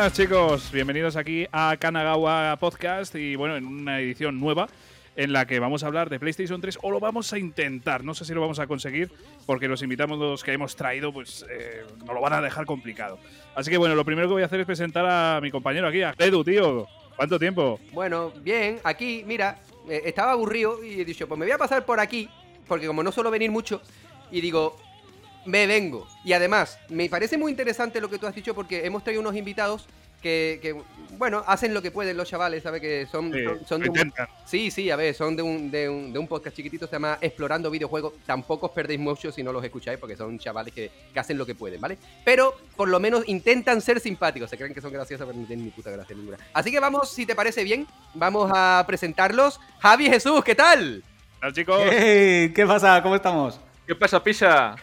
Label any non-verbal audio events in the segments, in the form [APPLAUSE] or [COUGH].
buenas chicos, bienvenidos aquí a Kanagawa Podcast y bueno, en una edición nueva en la que vamos a hablar de PlayStation 3 o lo vamos a intentar, no sé si lo vamos a conseguir porque los invitados que hemos traído pues eh, nos lo van a dejar complicado. Así que bueno, lo primero que voy a hacer es presentar a mi compañero aquí, a Edu, tío. ¿Cuánto tiempo? Bueno, bien, aquí, mira, eh, estaba aburrido y he dicho, pues me voy a pasar por aquí, porque como no suelo venir mucho, y digo, me vengo. Y además, me parece muy interesante lo que tú has dicho porque hemos traído unos invitados que, que, bueno, hacen lo que pueden los chavales, ¿sabes? Que son, Sí, son, de un. Sí, sí, a ver, son de un, de, un, de un podcast chiquitito, se llama Explorando Videojuegos. Tampoco os perdéis mucho si no los escucháis, porque son chavales que, que hacen lo que pueden, ¿vale? Pero por lo menos intentan ser simpáticos. Se creen que son graciosos, pero no tienen ni puta gracia ninguna. Así que vamos, si te parece bien, vamos a presentarlos. Javi Jesús, ¿qué tal? Hola, chicos. Hey, ¿Qué pasa? ¿Cómo estamos? ¿Qué pasa, Pisa?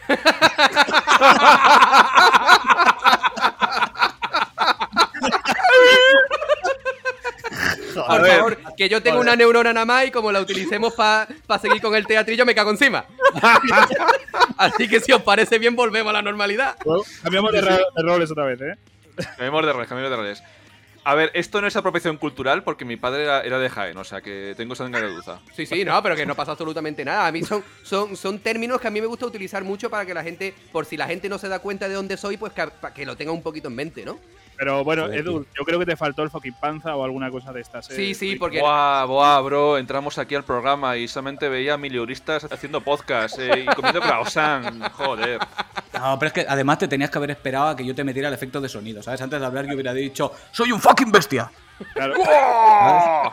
Por ver, favor, que yo tengo una neurona nada más y como la utilicemos para seguir con el teatrillo, me cago encima. [LAUGHS] Así que si os parece bien, volvemos a la normalidad. Bueno, Cambiamos de, ro- de roles otra vez, ¿eh? Cambiemos de roles, cambiemos de roles. A ver, esto no es apropiación cultural porque mi padre era, de Jaén, o sea que tengo sangre de duza. Sí, sí, no, pero que no pasa absolutamente nada. A mí son, son, son términos que a mí me gusta utilizar mucho para que la gente, por si la gente no se da cuenta de dónde soy, pues que, que lo tenga un poquito en mente, ¿no? Pero bueno, Joder, Edu, yo creo que te faltó el fucking panza o alguna cosa de estas. ¿eh? Sí, sí, porque... Buah, buah, bro, entramos aquí al programa y solamente veía a mileuristas haciendo podcast eh, y comiendo croissant. Joder. No, pero es que además te tenías que haber esperado a que yo te metiera el efecto de sonido, ¿sabes? Antes de hablar yo hubiera dicho, ¡Soy un fucking bestia! Claro. [LAUGHS]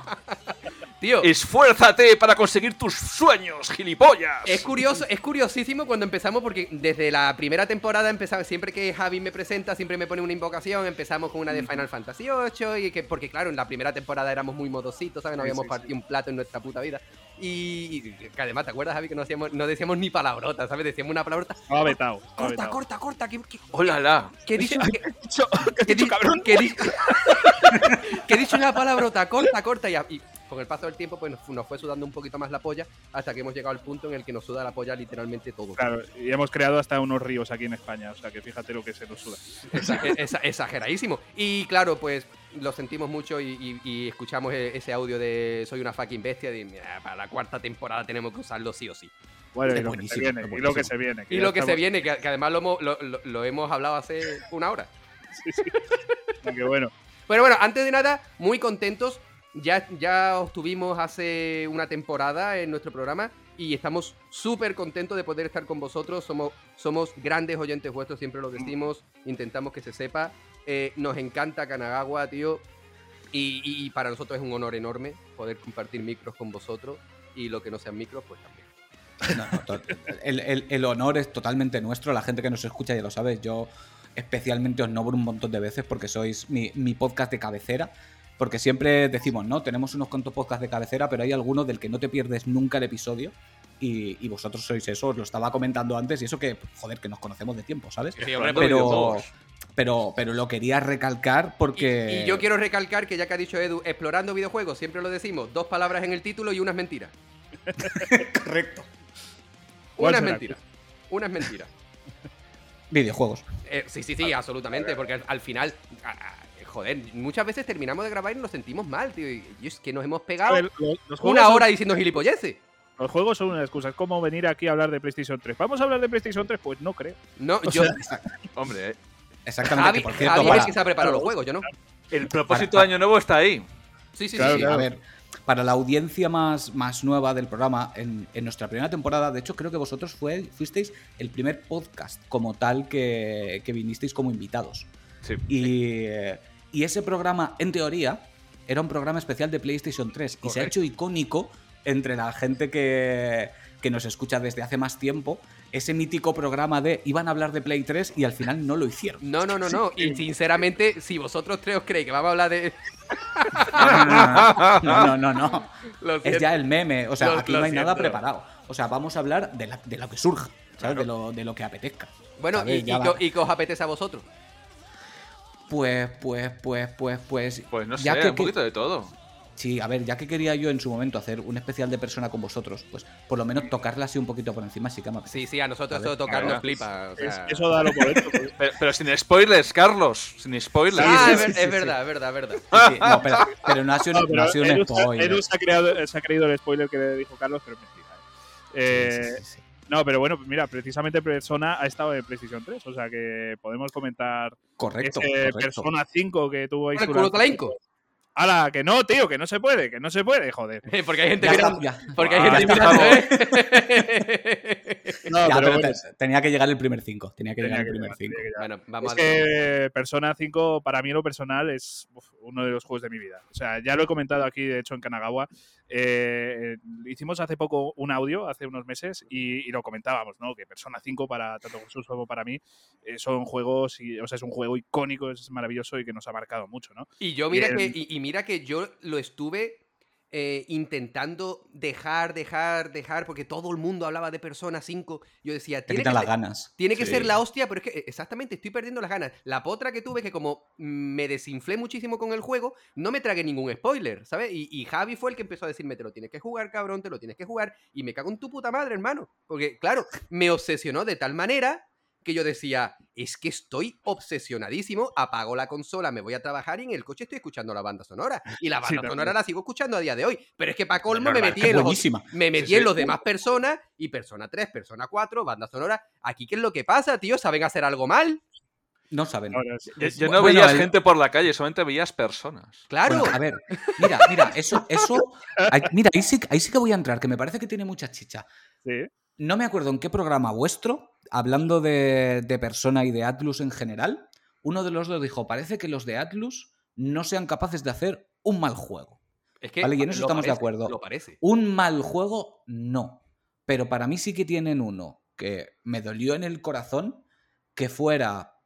Tío, ¡Esfuérzate para conseguir tus sueños, gilipollas! Es curioso, es curiosísimo cuando empezamos porque desde la primera temporada empezamos, siempre que Javi me presenta, siempre me pone una invocación, empezamos con una de Final Fantasy VIII y que porque claro, en la primera temporada éramos muy modositos, ¿sabes? No habíamos sí, partido un plato en nuestra puta vida. Y, y que además, ¿te acuerdas, Javi, que no, hacíamos, no decíamos ni palabrotas, ¿sabes? Decíamos una palabrota. Estaba vetado. Corta, corta, corta, que, que, ¡Hola, la! he dicho, [LAUGHS] que, dicho, que he di- que he di- [LAUGHS] que he dicho una palabrota, corta, corta, y con el paso del tiempo, pues nos, nos fue sudando un poquito más la polla, hasta que hemos llegado al punto en el que nos suda la polla literalmente todo. Claro, y hemos creado hasta unos ríos aquí en España, o sea que fíjate lo que se nos suda. [LAUGHS] Exa- exageradísimo. Y claro, pues lo sentimos mucho y, y- y escuchamos e- ese audio de Soy una fucking bestia. De, "Mira, para la cuarta temporada tenemos que usarlo sí o sí. Bueno, y lo que se viene, y lo que se viene. Y ya lo que se viene, que, que además lo hemos, lo- lo- hemos hablado hace una hora. [LAUGHS] Sí, sí. Sea que bueno. Pero bueno, antes de nada, muy contentos. Ya, ya os tuvimos hace una temporada en nuestro programa y estamos súper contentos de poder estar con vosotros. Somos, somos grandes oyentes vuestros, siempre lo decimos, intentamos que se sepa. Eh, nos encanta Kanagawa, tío. Y, y- y para nosotros es un honor enorme poder compartir micros con vosotros y lo que no sean micros, pues también. No, no, to- el, el- el honor es totalmente nuestro, la gente que nos escucha ya lo sabes, yo especialmente os nombro un montón de veces porque sois mi, mi podcast de cabecera. Porque siempre decimos, ¿no? Tenemos unos cuantos podcasts de cabecera, pero hay alguno del que no te pierdes nunca el episodio. Y, y vosotros sois eso, os lo estaba comentando antes, y eso que, joder, que nos conocemos de tiempo, ¿sabes? Sí, hombre, pero, pero, pero lo quería recalcar porque. y yo quiero recalcar que ya que ha dicho Edu, explorando videojuegos, siempre lo decimos, dos palabras en el título y una es mentira. [LAUGHS] Correcto. ¿Cuál Una es será? mentira. Una es mentira. Videojuegos. Eh, sí, sí, sí, absolutamente, porque al, al final, a- a- joder, muchas veces terminamos de grabar y nos sentimos mal, tío. Y, y es que nos hemos pegado ver, los una son- hora diciendo gilipolleces. Los juegos son una excusa. Es como venir aquí a hablar de PlayStation 3. ¿Vamos a hablar de PlayStation 3? Pues no creo. No, O yo. sea, Hombre, eh, Exactamente. Javi, que, por cierto, Javi para- es que se ha preparado los juegos, yo no. el propósito Para- de Año Nuevo está ahí. Sí, sí, Claro, sí. Sí, a ver, para la audiencia más, más nueva del programa, en, en nuestra primera temporada, de hecho creo que vosotros fue, fuisteis el primer podcast como tal que, que vinisteis como invitados. Sí. Y, eh, y ese programa, en teoría, era un programa especial de PlayStation 3 y se ha hecho icónico entre la gente que, que nos escucha desde hace más tiempo. Ese mítico programa de iban a hablar de Play 3 y al final no lo hicieron. No, no, no, no. Y sinceramente, si vosotros tres os creéis que vamos a hablar de. [LAUGHS] No, no, no, no. Es ya el meme. O sea, Lo- aquí lo no hay nada preparado. O sea, vamos a hablar de, la- de lo que surja, ¿sabes? De, lo, de lo que apetezca. Bueno, y, y y que os apetece a vosotros. Pues, pues, pues, pues, pues. Pues no sé, ya que- un poquito de todo. Sí, a ver, ya que quería yo en su momento hacer un especial de persona con vosotros, pues por lo menos tocarla así un poquito por encima sí que me apetece. Sí, sí, a nosotros Vale. eso de tocar nos Venga. flipa. o Es- sea- eso da lo por hecho. pues. Pero, pero sin spoilers, Carlos. Sin spoilers. Ah, sí, es, sí, ver- sí, es sí. verdad, es verdad, es verdad. Sí, sí, no, pero, pero no ha sido, No, no, pero ha sido un spoiler. Edu se ha, creado- se ha creído el spoiler que le dijo Carlos, pero mentira. ¿eh? No, pero bueno, mira, precisamente Persona ha estado en PlayStation 3, o sea que podemos comentar Correcto, ese correcto. Persona 5 que tuvo ahí. ¡Hala! Que no, tío, que no se puede, que no se puede, joder. [LAUGHS] Porque hay gente mirando. Porque hay Ah, gente ya mirando. ¿eh? [LAUGHS] No, Ya, pero pero bueno, te- tenía que llegar el primer 5. Tenía que tenía llegar que el primer llegar, 5. tenía que llegar. bueno, vamos Es a que Persona 5, para mí en lo personal, es uf, uno de los juegos de mi vida. O sea, ya lo he comentado aquí, de hecho, en Kanagawa. Eh, hicimos hace poco un audio, hace unos meses, y, y lo comentábamos, ¿no? Que Persona 5, para tanto Jesús como para mí, eh, son juegos, y, o sea, es un juego icónico, es maravilloso y que nos ha marcado mucho, ¿no? Y yo mira que, y, y mira que yo lo estuve eh, intentando dejar, dejar, dejar, porque todo el mundo hablaba de Persona 5. Yo decía, Te tiene que, quitan las ser, ganas. tiene que ser la hostia, pero es que eh, exactamente estoy perdiendo las ganas. La potra que tuve, que como me desinflé muchísimo con el juego, no me tragué ningún spoiler, ¿sabes? Y, y Javi fue el que empezó a decirme, te lo tienes que jugar, cabrón, te lo tienes que jugar. Y me cago en tu puta madre, hermano. Porque, claro, me obsesionó de tal manera que yo decía, es que estoy obsesionadísimo, apago la consola, me voy a trabajar y en el coche estoy escuchando la banda sonora. Y la banda sonora la sigo escuchando a día de hoy. Pero es que para colmo me metí en los, me metí Sí, en los demás personas y persona 3, persona 4, banda sonora. Aquí, ¿qué es lo que pasa, tío? ¿Saben hacer algo mal? No saben. Ya no Bueno, veías el- gente por la calle, solamente veías personas. Claro. Bueno, a ver, mira, mira, eso, eso, ahí- mira, ahí sí, ahí sí que voy a entrar, que me parece que tiene mucha chicha. sí. No me acuerdo en qué programa vuestro, hablando de, de Persona y de Atlus en general, uno de los dos dijo, parece que los de Atlus no sean capaces de hacer un mal juego. es que vale, y en eso estamos de acuerdo. Lo parece. Un mal juego, no. Pero para mí sí que tienen uno que me dolió en el corazón que fuera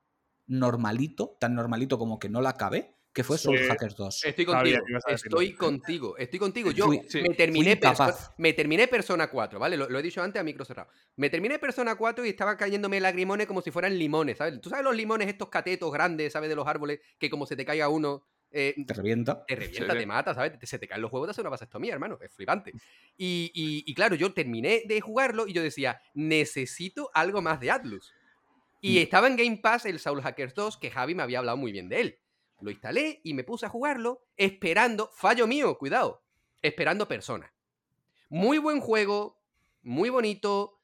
normalito, tan normalito como que no la acabé, que fue Soul Sí. Hackers 2. Estoy contigo, estoy contigo, estoy contigo. Yo Fui- sí, me, terminé fui incapaz. Perso- me terminé Persona 4, ¿vale? Lo, lo he dicho antes a micro cerrado. Me terminé Persona 4 y estaba cayéndome lagrimones como si fueran limones, ¿sabes? ¿Tú sabes los limones estos catetos grandes, ¿sabes? De los árboles, que como se te caiga uno, eh, Te revienta. te revienta, Sí. te mata, ¿sabes? Se te caen los huevos, te hace una vasectomía, hermano. Es flipante. Y, y- y claro, yo terminé de jugarlo y yo decía, necesito algo más de Atlus. Y Mm. estaba en Game Pass el Soul Hackers 2, que Javi me había hablado muy bien de él. Lo instalé y me puse a jugarlo esperando, fallo mío, cuidado, esperando persona. Muy buen juego, muy bonito.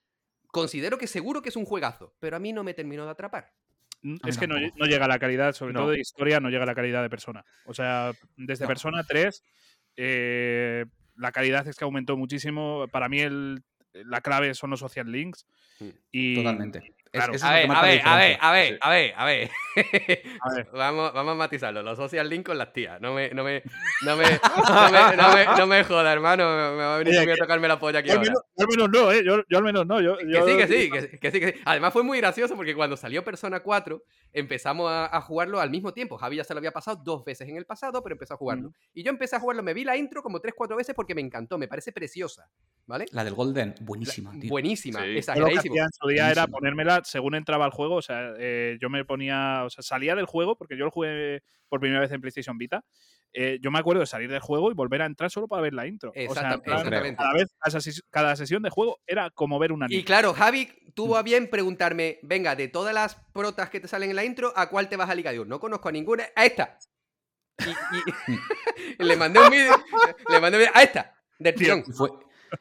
Considero que seguro que es un juegazo, pero a mí no me terminó de atrapar. Mm, Es que no, llega a la calidad, sobre No. todo de historia, no llega a la calidad de persona. O sea, desde No. Persona 3, eh, la calidad es que aumentó muchísimo. Para mí, el, la clave son los social links. Mm. Y, Totalmente. Claro. A ver, a ver, a ver, a ver, a ver, a ver. A ver. Vamos, vamos a matizarlo. Los social link con las tías. No me, no me, no me, no me, no me, no me joda, hermano. Me va a venir Oye, a tocarme la polla aquí Yo al, ahora. menos, yo al menos no, ¿eh? Yo, yo al menos no. Yo, Que yo- sí, que sí, que, sí, que sí, que sí. Además fue muy gracioso porque cuando salió Persona 4 empezamos a, a jugarlo al mismo tiempo. Javi ya se lo había pasado dos veces en el pasado, pero empezó a jugarlo. Y yo empecé a jugarlo, me vi la intro como tres, cuatro veces porque me encantó, me parece preciosa. ¿Vale? La del Golden, buenísima, tío. Buenísima, Sí. Yo lo que hacía en su día era ponérmela según entraba al juego. O sea, eh, yo me ponía. O sea, salía del juego, porque yo lo jugué por primera vez en PlayStation Vita. eh, yo me acuerdo de salir del juego y volver a entrar solo para ver la intro. o sea, exactamente. cada vez, cada, ses- cada sesión de juego era como ver una Y claro, Javi tuvo a bien preguntarme, venga, de todas las protas que te salen en la intro, ¿a cuál te vas a ligar? Digo, no conozco a ninguna, a esta. Y, y- [LAUGHS] [LAUGHS] le mandé un vídeo, le mandé un vídeo, a esta, del Tío, tirón. ¿Y fue,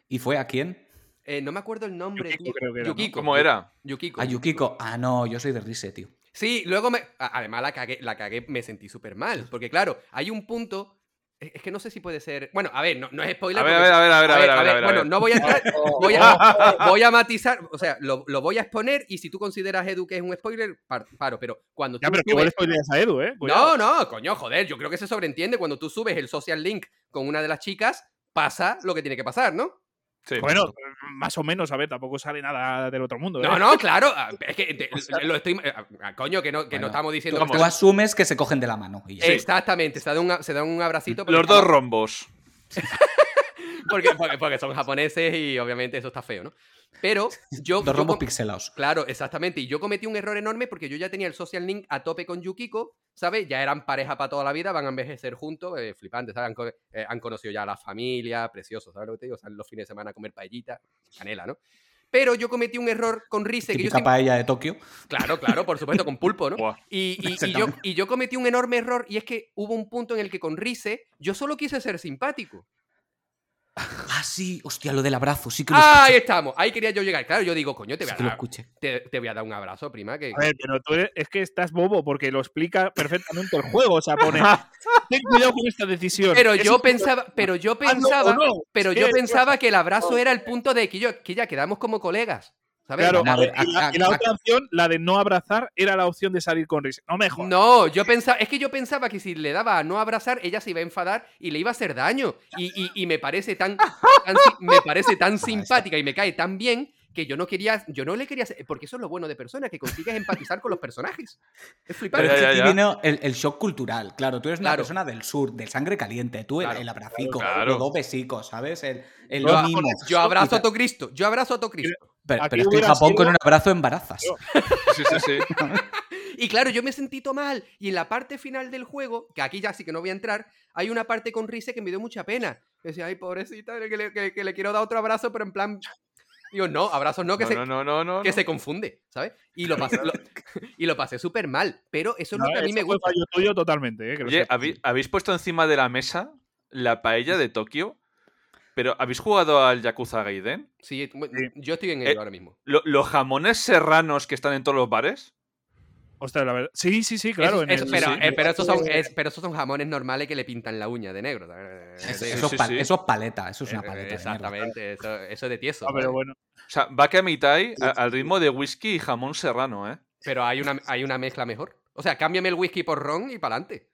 ¿Y fue a quién? Eh, no me acuerdo el nombre, Yukiko tío. creo que era, ¿no? Yukiko. ¿Cómo era? Yukiko. A Yukiko. Ah, no, yo soy de Rise, tío. Sí, luego me. Además la cagué, la cagué, me sentí súper mal. Porque claro, hay un punto. Es es que no sé si puede ser. Bueno, a ver, no, no es spoiler. A ver, a porque- ver, a ver, a ver, a ver, a ver, a ver, a Bueno, ver. no voy a entrar. [LAUGHS] [LAUGHS] Voy a, voy a matizar. O sea, lo, lo voy a exponer y si tú consideras, Edu, que es un spoiler, par- paro. Pero cuando Ya, tú pero que subes- igual spoileas a Edu, ¿eh? Cuidado. No, no, coño, joder. Yo creo que se sobreentiende cuando tú subes el social link con una de las chicas, pasa lo que tiene que pasar, ¿no? Sí. Bueno, más o menos, a ver, tampoco sale nada del otro mundo. ¿eh? No, no, claro. Es que te- [LAUGHS] lo estoy. Coño, que no, que no estamos diciendo. que Tú asumes que se cogen de la mano. Y ya. Exactamente, se dan un, se dan un abracito. Los dos rombos. [LAUGHS] porque, porque, porque son japoneses y obviamente eso está feo, ¿no? Pero yo. Dos rombos pixelados. Claro, exactamente. Y yo cometí un error enorme porque yo ya tenía el social link a tope con Yukiko, ¿sabes? Ya eran pareja para toda la vida, van a envejecer juntos, eh, flipantes, ¿sabes? Han, eh, han conocido ya a la familia, precioso, ¿sabes lo que te digo? Salen los fines de semana a comer paellita, canela, ¿no? Pero yo cometí un error con Rise que yo Típica siempre- paella de Tokio. Claro, claro, por supuesto, con pulpo, ¿no? [LAUGHS] Y, y- y yo, y yo cometí un enorme error y es que hubo un punto en el que con Rise yo solo quise ser simpático. Ah, sí, hostia, lo del abrazo, sí que lo Ahí estamos, ahí quería yo llegar. Claro, yo digo, coño, te voy Sí a dar, escuché. te, te voy a dar un abrazo, prima, que, A ver, pero tú eres- es que estás bobo porque lo explica perfectamente el juego. O sea, pone. [LAUGHS] Ten cuidado con esta decisión. Pero Es yo pensaba, pero yo o pensaba, no. pero Sí, yo pensaba que el abrazo era el punto de que, yo, que ya quedamos como colegas. ¿Sabes? Claro, Vamos a ver, y la, a- y la a- otra opción, la de no abrazar, era la opción de salir con risa. No me jodas. No, yo pensaba, es que yo pensaba que si le daba a no abrazar, ella se iba a enfadar y le iba a hacer daño. Y, y- y me parece tan, me parece tan simpática y me cae tan bien que yo no quería, yo no le quería hacer, porque eso es lo bueno de persona, que consigues empatizar con los personajes. Es Pero flipante. es que Ya, ya, aquí viene el, el shock cultural. Claro, tú eres una Claro. persona del sur, del sangre caliente. Tú el, Claro, el abracico, claro. los dos besicos, ¿sabes? El, el Yo, mimo. yo abrazo a todo Cristo, yo abrazo a todo Cristo. Pero, pero es que en Japón sido- con un abrazo embarazas. Sí, sí, sí. [LAUGHS] Y claro, yo me sentí todo mal. Y en la parte final del juego, que aquí ya sí que no voy a entrar, hay una parte con Rise que me dio mucha pena. Decía, ay, pobrecita, que le, que- que le quiero dar otro abrazo, pero en plan. Digo, no, abrazos no, que, No, se, no, no, no, no. que no. se confunde, ¿sabes? Y lo pasé, lo- [LAUGHS] y lo pasé súper mal. Pero eso es No, lo que a mí me gusta. fallo tuyo totalmente. eh, que Oye. ¿habí- ¿habéis puesto encima de la mesa la paella de Tokio? Pero, ¿habéis jugado al Yakuza Gaiden? Sí, yo estoy en ello Eh, ahora mismo. Lo- ¿Los jamones serranos que están en todos los bares? Ostras, la verdad. Sí, sí, sí, claro. En el- pero, sí. eh, pero esos son, es- pero son jamones normales que le pintan la uña de negro. Eso, eso es sí, pa- sí. eso es paleta, eso es una eh, paleta. de mierda. Exactamente, eso, eso es de tieso. Ah, pero bueno. O sea, va que a mitad al ritmo de whisky y jamón serrano, ¿eh? Pero hay una, hay una mezcla mejor. O sea, cámbiame el whisky por ron y para adelante.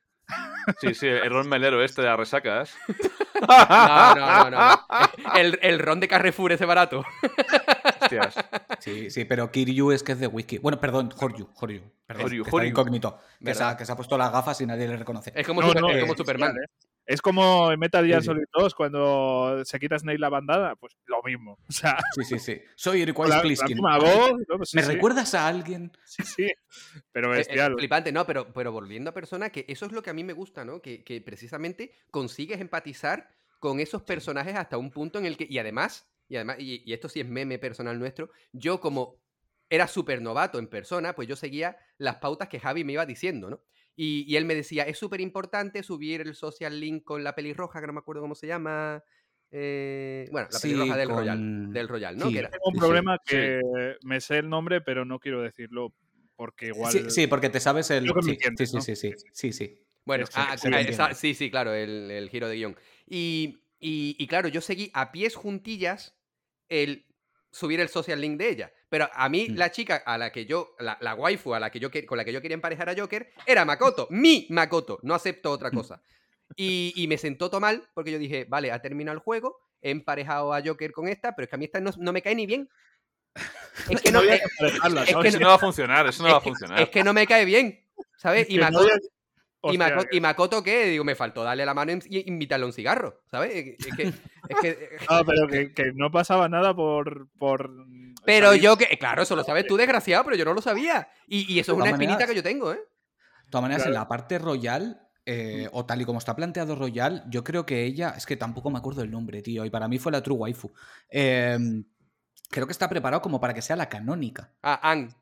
Sí, sí, el ron melero este de las resacas. No, no, no, no. El, el ron de Carrefour ese barato. Hostias. Sí, sí, pero Kiryu es que es de whisky. Bueno, perdón, Horyu, Horyu. Perdón, Horyu, que está Horyu. incógnito. Que se, ha, ¿Verdad? que se ha puesto las gafas y nadie le reconoce. Es como, No, super- no, es como es Superman. genial, ¿eh? Es como en Metal Gear Sí. Solid 2 cuando se quita Snake la bandada, pues lo mismo. O sea, Sí, sí, sí. Soy Eric voz. ¿no? Pues sí, ¿Me sí, recuerdas a alguien? Sí, sí. Pero Eh, eh, bestial. flipante, no, pero, pero volviendo a persona, que eso es lo que a mí me gusta, ¿no? Que, que precisamente consigues empatizar con esos personajes hasta un punto en el que. Y además, y además, y, y esto sí es meme personal nuestro, yo como era súper novato en persona, pues yo seguía las pautas que Javi me iba diciendo, ¿no? Y, y él me decía, es súper importante subir el social link con la pelirroja, que no me acuerdo cómo se llama. eh, bueno, la Sí, pelirroja del con- Royal. Del Royal, ¿no? sí. Que era- Tengo un sí, problema que me sé el nombre, pero no quiero decirlo porque igual. Sí, sí, porque te sabes el. Sí, sí, ¿no? sí, sí, sí, sí, sí. Bueno, Sí, ah, sí, ah, sí, sí, claro, el, el giro de guion. Y, y- y claro, yo seguí a pies juntillas el subir el social link de ella. Pero a mí, Mm. la chica a la que yo, la, la waifu a la que yo con la que yo quería emparejar a Joker, era Makoto, mi Makoto, no acepto otra cosa. Y, y me sentó todo mal porque yo dije, vale, ha terminado el juego, he emparejado a Joker con esta, pero es que a mí esta no, no me cae ni bien. Es [LAUGHS] que no, no va a funcionar, eso no es va a que- funcionar. es que no me cae bien, ¿sabes? Y Makoto, ¿Y, Hostia, Mako- ¿Y Makoto qué? Digo, me faltó darle la mano y invitarle a un cigarro, ¿sabes? Es que, es que- [LAUGHS] No, pero que, que no pasaba nada por. por pero salir- yo que, claro, eso lo sabes tú, desgraciado, pero yo no lo sabía. Y, y eso es una espinita maneras- que yo tengo, ¿eh? De todas maneras, Claro. en la parte royal, eh, o tal y como está planteado royal, yo creo que ella, es que tampoco me acuerdo el nombre, tío, y para mí fue la true waifu. Eh, creo que está preparado como para que sea la canónica. Ah, Ann.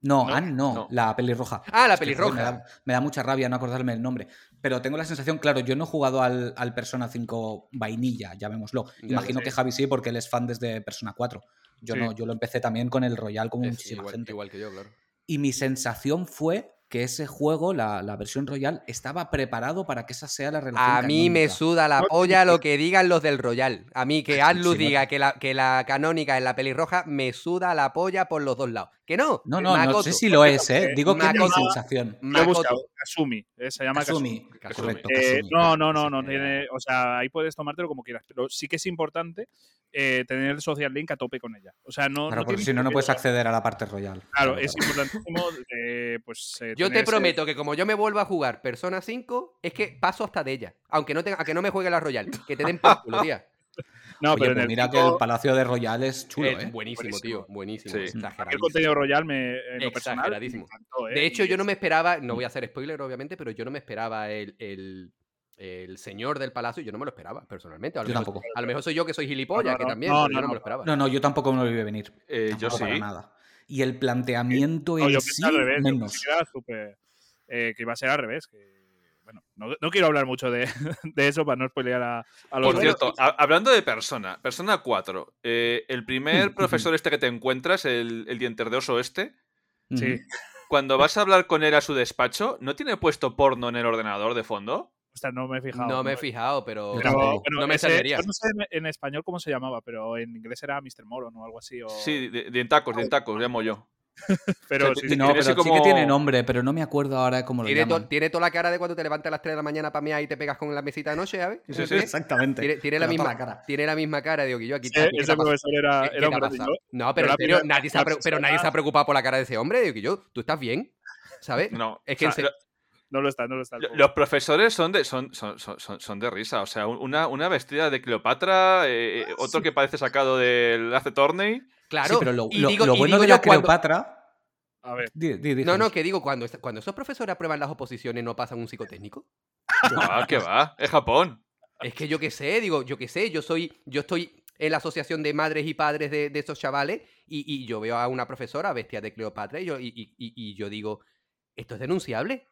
No, No, Anne no, no. la pelirroja. Ah, la Es pelirroja. me, da, me da mucha rabia no acordarme el nombre. Pero tengo la sensación, claro, yo no he jugado al, al Persona 5 vainilla, llamémoslo. Imagino sí. que Javi sí, porque él es fan desde Persona 4. Yo Sí. no, yo lo empecé también con el Royal como Es muchísima igual, gente. igual que yo, claro. Y mi sensación fue que ese juego, la, la versión Royal, estaba preparado para que esa sea la relación. A mí me suda la polla lo que digan los del Royal. A mí que Atlus [LAUGHS] sí, no. diga que la, que la canónica es la pelirroja, me suda la polla por los dos lados. ¿Que no? No, no, no Makoto. sé si lo es, ¿eh? Digo que es mi Makoto. sensación. Lo he Makoto. buscado, Kasumi. eh, se llama Kasumi. Kasumi, Kasumi. correcto. Eh, Kasumi. no, no, no, no tiene. O sea, ahí puedes tomártelo como quieras. Pero sí que es importante eh, tener el social link a tope con ella. O sea, no. Claro, no porque si no, no puedes acceder a la parte royal. Claro, es importantísimo. eh, pues, eh, Yo te ese- prometo que como yo me vuelva a jugar Persona 5, es que paso hasta de ella. Aunque no, tenga, a que no me juegue la Royal. Que te den por culo, [LAUGHS] tía. No, Oye, pero en pues el mira que el Palacio de Royal es chulo, Eh, ¿eh? buenísimo, Buenísimo. tío. Buenísimo. Sí. el contenido royal me, en lo personal, me encantó, ¿eh? De hecho, Y yo no me esperaba, no voy a hacer spoiler, obviamente, pero yo no me esperaba el, el, el señor del palacio, yo no me lo esperaba, personalmente. A lo, Yo mejor, tampoco. a lo mejor soy yo que soy gilipollas, No, no, que también, No, yo no, no me lo esperaba. No, no, yo tampoco me lo vi venir. Eh, yo Tampoco para sí. nada. Y el planteamiento en yo sí, al revés. menos. eh, que iba a ser al revés. Que, bueno, no, no quiero hablar mucho de, [LAUGHS] de eso para no spoilear a, a los Por cierto, ha- hablando de persona, persona 4, eh, el primer [LAUGHS] profesor este que te encuentras, el, el dienter de oso este, Sí. Cuando vas a hablar con él a su despacho, ¿no tiene puesto porno en el ordenador de fondo? No me he fijado. No me he fijado, pero. Bueno, No me ese- yo no sé en, en español cómo se llamaba, pero en inglés era Mr. Moron o algo así. O... Sí, de- dientacos, dientacos, llamo yo. [LAUGHS] pero o sea, sí, no, pero que tiene nombre, pero no me acuerdo ahora cómo lo Tiene, to- tiene toda la cara de cuando te levantas a las 3 de la mañana para mear y te pegas con la mesita de noche, ¿sabes? Sí, sí, Exactamente. Tiene, tiene la misma la cara. Tiene la misma cara, digo que yo aquí. ese, profesor era, ¿Qué- qué era un. No, pero en serio, nadie se, ha pre- la pero nadie se ha persona- preocupado por la cara de ese hombre. Digo que yo, ¿tú estás bien? ¿Sabes? No, Es que o en sea, serio- No lo está, no lo está. los profesores son de, son, son, son, son- de risa. O sea, una, una vestida de Cleopatra, eh, otro que parece sacado del Hace Torney. Claro. Sí, pero lo, y lo- digo, lo y bueno digo de la cuando- Cleopatra. A ver, No, no, que digo, cuando, cuando esos profesores aprueban las oposiciones, ¿no pasan un psicotécnico? [LAUGHS] Ah, que va, es Japón. Es que yo qué sé, digo, yo qué sé, yo soy, yo estoy en la asociación de madres y padres de, de esos chavales y, y yo veo a una profesora bestia de Cleopatra y yo, y- y yo digo, ¿esto es denunciable?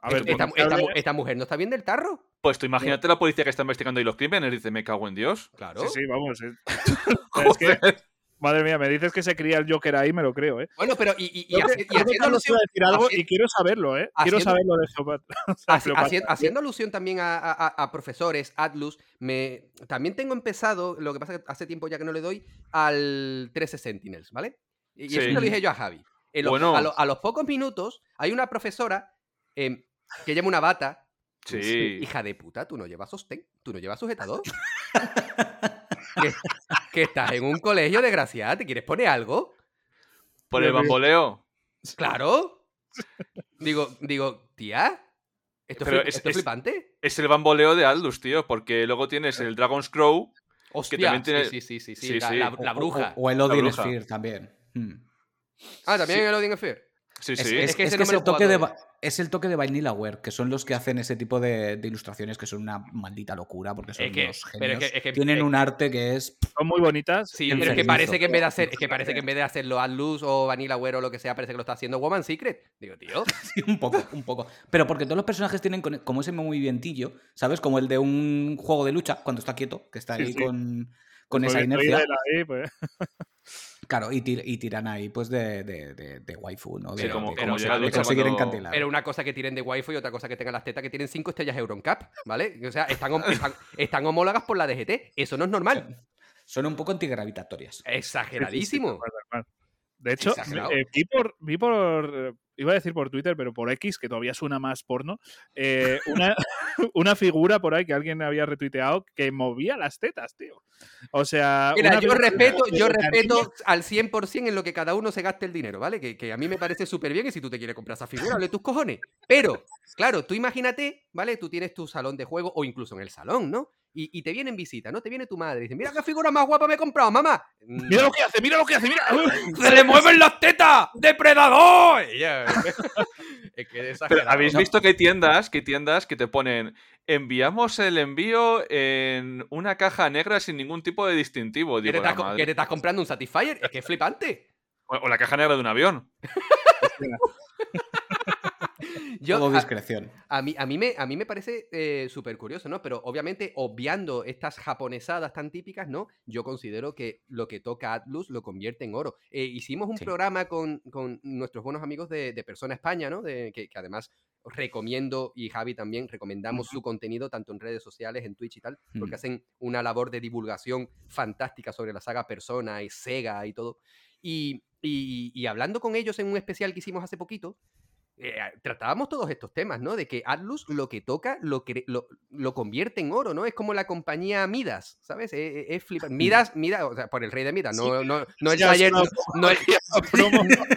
A ver, esta, esta- esta- mujer no está bien del tarro. Pues tú imagínate la policía que está investigando ahí los crímenes y dice, me cago en Dios. Claro. Sí, sí, vamos. es- [LAUGHS] es que, madre mía, me dices que se cría el Joker ahí, me lo creo, ¿eh. Bueno, pero y, haciendo alusión, a decir algo y quiero saberlo, ¿eh. Quiero haciendo- saberlo de Cleopatra. [LAUGHS] O sea, haci- Cleopatra. haci- haciendo alusión también a, a- a- a profesores, Atlus, me, también tengo empezado, lo que pasa es que hace tiempo ya que no le doy, al 13 Sentinels, ¿vale? Y y eso Sí. te lo dije yo a Javi. En los- Bueno. a, lo- a los pocos minutos hay una profesora em, que lleva una bata. Sí. Hija de puta, tú no llevas sostén, tú no llevas sujetador. que, que estás en un colegio desgraciada, ¿te quieres poner algo? Por el bamboleo. Claro. Digo, digo, tía, esto, es Pero flip- es- esto es es- flipante. Es el bamboleo de Aldous, tío, porque luego tienes el Dragon's Crow. Hostia, también tiene- sí, sí, sí, sí, Sí, la, sí. la- O- la o- bruja. O, el Odin bruja. Sphere también. Hmm. ah, también sí. el Odin Sphere. Sí, Es, sí. es- Es que es que el toque de, es el toque de Vanillaware, que son los que hacen ese tipo de, de ilustraciones que son una maldita locura, porque son Es que- unos genios. que- es que- Tienen es- un arte que es... Son muy bonitas. Sí, pero es que parece que en vez de hacer, [LAUGHS] es que parece que en vez de hacerlo Atlus o Vanillaware o lo que sea, parece que lo está haciendo Woman Secret. Digo, tío, [LAUGHS] Sí, un poco, un poco. Pero porque todos los personajes tienen como ese movimientillo, ¿sabes? Como el de un juego de lucha, cuando está quieto, que está ahí sí. con, con Pues esa inercia. ahí, pues. [LAUGHS] Claro, y, tir- y tiran ahí pues de, de, de, de waifu, ¿no? De, Sí, como- de como de conseguir cuando- encantilar. pero una cosa que tienen de Wi-Fi y otra cosa que tengan las tetas que tienen 5 estrellas Euroncap, ¿vale? O sea, están, hom- están, están homólogas por la DGT. Eso no es normal. Son un poco antigravitatorias. Exageradísimo. De hecho, eh, vi por, vi por, eh, iba a decir por Twitter, pero por X, que todavía suena más porno, eh, una, [LAUGHS] una figura por ahí que alguien había retuiteado que movía las tetas, tío. O sea, Mira, yo respeto, yo respeto al 100% en lo que cada uno se gaste el dinero, ¿vale? Que, que a mí me parece súper bien y si tú te quieres comprar esa figura, hable tus cojones. Pero, claro, tú imagínate, ¿vale? Tú tienes tu salón de juego o incluso en el salón, ¿no? Y, y te viene en visita, ¿no? Te viene tu madre y dice, mira qué figura más guapa me he comprado, mamá. Mira lo que hace, mira lo que hace, mira. [LAUGHS] ¡Se le mueven las tetas! ¡Depredador! [LAUGHS] Es que Pero habéis No, visto que hay tiendas, que hay tiendas que te ponen enviamos el envío en una caja negra sin ningún tipo de distintivo. ¿Que te, estás, que te comprando un Satisfyer? Es que es flipante. O o la caja negra de un avión. [LAUGHS] Yo, Todo discreción. A mí, a mí me, a mí me parece eh, súper curioso, ¿no? Pero obviamente, obviando estas japonesadas tan típicas, ¿no? Yo considero que lo que toca Atlus lo convierte en oro. Eh, hicimos un Sí. programa con, con nuestros buenos amigos de, de Persona España, ¿no? De, que, que además recomiendo, y Javi también, recomendamos su contenido tanto en redes sociales, en Twitch y tal, porque Mm. hacen una labor de divulgación fantástica sobre la saga Persona y Sega y todo. Y, y- y hablando con ellos en un especial que hicimos hace poquito, eh, tratábamos todos estos temas, ¿no? De que Atlus lo que toca lo, lo, lo convierte en oro, ¿no? Es como la compañía Midas, ¿sabes? Es, es- es flipante. [LAUGHS] Midas, Midas, o sea, por el rey de Midas, no, no, [LAUGHS] no el taller, es no, [LAUGHS] no el,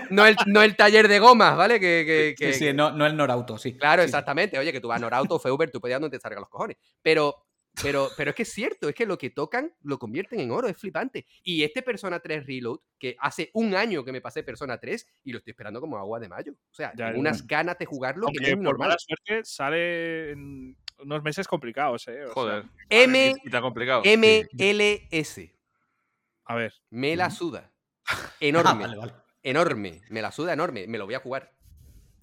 no no taller de gomas, ¿vale? Que, que- Sí, que- sí, no, no el Norauto, sí. Claro, Sí, exactamente. Oye, que tú vas a Norauto Feuber, tú a donde te salga los cojones. Pero, pero, pero es que es cierto, es que lo que tocan lo convierten en oro, es flipante. Y este Persona 3 Reload, que hace un año que me pasé Persona 3 y lo estoy esperando como agua de mayo. O sea, Ya, tengo ya. unas ganas de jugarlo que no es por normal. mala suerte sale en unos meses complicados, ¿eh? O sea, Joder. M, Y tan complicado. MLS. a ver. Me la suda. Ah, [LAUGHS] Enorme. vale, vale. Enorme. Me la suda enorme. Me lo voy a jugar.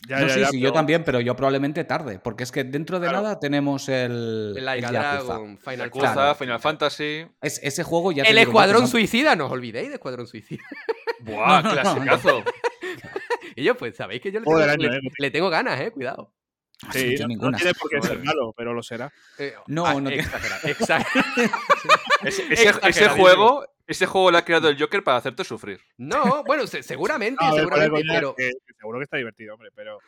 Ya, no, ya, sí, ya, sí, pero- yo también, pero yo probablemente tarde, porque es que dentro de Claro. nada tenemos el. El. Dragon, Final Yakuza, Fantasy. Final Fantasy. Es- ese juego ya El Escuadrón no- Suicida, no os olvidéis de Escuadrón Suicida. [LAUGHS] ¡Buah, no, no, no. clasicazo! [LAUGHS] Y yo, pues sabéis que yo le tengo, le- eh. le tengo ganas, eh, cuidado. Sí, yo no, no ninguna. tiene por qué ser [LAUGHS] malo, pero lo será. Eh, No, ah, no tiene- exagerado, exagerado. Ese, ese- ese juego, ese juego lo ha creado el Joker para hacerte sufrir. No, bueno, se- seguramente, seguramente, pero que- que seguro que está divertido, hombre. Pero,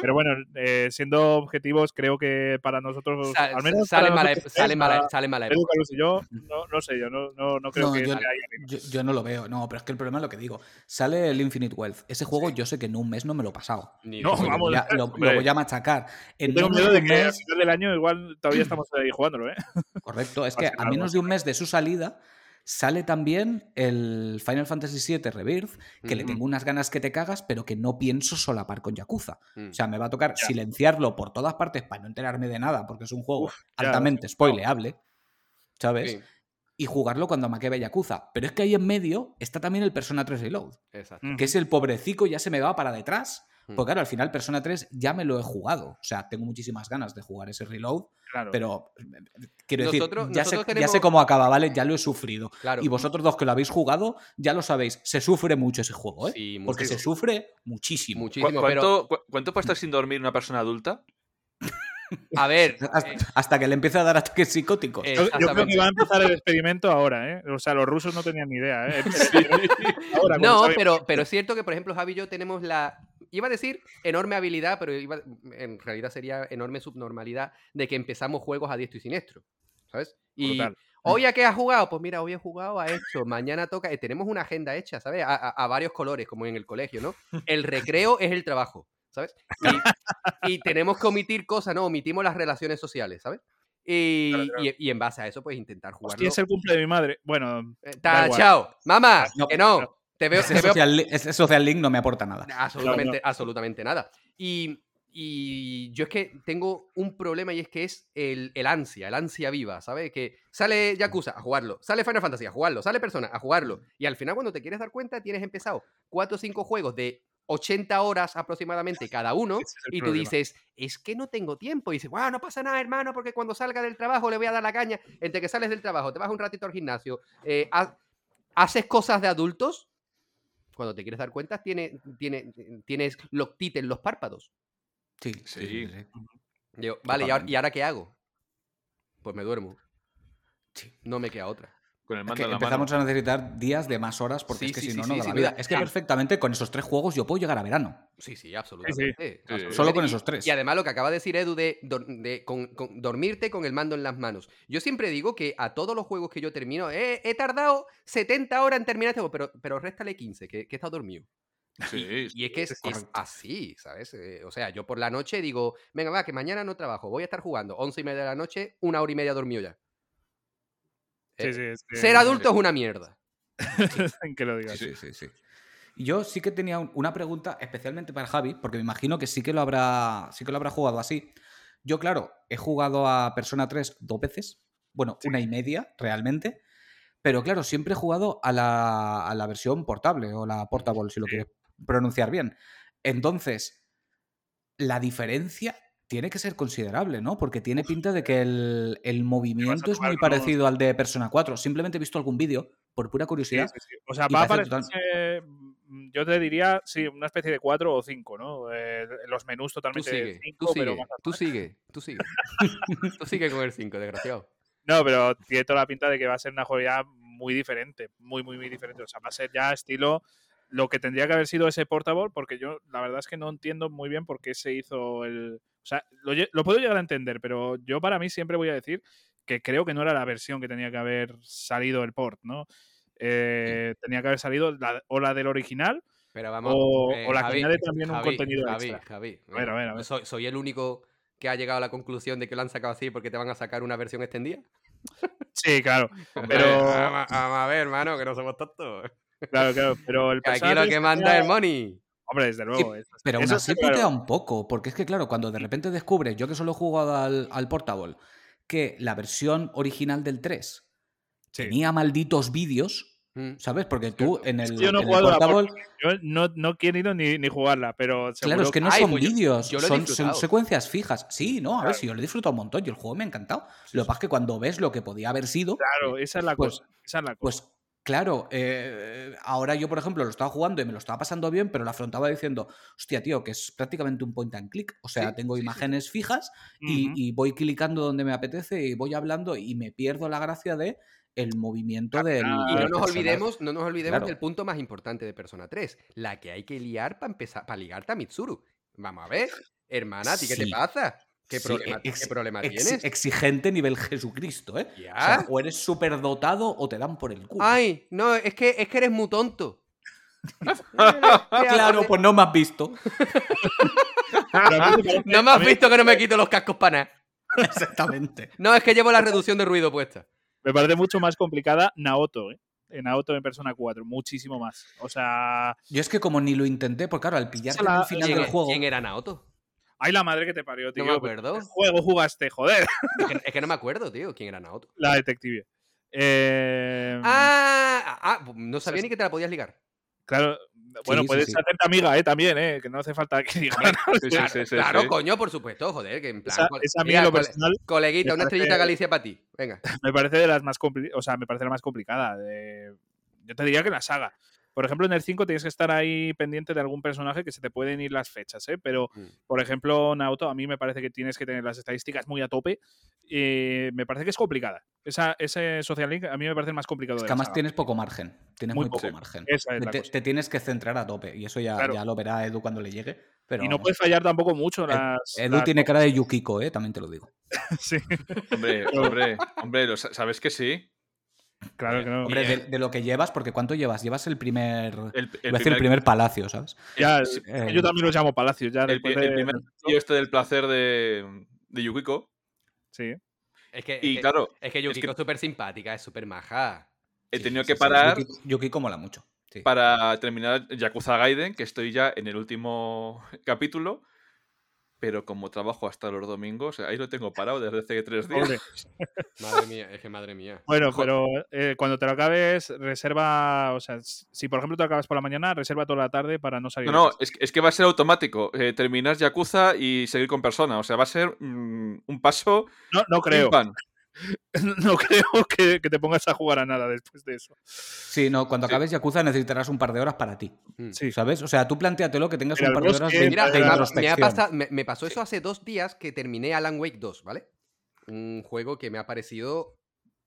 pero bueno, eh, siendo objetivos, creo que para nosotros. sa- al menos sale, mala, nosotros sale, mala, sale mala Edu, época. Carlos y yo, no, no sé, yo no, no, no creo No, que yo, yo- yo no lo veo, no, pero es que el problema es lo que digo. Sale el Infinite Wealth. Ese juego yo sé que en un mes no me lo he pasado. Ni No, coña. Lo vamos, voy a- lo, lo hombre. voy a machacar. En tengo miedo de que al mes, final del año igual todavía estamos ahí jugándolo, ¿eh? correcto, es [LAUGHS] que a menos de un mes de su salida sale también el Final Fantasy VII Rebirth, que le tengo unas ganas que te cagas, pero que no pienso solapar con Yakuza. Mm. O sea, me va a tocar silenciarlo por todas partes para no enterarme de nada, porque es un juego Uf, altamente spoileable, ¿sabes? Sí, Y jugarlo cuando me acabe Yakuza. Pero es que ahí en medio está también el Persona 3 Reload, exacto. Que es el pobrecico ya se me va para detrás. Porque claro, al final Persona 3 ya me lo he jugado. O sea, tengo muchísimas ganas de jugar ese Reload, Claro. pero quiero Nosotros- decir, ya sé, ya sé cómo acaba, ¿vale? Ya lo he sufrido. Claro. Y vosotros dos que lo habéis jugado, ya lo sabéis, se sufre mucho ese juego, ¿eh? Sí, Porque se sufre muchísimo. ¿Cu- Muchísimo, pero ¿Cuánto, cu- cuánto puede estar sin dormir una persona adulta? a ver, [LAUGHS] Hasta, eh, hasta que le empiece a dar ataques psicóticos. eh, Yo, yo creo que va a empezar el experimento ahora, ¿eh? O sea, los rusos no tenían ni idea, ¿eh? [LAUGHS] Ahora, No, pero, pero es cierto que, por ejemplo, Javi y yo tenemos la. Iba a decir enorme habilidad, pero iba- en realidad sería enorme subnormalidad de que empezamos juegos a diestro y siniestro. ¿Sabes? Y Brutal. hoy a qué has jugado? Pues mira, hoy he jugado a esto, mañana toca. eh, tenemos una agenda hecha, ¿sabes? A, a- a varios colores, como en el colegio, ¿no? El recreo es el trabajo, ¿sabes? Y, y tenemos que omitir cosas, ¿no? Omitimos las relaciones sociales, ¿sabes? Y, Claro, claro. y- y en base a eso, pues intentar jugarlo. Hostia, es el cumple de mi madre. Bueno, Eh, ta- chao, mamá, No, que no. claro. Te veo, Ese te veo social, ese social link no me aporta nada. Absolutamente, absolutamente nada. Y, y yo es que tengo un problema y es que es el, el ansia, el ansia viva, ¿sabes? Que sale Yakuza a jugarlo, sale Final Fantasy a jugarlo, sale Persona a jugarlo. Y al final cuando te quieres dar cuenta tienes empezado 4 o 5 juegos de 80 horas aproximadamente cada uno es y tú problema. dices, es que no tengo tiempo. Y dices, bueno, no pasa nada, hermano, porque cuando salga del trabajo le voy a dar la caña. Entre que sales del trabajo, te vas un ratito al gimnasio, eh, ha- haces cosas de adultos. Cuando te quieres dar cuenta, tiene, tiene, tienes loctite en los párpados. Sí, Sí. Digo, vale, ¿y ahora. ¿y ahora qué hago? Pues me duermo. Sí. No me queda otra. Con el Es mando que en la mano. empezamos a necesitar días de más horas porque Sí, es que sí, si sí, no, sí, no da sí, la mira, vida. Es que perfectamente con esos tres juegos yo puedo llegar a verano. Sí, sí, absolutamente. Sí. absolutamente. Solo con esos tres. Y además lo que acaba de decir Edu de, dor- de con- con dormirte con el mando en las manos. Yo siempre digo que a todos los juegos que yo termino, eh, he tardado 70 horas en terminar este juego, pero, pero réstale 15, que, que he estado dormido. Sí, Y es que es, así, ¿sabes? Eh, o sea, yo por la noche digo, venga, va, que mañana no trabajo, voy a estar jugando 11 y media de la noche, una hora y media dormido ya. Sí, Eh, sí, es que- Ser adulto es una mierda. [LAUGHS] que lo digas. Sí, sí, sí. Y Yo sí que tenía un- una pregunta especialmente para Javi, porque me imagino que sí que lo habrá, sí que lo habrá jugado así. Yo, claro, he jugado a Persona 3 dos veces, bueno, una y media realmente, pero claro, siempre he jugado a la, a la versión portable o la portable, si lo Sí. quieres pronunciar bien. Entonces, la diferencia tiene que ser considerable, ¿no? Porque tiene pinta de que el, el movimiento es muy parecido al de Persona 4. Simplemente he visto algún vídeo, por pura curiosidad, sí, sí. O sea, va a parece parecerse, mm, yo te diría, sí, una especie de 4 o 5, ¿no? Eh, los menús Tú totalmente sigue, 5, tú pero sigue, más tú sigue, tú sigue. [LAUGHS] tú sigue con el 5, desgraciado. No, pero tiene toda la pinta de que va a ser una jugabilidad muy diferente, muy, muy, muy diferente. O sea, va a ser ya estilo lo que tendría que haber sido ese portable, porque yo la verdad es que no entiendo muy bien por qué se hizo el... O sea, lo, puedo llegar a entender, pero yo para mí siempre voy a decir que creo que no era la versión que tenía que haber salido el port, ¿no? Eh, tenía que haber salido la, o la del original Pero vamos. o, eh, o la que añade también un contenido Javi, extra. Javi, A a ver, a ver. Soy, soy el único que ha llegado a la conclusión de que lo han sacado así porque te van a sacar una versión extendida. Sí, claro, [LAUGHS] pero Vamos, vamos a ver, hermano, que no somos tontos. claro, claro, pero el Aquí lo que manda es el money. Hombre, desde luego. eso- Pero aún eso así claro. putea un poco, porque es que claro, cuando de repente descubres, yo que solo he jugado al, al Portable, que la versión original del 3 Sí. tenía malditos vídeos, Mm. ¿sabes? Porque tú en el, yo no he en el la Portable... Yo no, no quiero ir ni, ni jugarla, pero Claro, es que no son pues vídeos, son, secuencias fijas. Sí, no, a ver, Claro. si yo lo he disfrutado un montón, yo el juego me ha encantado. Lo que pasa es que cuando ves lo que podía haber sido, Claro, esa es la Pues- cosa. Esa es la cosa. pues claro, eh, ahora yo, por ejemplo, lo estaba jugando y me lo estaba pasando bien, pero lo afrontaba diciendo, hostia, tío, que es prácticamente un point and click. O sea, Sí, tengo sí, sí. imágenes fijas y, voy clicando donde me apetece y voy hablando y me pierdo la gracia de el movimiento del. Y Ah, no nos olvidemos, no nos olvidemos Claro. del punto más importante de Persona 3, la que hay que liar para empezar, para ligarte a Mitsuru. Vamos a ver, hermana, ¿a ti qué te pasa? ¿Qué Sí, problema, ex- qué problema ex- tienes? Exigente nivel Jesucristo, ¿eh? Ya. O sea, o eres súper dotado o te dan por el culo. Ay, no, es que, es que eres muy tonto. [LAUGHS] claro, pues no me has visto. [LAUGHS] No me has visto que no me quito los cascos para nada. Exactamente. No, es que llevo la reducción de ruido puesta. Me parece mucho más complicada Naoto, ¿eh? En Naoto en Persona 4, muchísimo más. O sea, Yo es que como ni lo intenté, porque claro, al en el final ¿Quién, del e- juego. quién era Naoto? Ay la madre que te parió, tío. me acuerdo. ¿Qué juego jugaste, joder? Es que, es que no me acuerdo, tío, quién era Naoto. [LAUGHS] La detective. Eh, Ah, ah, ah, no sabía Pues- ni que te la podías ligar. Claro, bueno, sí, puedes sí. hacerte amiga, ¿eh? También, ¿eh? Que no hace falta que diga nada. Sí, sí, Claro, sí, sí, claro, sí. coño, por supuesto, joder, que en plan. Esa, esa Mira, lo personal coleguita, una parece- estrellita Galicia para ti. Venga. [LAUGHS] me parece de las más o sea, me parece la más complicada. de- Yo te diría que la saga. Por ejemplo, en el 5 tienes que estar ahí pendiente de algún personaje que se te pueden ir las fechas, ¿eh? Pero, Mm. por ejemplo, Naoto, a mí me parece que tienes que tener las estadísticas muy a tope. y me parece que es complicada. Esa, ese Social Link a mí me parece el más complicado Es que además saga. tienes poco margen. Tienes Muy muy, poco poco. margen. Esa es la te, cosa. te tienes que centrar a tope. Y eso ya, Claro. ya lo verá Edu cuando le llegue. Pero y no vamos, puedes fallar tampoco mucho las. Edu las- tiene cara de Yukiko, ¿eh? También te lo digo. [LAUGHS] Sí, Hombre, hombre, hombre, ¿sabes que sí? Claro que no. Hombre, de, de lo que llevas, porque ¿cuánto llevas? Llevas el primer. El, a decir el primer palacio, ¿sabes? Ya, sí, Eh, yo también los llamo palacios. Ya el, después el de- primer tío este del placer de, de Yukiko. Sí. Es que, Y es que, claro, es que Yukiko que- es súper simpática, es súper maja. he sí, tenido sí, que sí, parar Yukiko, Yukiko mola mucho. sí. para terminar Yakuza Gaiden, que estoy ya en el último capítulo. Pero como trabajo hasta los domingos, ahí lo tengo parado desde hace tres días. Hombre, [LAUGHS] Madre mía, es que madre mía. Bueno, Joder. pero eh, cuando te lo acabes, reserva. O sea, si por ejemplo te lo acabas por la mañana, reserva toda la tarde para no salir. No, no, es, que- es que va a ser automático. eh, terminar Yakuza y seguir con persona. O sea, va a ser mm, un paso. no, no creo. [LAUGHS] No creo que, que te pongas a jugar a nada después de eso. Sí, no, cuando Sí. acabes Yakuza necesitarás un par de horas para ti. Mm. Sí. ¿Sabes? O sea, tú planteatelo que tengas Mira, un par de horas bosque- de, Mira, de me, ha- me ha introspección. pasado- me- me pasó eso hace dos días que terminé Alan Wake 2, ¿vale? Un juego que me ha parecido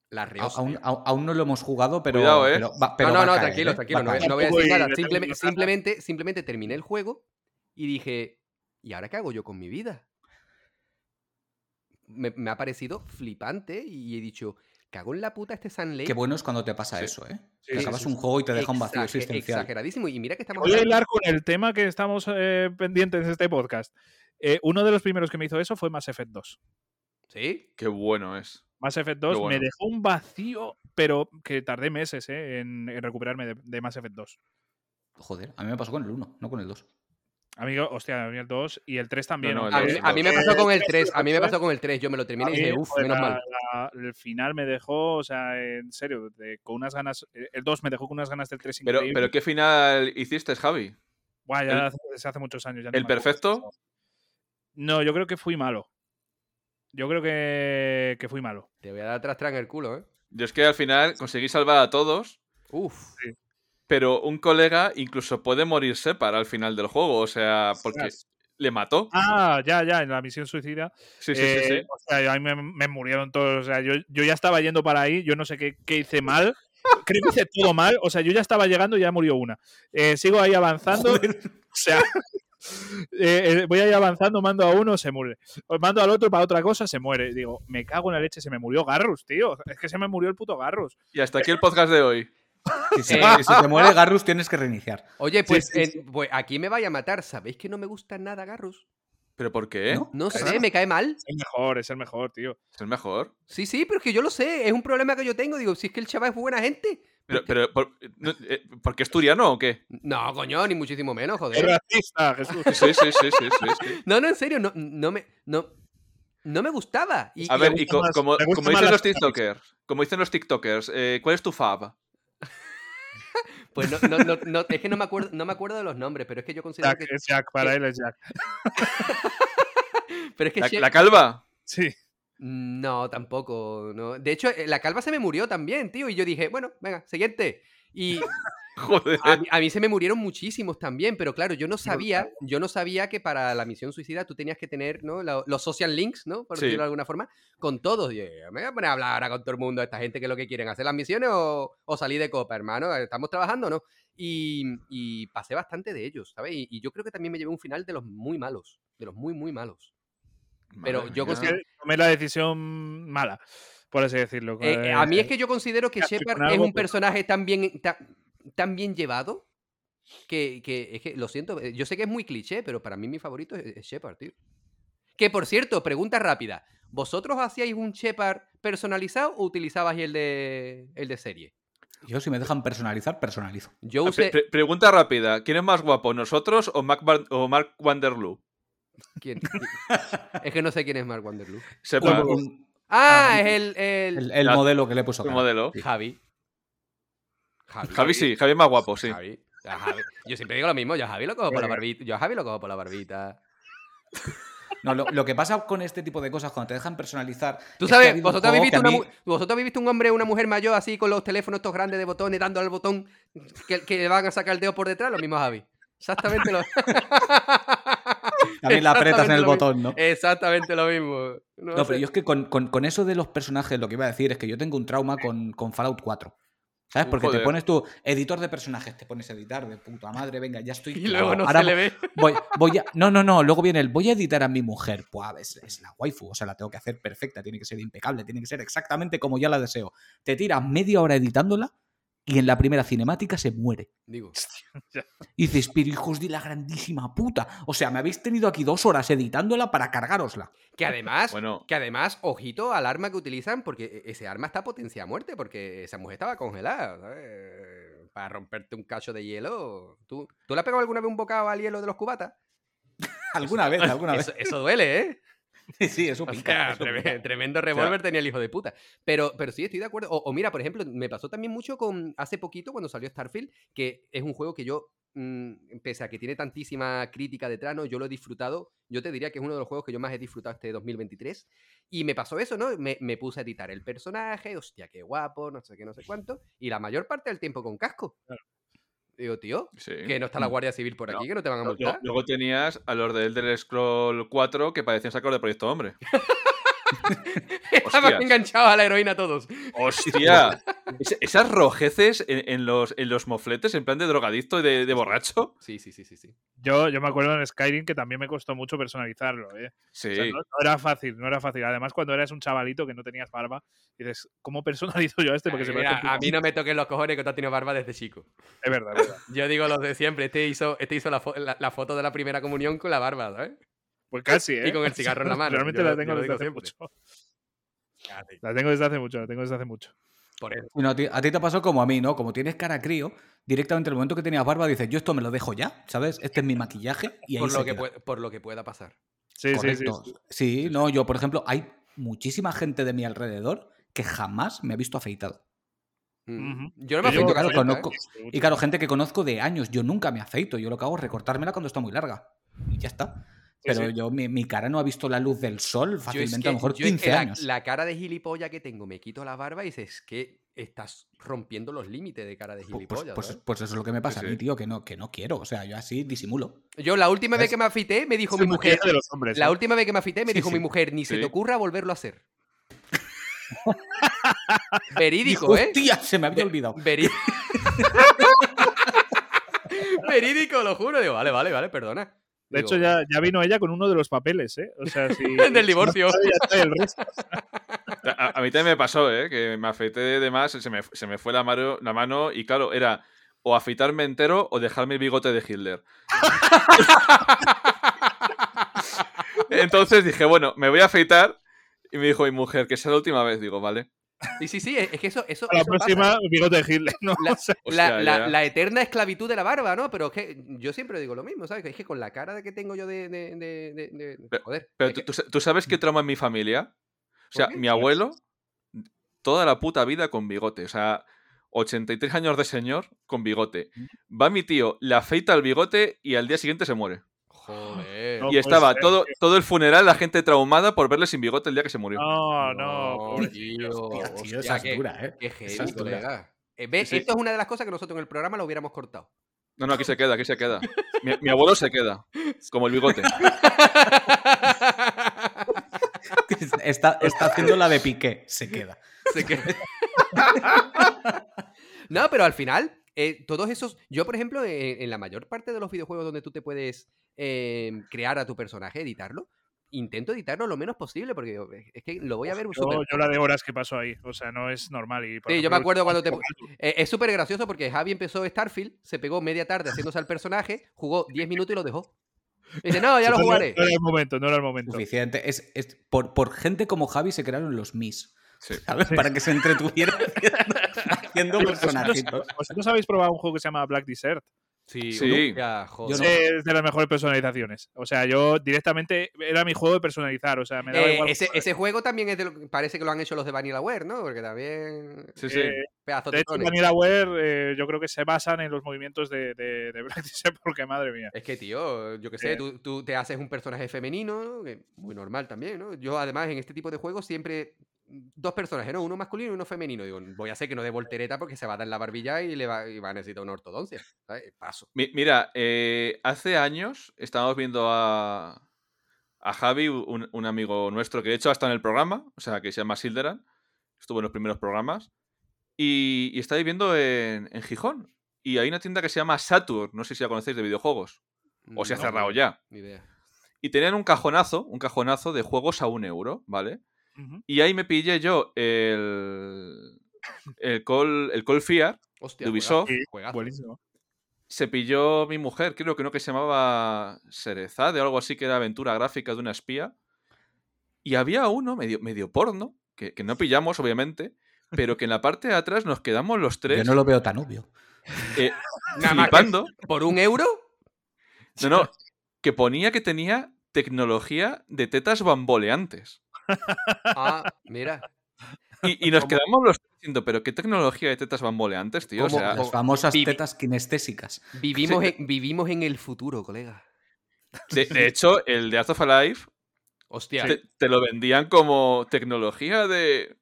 la A- rehostia. Aún, a- aún no lo hemos jugado, pero. Cuidado, ¿eh? pero va- pero no, no, no, caer, tranquilo, ¿eh? tranquilo. No, voy- caer. no voy a decir ir nada. simplemente, simplemente terminé el juego y dije, ¿y ahora qué hago yo con mi vida? Me, me ha parecido flipante y he dicho, cago en la puta este Sun Lake. Qué bueno es cuando te pasa Sí. eso, ¿eh? Sí, que sí, acabas sí, un sí. juego y te deja un vacío existencial. Exageradísimo. Y mira que estamos Voy a hilar con el tema que estamos eh, pendientes de este podcast. Eh, uno de los primeros que me hizo eso fue Mass Effect 2. ¿Sí? Qué bueno es. Mass Effect 2 bueno. me dejó un vacío, pero que tardé meses eh, en, en recuperarme de, de Mass Effect 2. Joder, a mí me pasó con el 1, no con el 2. Amigo, hostia, a mí el 2 y el 3 también. No, no, A aunque- mí, el a mí me pasó con el el 3. A mí me pasó con el 3. Yo me lo terminé y a dije, mí uff, menos la- mal. la- el final me dejó, o sea, en serio, de- con unas ganas. eh, El 2 me dejó con unas ganas del 3 Pero, increíbles. pero ¿qué final hiciste, Javi? Buah, ya el- hace, desde hace muchos años. ya ni ¿El perfecto? No, yo creo que fui malo. Yo creo que, que fui malo. Te voy a dar tras en el culo, ¿eh? Yo es que al final conseguí salvar a todos, Uf. Pero un colega incluso puede morirse para al final del juego. O sea, porque le mató. Ah, ya, ya, en la misión suicida. Sí, sí, eh, sí, sí. O sea, a mí me, me murieron todos. O sea, yo, yo ya estaba yendo para ahí. Yo no sé qué, qué hice mal. creo que hice todo mal. O sea, yo ya estaba llegando y ya murió una. Eh, sigo ahí avanzando. O sea, [LAUGHS] eh, eh, voy ahí avanzando, mando a uno, se muere. Mando al otro para otra cosa, se muere. Digo, me cago en la leche, se me murió Garrus, tío. Es que se me murió el puto Garrus. Y hasta aquí el podcast de hoy. Si, se- Eh. si te muere [LAUGHS] Garrus, tienes que reiniciar. Oye, pues, sí, en- sí. pues aquí me vaya a matar. ¿Sabéis que no me gusta nada Garrus? ¿Pero por qué? ¿No? No sé, me cae mal. Es el mejor, es el mejor, tío. Es el mejor. Sí, sí, pero es que yo lo sé. Es un problema que yo tengo. Digo, si es que el chaval es buena gente. Pero, pero por, no, eh, ¿por qué es turiano o qué? No, coño, ni muchísimo menos, Es joder. racista, Jesús. Sí, sí, sí, sí, sí, sí. No, no, en serio, no, no me. No, no me gustaba. Y, A y- ver, y co- más- como, dicen los TikTokers, como dicen los TikTokers, eh, ¿cuál es tu fab? [LAUGHS] pues no, no, no, no, es que no me acuerdo, no me acuerdo de los nombres, pero es que yo considero Jack, que. es Jack, para él es Jack. [LAUGHS] Pero es que ¿La, She- la calva? Sí. No, tampoco. No. De hecho, eh, la calva se me murió también, tío. Y yo dije, bueno, venga, siguiente. Y [LAUGHS] Joder. a mí, a mí se me murieron muchísimos también, pero claro, yo no sabía, yo no sabía que para la misión suicida tú tenías que tener ¿no? Lo- los social links, ¿no? Por Sí. decirlo de alguna forma, con todos. Y yo, me voy a poner a hablar ahora con todo el mundo, esta gente que lo que quieren, hacer las misiones o, o salir de copa, hermano. ¿Estamos trabajando no? Y, y pasé bastante de ellos, ¿sabes? Y, y yo creo que también me llevé un final de los muy malos, de los muy, muy malos. pero Madre yo considero- Tomé la decisión mala, por así decirlo. Eh, eh, a mí es Eh, que yo considero que Shepard es un personaje tan bien, ta- tan, bien llevado que, que es que, lo siento, eh, yo sé que es muy cliché, pero para mí mi favorito es, es Shepard, tío. Que por cierto, pregunta rápida. ¿Vosotros hacíais un Shepard personalizado o utilizabais el de, el de serie? Yo, si me dejan personalizar, personalizo. Yo Ah, usé. pre- pre- pregunta rápida: ¿quién es más guapo, nosotros o Mark, Van- o Mark Wanderloo? ¿Quién? es que no sé quién es Mark Wanderloo. Sepa, Un- un- Ah, Ah, es el, el- el el modelo que le puso el modelo. Javi. Javi sí, Javi es más guapo, sí. Javi. A Javi. Yo siempre digo lo mismo, yo a Javi lo cojo por la barbita. Yo a Javi lo cojo por la barbita. No, lo, lo que pasa con este tipo de cosas, cuando te dejan personalizar. Tú ha sabes, un vosotros habéis, visto una a mí- mu- vosotros habéis visto un hombre o una mujer mayor así con los teléfonos estos grandes de botones dando al botón que, que le van a sacar el dedo por detrás, lo mismo a Javi. Exactamente lo [LAUGHS] También la apretas en el botón, ¿no? Exactamente lo mismo. No, No, sé. pero yo es que con, con- con eso de los personajes, lo que iba a decir es que yo tengo un trauma con, con Fallout 4. ¿Sabes? Uh, Porque te pones tu editor de personajes, te pones a editar de puta madre, venga, ya estoy. [LAUGHS] Y luego no Ahora se le ve. [LAUGHS] Voy, voy a, no, no, no, luego viene el voy a editar a mi mujer. Pues es, es la waifu, o sea, la tengo que hacer perfecta, tiene que ser impecable, tiene que ser exactamente como ya la deseo. Te tiras media hora editándola y en la primera cinemática se muere. Digo, [LAUGHS] Y dices, pero hijos de la grandísima puta. O sea, me habéis tenido aquí dos horas editándola para cargarosla. que además, Bueno, que además, ojito al arma que utilizan, porque e- ese arma está potencia a muerte, porque esa mujer estaba congelada, ¿sabes? Para romperte un cacho de hielo. ¿Tú, ¿tú le has pegado alguna vez un bocado al hielo de los cubatas? [LAUGHS] Alguna vez, alguna vez. Eso, eso duele, ¿eh? [LAUGHS] Sí, eso O pica. sea, eso treme- pica. tremendo revólver tenía el hijo de puta. Pero, pero sí, estoy de acuerdo. O, o mira, por ejemplo, me pasó también mucho con hace poquito cuando salió Starfield, que es un juego que yo, mm, pese a que tiene tantísima crítica detrás, ¿no? yo lo he disfrutado. Yo te diría que es uno de los juegos que yo más he disfrutado este 2023. Y me pasó eso, ¿no? Me, me puse a editar el personaje, hostia, qué guapo, no sé qué, no sé cuánto. Y la mayor parte del tiempo con casco. Digo, tío, sí. que no está la Guardia Civil por No, aquí, que no te van a Luego- multar. Luego tenías a los de Elder Scroll 4 que parecían sacados de Proyecto Hombre. [LAUGHS] [LAUGHS] Estaban enganchados a la heroína todos. ¡Hostia! Es- esas rojeces en, en los, en los mofletes, en plan de drogadicto y de, de borracho. Sí, sí, sí, sí, sí. Yo, yo me acuerdo en Skyrim que también me costó mucho personalizarlo. ¿eh? Sí. O sea, no, no era fácil, no era fácil. Además, cuando eras un chavalito que no tenías barba, dices, ¿cómo personalizo yo a este? Porque se Mira, parece un a mí no me toquen los cojones que tú has tenido barba desde chico. Es verdad, es verdad. Yo digo los de siempre. Este hizo, este hizo la, fo- la- la foto de la primera comunión con la barba, ¿sabes? Pues casi, ¿eh? Y con el cigarro en la [LAUGHS] mano. Realmente Yo la tengo yo desde hace siempre. mucho. La tengo desde hace mucho, la tengo desde hace mucho. Por eso. Bueno, a ti, a ti te pasó como a mí, ¿no? Como tienes cara crío, directamente el momento que tenías barba dices, yo esto me lo dejo ya, ¿sabes? Este es mi maquillaje y ahí Por se lo, que queda. puede- por lo que pueda pasar. Sí, sí, sí, sí. Sí, no, yo, por ejemplo, hay muchísima gente de mi alrededor que jamás me ha visto afeitado. Mm. Yo no me Yo afeito claro, casi nunca, conozco- ¿eh? Y claro, gente que conozco de años, yo nunca me afeito, yo lo que hago es recortármela cuando está muy larga. Y ya está. Pero sí. yo, mi, mi cara no ha visto la luz del sol Yo es fácilmente, que- a lo mejor yo es que 15 la, años. la cara de gilipollas que tengo, me quito la barba y dices, que estás rompiendo los límites de cara de Pu- Pues, gilipollas. pues- pues eso es lo que me pasa Sí, a mí, tío, que no, que no quiero. O sea, yo así disimulo. Yo la última vez Es- que me afeité, me dijo Es mi mujer. de los hombres. La ¿eh? última vez que me afeité, me Sí, dijo sí. mi mujer, ni se te ocurra volverlo a hacer. [LAUGHS] Verídico, Dijo, ¿eh? Hostia, se me había olvidado. [LAUGHS] Verídico, lo juro. Digo, vale, vale, vale, perdona. De Digo, hecho, ya, ya vino ella con uno de los papeles, ¿eh? O sea, si. [LAUGHS] Del divorcio. si no, ya está el resto. [LAUGHS] A, a mí también me pasó, ¿eh? Que me afeité de más, se me, se me fue la mano, la mano y claro, era o afeitarme entero o dejarme el bigote de Hitler. [LAUGHS] Entonces dije, bueno, me voy a afeitar. Y me dijo mi mujer que sea la última vez. Digo, vale. Sí, sí, sí, es que eso, eso, la eso pasa. próxima, bigote de Hitler, ¿no? La, [LAUGHS] O sea, la- Hostia, la- ya. la eterna esclavitud de la barba, ¿no? Pero es que yo siempre digo lo mismo, ¿sabes? Es que con la cara de que tengo yo de. de, de- de- de- Pero- joder. Pero ¿tú, que- sabes qué trauma en mi familia? O sea, mi abuelo, toda la puta vida con bigote. O sea, 83 años de señor con bigote. Va mi tío, le afeita el bigote y al día siguiente se muere. Joder. No y estaba ser, todo, todo el funeral, la gente traumada por verle sin bigote el día que se murió. No, no. No, tío. Hostia, tío, hostia, esa es dura, ¿eh? Qué heavy, Esa es dura. colega. Eh, ¿ves? Sí, sí. Esto es una de las cosas que nosotros en el programa lo hubiéramos cortado. No, no, aquí se queda, aquí se queda. Mi, mi abuelo se queda, como el bigote. [LAUGHS] Está, está haciendo la de Piqué, se queda. Se queda. [LAUGHS] no, pero al final, eh, todos esos. Yo, por ejemplo, en, en la mayor parte de los videojuegos donde tú te puedes eh, crear a tu personaje, editarlo, intento editarlo lo menos posible, porque digo, es que lo voy a ver Yo, súper. yo la de horas que pasó ahí. O sea, no es normal. Y, por Sí, yo ejemplo, me acuerdo cuando te. [LAUGHS] Eh, es súper gracioso porque Javi empezó Starfield, se pegó media tarde haciéndose al personaje, jugó 10 minutos y lo dejó. Y dice, no, ya lo jugaré. No era el momento, no era el momento. Suficiente. Es, es- por, por gente como Javi se crearon los Mis. Sí. ¿Sabes? Para que se entretuviera [LAUGHS] [LAUGHS] haciendo, ¿vosotros, personajitos. vosotros habéis probado un juego que se llama Black Desert? Sí, Sí. joder. Yo no. Es de las mejores personalizaciones. O sea, yo directamente era mi juego de personalizar. O sea, me daba Eh, igual. ese, ese juego también es de lo, parece que lo han hecho los de Vanillaware, ¿no? Porque también. Sí, sí. Eh, Pedazo de hecho, Vanillaware eh, yo creo que se basan en los movimientos de, de, de Black Desert porque, madre mía. Es que, tío, yo qué sé, Eh. tú, tú te haces un personaje femenino, muy normal también, ¿no? Yo, además, en este tipo de juegos siempre. Dos personajes, ¿no? Uno masculino y uno femenino. Digo, voy a hacer que no dé voltereta porque se va a dar la barbilla y, le va, y va a necesitar una ortodoncia. ¿sabes? Paso. Mi- Mira, eh, hace años estábamos viendo a, a Javi, un, un amigo nuestro que de hecho ha estado en el programa, o sea, que se llama Silderan, estuvo en los primeros programas, y, y está viviendo en, en Gijón. Y hay una tienda que se llama Saturn, no sé si la conocéis de videojuegos, o se ha No, cerrado ya. Ni idea. Y tenían un cajonazo, un cajonazo de juegos a un euro, ¿vale? Y ahí me pillé yo el, el Call, el Call Fear, Hostia, de Ubisoft. Sí, juegazo. Buenísimo. se pilló mi mujer, creo que no que se llamaba Serezade o algo así, que era aventura gráfica de una espía. Y había uno medio, medio porno, que, que no pillamos, obviamente, pero que en la parte de atrás nos quedamos los tres Yo no lo veo tan obvio. eh, [LAUGHS] flipando. ¿Por un euro? No, no, que ponía que tenía tecnología de tetas bamboleantes. Ah, mira. Y, y nos ¿Cómo? quedamos los diciendo, pero ¿qué tecnología de tetas bamboleantes, tío? O sea. Las famosas Vivi- tetas kinestésicas. Vivimos, en, vivimos en el futuro, colega. de, de hecho, el de Art of Alive Hostia. te, te lo vendían como tecnología de...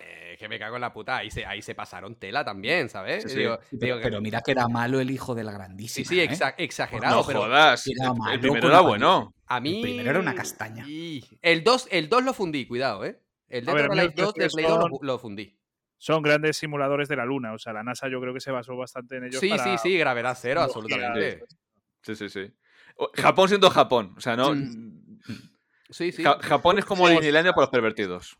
Eh, que me cago en la puta. Ahí se, ahí se pasaron tela también, ¿sabes? Sí, sí. Digo- Sí, digo Pero, que- pero mira que era malo el hijo de la sí, grandísima. sí, ¿eh? exa- exagerado, no pero jodas, era el- malo el primero era bueno. a mí... primero era una castaña. Y- El 2 el dos lo fundí, cuidado, ¿eh? El Dead or a mí Alive los 2 de Play 2 lo, son- lo fundí. Son grandes simuladores de la luna. O sea, la NASA yo creo que se basó bastante en ellos. Sí, para- sí, sí, gravedad cero, absolutamente. Sí, sí, sí. Japón siendo Japón. O sea, no. Mm. Sí, sí. Ja- Japón es como Sí. Disneylandia para los pervertidos.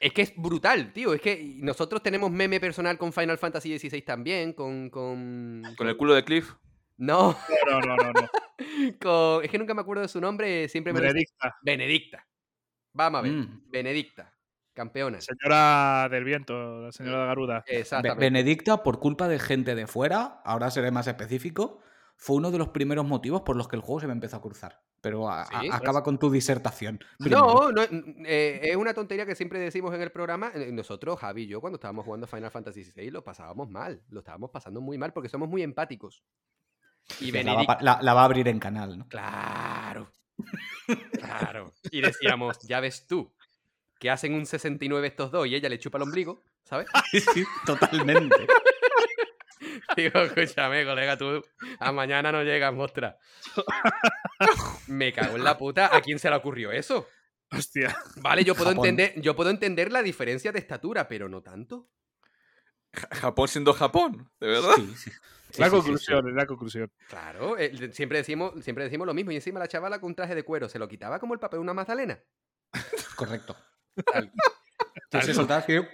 Es que es brutal, tío. Es que nosotros tenemos meme personal con Final Fantasy XVI también, con... con... Con el culo de Cliff. No, No, no, no, no. [LAUGHS] con... es que nunca me acuerdo de su nombre, siempre me lo- Benedicta, Benedicta. Vamos a ver. Mm. Benedicta. Campeona. señora del viento, la señora de Garuda. Exactamente. Benedicta, por culpa de gente de fuera, ahora seré más específico, fue uno de los primeros motivos por los que el juego se me empezó a cruzar. Pero a- a- ¿Sí? acaba con tu disertación. primero. No, no eh, es una tontería que siempre decimos en el programa. Eh, Nosotros, Javi y yo, cuando estábamos jugando Final Fantasy XVI, lo pasábamos mal. Lo estábamos pasando muy mal porque somos muy empáticos. Y La va, la- la va a abrir en canal, ¿no? Claro. [LAUGHS] Claro. Y decíamos, ya ves tú, que hacen un 69 estos dos y ella le chupa el ombligo, ¿sabes? [LAUGHS] sí, totalmente. [LAUGHS] Digo, escúchame, colega, tú a mañana no llegas, mostra. [LAUGHS] Me cago en la puta. ¿A quién se le ocurrió eso? Hostia. Vale, yo puedo, Japón. entender, yo puedo entender la diferencia de estatura, pero no tanto. Ja- Japón siendo Japón, de verdad. Sí, sí. Sí, la sí, sí, conclusión, es la conclusión. Claro, eh, siempre, decimos, siempre decimos lo mismo. Y encima la chavala con un traje de cuero se lo quitaba como el papel de una magdalena. Correcto. Tal- [LAUGHS] sí, soltabas que-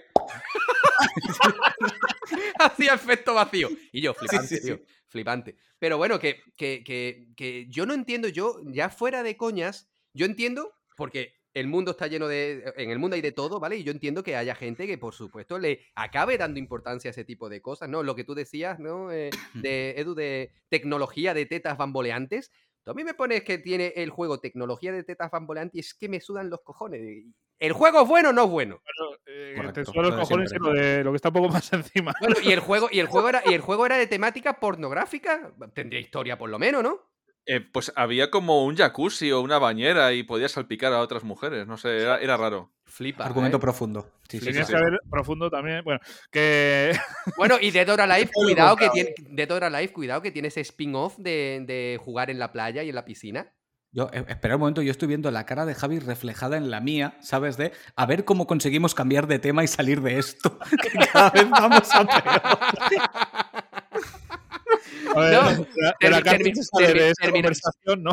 [LAUGHS] Hacía efecto vacío. Y yo, flipante, Sí, sí, sí. tío. Flipante. Pero bueno, que, que, que, que yo no entiendo, yo, ya fuera de coñas, yo entiendo, porque el mundo está lleno de. En el mundo hay de todo, ¿vale? Y yo entiendo que haya gente que, por supuesto, le acabe dando importancia a ese tipo de cosas, ¿no? Lo que tú decías, ¿no? Eh, [CLEARS THROAT] de Edu, de tecnología de tetas bamboleantes. Tú a mí me pones que tiene el juego tecnología de tetas bamboleantes y es que me sudan los cojones. ¿El juego es bueno o no es bueno? Bueno, eh, Correcto, te suenan los cojones siempre. lo, de, lo que está un poco más [LAUGHS] encima. Bueno, y el juego, y el juego era, y el juego era de temática pornográfica. Tendría historia por lo menos, ¿no? Eh, pues había como un jacuzzi o una bañera y podías salpicar a otras mujeres. No sé, era, era raro. Flipa. Argumento ¿eh? profundo. Sí, sí, Tenías sí. que haber profundo también. Bueno, que. [LAUGHS] Bueno, y Dead or Alive, cuidado que tiene. Dead or Alive, cuidado que tiene ese spin-off de, de jugar en la playa y en la piscina. Yo, eh, espera un momento, yo estoy viendo la cara de Javi reflejada en la mía, ¿sabes? De a ver cómo conseguimos cambiar de tema y salir de esto. [LAUGHS] Que cada vez vamos a peor.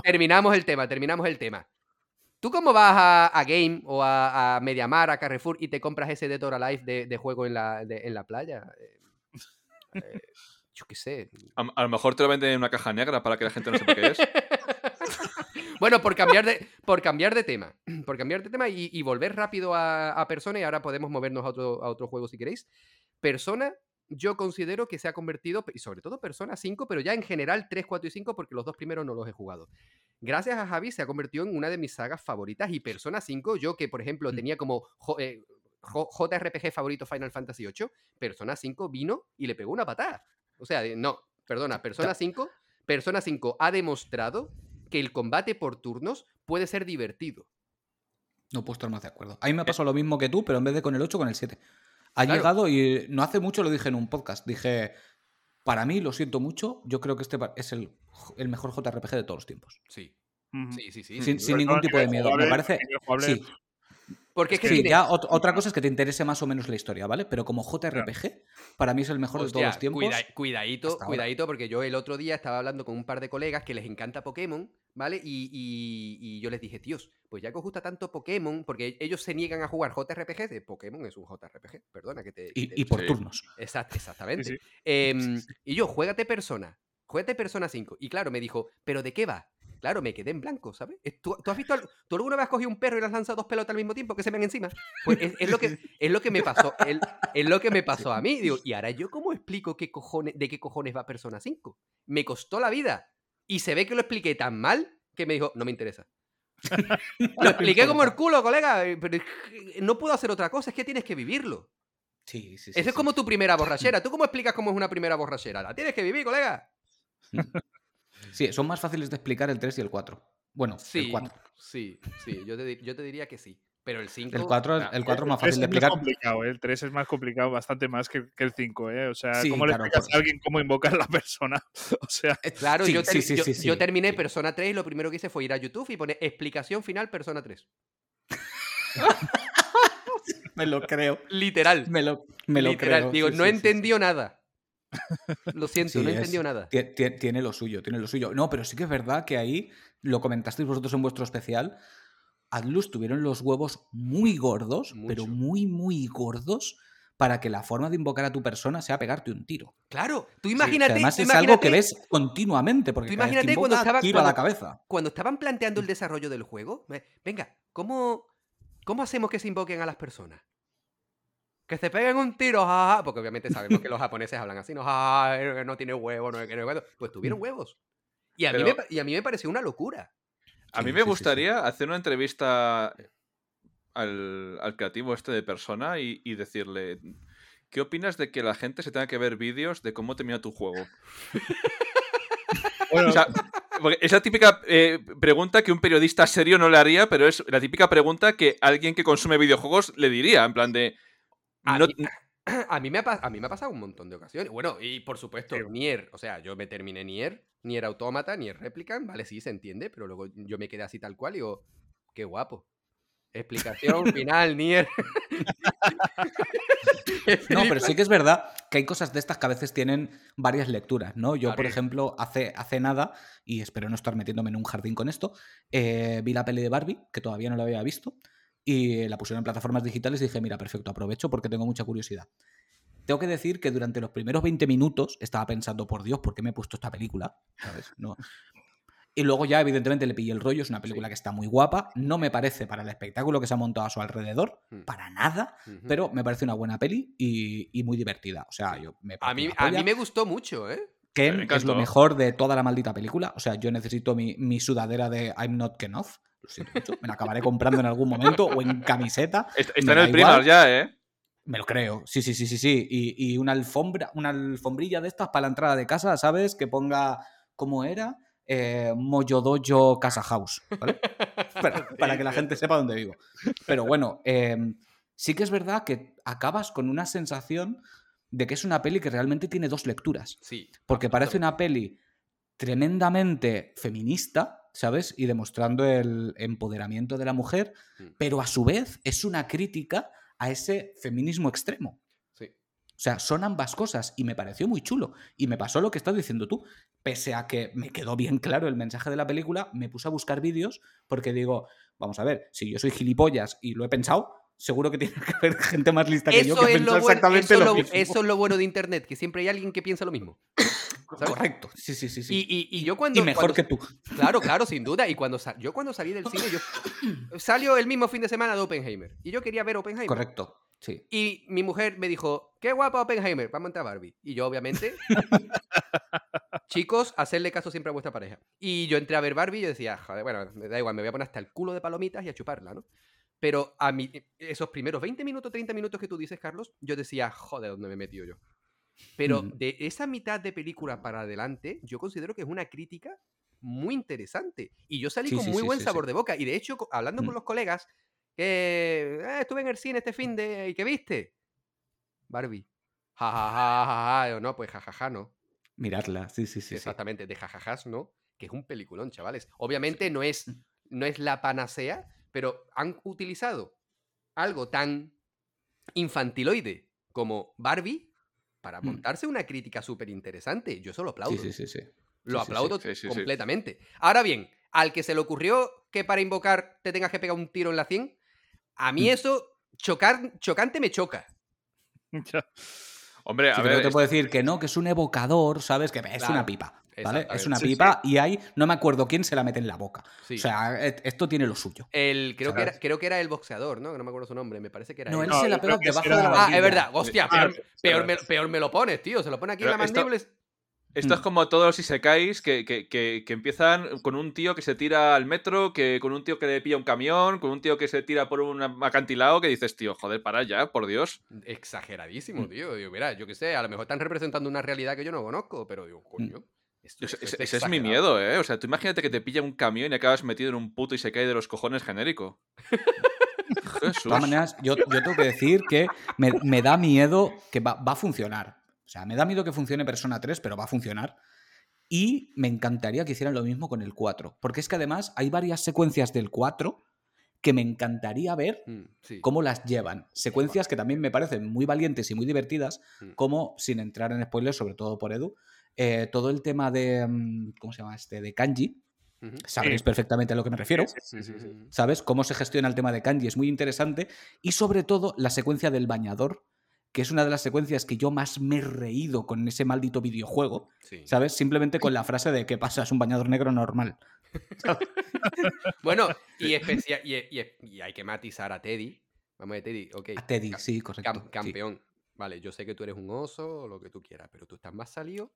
Terminamos el tema, terminamos el tema. ¿Tú cómo vas a, a Game o a, a Mediamar, a Carrefour y te compras ese Dead or Alive de, de juego en la, de- en la playa? Eh, eh, yo qué sé. A, a lo mejor te lo venden en una caja negra para que la gente no sepa qué es. [LAUGHS] Bueno, por cambiar de, por cambiar de tema. [CLEARS THROAT] Por cambiar de tema y, y volver rápido a, a Persona, y ahora podemos movernos a otro, a otro juego si queréis. Persona, yo considero que se ha convertido, y sobre todo Persona 5, pero ya en general 3, 4 y 5, porque los dos primeros no los he jugado. Gracias a Javi se ha convertido en una de mis sagas favoritas. Y Persona 5, yo que por ejemplo Mm. tenía como J- eh, JRPG favorito Final Fantasy VIII, Persona 5 vino y le pegó una patada. O sea, no, perdona, Persona 5, Persona 5 ha demostrado que el combate por turnos puede ser divertido. No puedo estar más de acuerdo. A mí me pasó lo mismo que tú, pero en vez de con el 8, con el 7. Ha Claro. llegado y no hace mucho lo dije en un podcast. Dije, para mí, lo siento mucho, yo creo que este es el, el mejor JRPG de todos los tiempos. Sí, sí, sí, sí. Sin, ningún tipo de miedo. Me parece... Sí, Porque es que sí, ya ot- otra cosa es que te interese más o menos la historia, ¿vale? Pero como JRPG, para mí es el mejor de todos los tiempos. cuida- cuidadito, cuidadito, porque yo el otro día estaba hablando con un par de colegas que les encanta Pokémon, ¿vale? Y, y- y yo les dije, tíos, pues ya que os gusta tanto Pokémon, porque ellos se niegan a jugar JRPG, de Pokémon es un JRPG, perdona que te... que Y, te- y por Sí. turnos. Exact- exactamente. Sí, sí. Em, y yo, juégate Persona, juégate Persona 5. Y claro, me dijo, ¿pero de qué va? Claro, me quedé en blanco, ¿sabes? Es- ¿Tú, tú has visto, tú alguna vez has cogido un perro y le has lanzado dos pelotas al mismo tiempo que se ven encima? Pues es, es lo, que, es lo que me pasó, es, es lo que me pasó a mí. Digo, ¿y ahora yo cómo explico qué cojones, de qué cojones va Persona 5? Me costó la vida. Y se ve que lo expliqué tan mal que me dijo, no me interesa. [LAUGHS] Lo expliqué como el culo, colega, eh, pero es no puedo hacer otra cosa, es que tienes que vivirlo. Sí, sí, sí. Esa es sí. como tu primera borrachera. ¿Tú cómo explicas cómo es una primera borrachera? La tienes que vivir, colega. [LAUGHS] Sí, son más fáciles de explicar el 3 y el 4. Bueno, Sí, el 4. sí, sí. Yo te, yo te diría que sí. Pero el 5. El 4, es- el 4 es más fácil de es más explicar. complicado, ¿eh? El 3 es más complicado, bastante más que, que el 5, ¿eh? O sea, Sí, ¿cómo le claro, explicas por- a alguien cómo invocar a la persona? [LAUGHS] O sea, Claro, Sí, yo, ter- sí, sí, yo- sí, yo terminé sí. Persona 3 y lo primero que hice fue ir a YouTube y poner explicación final Persona 3. [LAUGHS] Me lo creo. Literal. Me lo, me lo literal. creo. Digo, sí, no sí, he sí, entendido nada. Lo siento, Sí, no he es- entendido nada. Tie- tie- Tiene lo suyo, tiene lo suyo. No, pero sí que es verdad que ahí, lo comentasteis vosotros en vuestro especial, Atlus tuvieron los huevos muy gordos, pero muy, muy gordos, para que la forma de invocar a tu persona sea pegarte un tiro. Claro, tú Que imagínate. además tú es algo que ves continuamente, porque tú cada vez que imagínate cuando estaba- tiro a la cabeza. Cuando estaban planteando el desarrollo del juego, ve- venga, ¿cómo, ¿cómo hacemos que se invoquen a las personas? Que se peguen un tiro, jaja, porque obviamente sabemos que los japoneses hablan así, no, jaja, eh, no tiene huevo, no tiene huevo. Pues tuvieron huevos. Y a, mí me, y a mí me pareció una locura. A mí sí, me sí, sí. gustaría hacer una entrevista al, al creativo este de persona y, y decirle, ¿qué opinas de que la gente se tenga que ver vídeos de cómo termina tu juego? [LAUGHS] bueno, O sea, porque es la típica eh, pregunta que un periodista serio no le haría, pero es la típica pregunta que alguien que consume videojuegos le diría, en plan de... A no- mí- [CLEARS THROAT] A mí, me ha, pa- a mí me ha pasado un montón de ocasiones. Bueno, y por supuesto, Sí. Nier, o sea, yo me terminé Nier, Nier Automata, Nier Replicant, vale, sí, se entiende, pero luego yo me quedé así tal cual y digo, qué guapo. Explicación final, Nier. [LAUGHS] No, pero sí que es verdad que hay cosas de estas que a veces tienen varias lecturas, ¿no? Yo, por ejemplo, hace, hace nada, y espero no estar metiéndome en un jardín con esto, eh, vi la peli de Barbie, que todavía no la había visto, y la pusieron en plataformas digitales y dije, mira, perfecto, aprovecho porque tengo mucha curiosidad. Tengo que decir que durante los primeros 20 minutos estaba pensando, por Dios, ¿por qué me he puesto esta película? ¿Sabes? No, y luego ya, evidentemente, le pillé el rollo. Es una película que está muy guapa. No me parece para el espectáculo que se ha montado a su alrededor, Mm. para nada. Pero me parece una buena peli y, y muy divertida. O sea, yo me A mí, a mí me gustó mucho, ¿eh? Ken Me es lo mejor de toda la maldita película. O sea, yo necesito mi, mi sudadera de I'm not Ken off. Lo siento mucho. Me la acabaré comprando en algún momento o en camiseta. Está en el Primar igual. ya, ¿eh? Me lo creo. Sí, sí, sí, sí, sí. Y, y una alfombra, una alfombrilla de estas para la entrada de casa, ¿sabes? Que ponga ¿cómo era? Eh, Moyodoyo Casa House. ¿vale? [LAUGHS] para, para que la gente sepa dónde vivo. Pero bueno, eh, sí que es verdad que acabas con una sensación de que es una peli que realmente tiene dos lecturas. Sí. Porque parece una peli tremendamente feminista, ¿sabes? Y demostrando el empoderamiento de la mujer, Mm. pero a su vez es una crítica a ese feminismo extremo. Sí. O sea, son ambas cosas y me pareció muy chulo. Y me pasó lo que estás diciendo tú. Pese a que me quedó bien claro el mensaje de la película, me puse a buscar vídeos porque digo, vamos a ver, si yo soy gilipollas y lo he pensado, seguro que tiene [LAUGHS] que haber gente más lista que yo que es, lo bueno, exactamente eso, lo- mismo. eso es lo bueno de internet, que siempre hay alguien que piensa lo mismo. ¿Sabes? Correcto. Sí, sí, sí. sí. Y, y- y yo cuando. Y mejor cuando- que tú. Claro, [LAUGHS] claro, sin duda. Y cuando yo cuando salí del cine, yo [LAUGHS] salió el mismo fin de semana de Oppenheimer. Y yo quería ver Oppenheimer. Correcto. Sí. Y mi mujer me dijo, qué guapa Oppenheimer, vamos a entrar a Barbie. Y yo, obviamente, [LAUGHS] chicos, hacerle caso siempre a vuestra pareja. Y yo entré a ver Barbie y yo decía, joder, bueno, me da igual, me voy a poner hasta el culo de palomitas y a chuparla, ¿no? Pero a mí, esos primeros 20 minutos, 30 minutos que tú dices, Carlos, yo decía, joder, ¿dónde me he metido yo? Pero Mm. de esa mitad de película para adelante, yo considero que es una crítica muy interesante. Y yo salí Sí, con sí, muy sí, buen sabor de boca. Y de hecho, hablando con los colegas, que "Eh, estuve en el cine este fin de... ¿Y qué viste? Barbie. Ja, ja, ja, ja, ja. Yo, no, pues jajaja, no. Miradla, sí, sí, sí. sí. Exactamente, de jajajas, no. Que es un peliculón, chavales. Obviamente no es, no es la panacea, pero han utilizado algo tan infantiloide como Barbie para Mm. montarse una crítica súper interesante. Yo eso lo aplaudo. Sí, sí, sí, sí. Lo sí, sí, aplaudo sí, sí, sí. completamente. Ahora bien, al que se le ocurrió que para invocar te tengas que pegar un tiro en la 100, a mí Mm. eso chocar, chocante me choca. [LAUGHS] Hombre, a Sí, pero ver. no te puedo decir que no, que es un evocador, ¿sabes? Que es Claro, una pipa, ¿vale? Es una Sí, sí. pipa y hay, no me acuerdo quién se la mete en la boca. Sí. O sea, esto tiene lo suyo. el, creo, que era, creo que era el boxeador, ¿no? Que no me acuerdo su nombre, me parece que era No, él. él No, se la pega debajo de la la Ah, es verdad. Hostia, Ah, peor, sí, peor me, peor me lo pones, tío. Se lo pone aquí en la mandíbula. Esto es Mm. como todos los isekais que, que, que, que empiezan con un tío que se tira al metro, que con un tío que le pilla un camión, con un tío que se tira por un acantilado, que dices, tío, joder, para ya, por Dios. Exageradísimo, tío. Digo, mira, yo qué sé, a lo mejor están representando una realidad que yo no conozco, pero digo, coño. Esto- esto es ese es mi miedo, ¿eh? O sea, tú imagínate que te pilla un camión y acabas metido en un puto Isekai de los cojones genérico. [LAUGHS] De Jesús. todas maneras, yo, yo tengo que decir que me, me da miedo que va, va a funcionar. O sea, me da miedo que funcione Persona 3, pero va a funcionar. Y me encantaría que hicieran lo mismo con el 4. Porque es que además hay varias secuencias del 4 que me encantaría ver Mm, sí. cómo las llevan. Secuencias que también me parecen muy valientes y muy divertidas, Mm. como, sin entrar en spoilers, sobre todo por Edu, eh, todo el tema de, mm, ¿cómo se llama este? De kanji. Sabréis perfectamente a lo que me refiero. Sí, sí. ¿Sabes? Cómo se gestiona el tema de kanji es muy interesante. Y sobre todo la secuencia del bañador, que es una de las secuencias que yo más me he reído con ese maldito videojuego. Sí. ¿Sabes? Simplemente con la frase de ¿qué pasa? Es un bañador negro normal. [LAUGHS] [LAUGHS] Bueno, y, especia- y, y- y hay que matizar a Teddy. Vamos a ver, Teddy, ok. A Teddy, Ca- sí, correcto. cam- sí. campeón. Vale, yo sé que tú eres un oso o lo que tú quieras, pero tú estás más salido.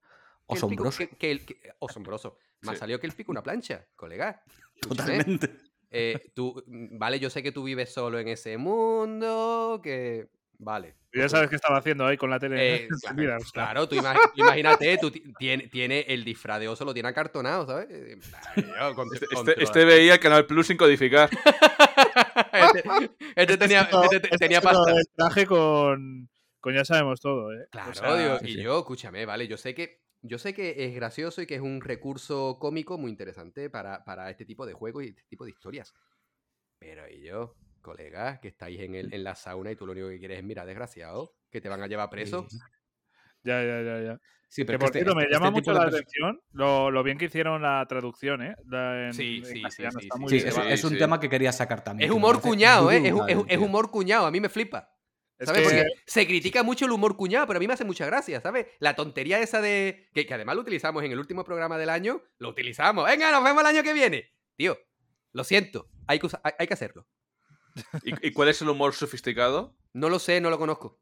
Que el pico- Osombroso. que- que el- que- Osombroso. [LAUGHS] Más Sí. salido que el pico una plancha, colega. Totalmente. Eh, tú, mm, vale, yo sé que tú vives solo en ese mundo, que... Vale. Ya sabes qué estaba haciendo ahí con la tele Eh, encendida, [LAUGHS] o sea. Claro, tú, ima- tú imagínate, tú ti- tiene, tiene el disfraz de oso, lo tiene acartonado, ¿sabes? Eh, yo con- Este, con- este- este veía el Canal Plus sin codificar. [LAUGHS] este, este tenía, este tenía es lo pasta. del traje con, con ya sabemos todo, ¿eh? O Claro, sea, digo, sí, y sí. yo, escúchame, vale, yo sé que yo sé que es gracioso y que es un recurso cómico muy interesante para, para este tipo de juegos y este tipo de historias. Pero y yo, colega, que estáis en, el, en la sauna y tú lo único que quieres es mirar, desgraciado, que te van a llevar preso. Sí. Ya, ya, ya, ya. Sí, Que pero por que cierto, este- me este llama mucho la atención lo, lo bien que hicieron la traducción, ¿eh? La- en- Sí, en sí, sí, sí, está sí, muy Sí, bien. es, Sí, es un sí. tema que quería sacar también. Es humor cuñado, ¿eh? Es, es humor cuñado, a mí me flipa. Se critica mucho el humor cuñado, pero a mí me hace mucha gracia, ¿sabes? La tontería esa de. Que, que además lo utilizamos en el último programa del año. Lo utilizamos. Venga, nos vemos el año que viene. Tío, lo siento. Hay que, hay, que hacerlo. ¿Y, y cuál es el humor sofisticado? No lo sé, no lo conozco.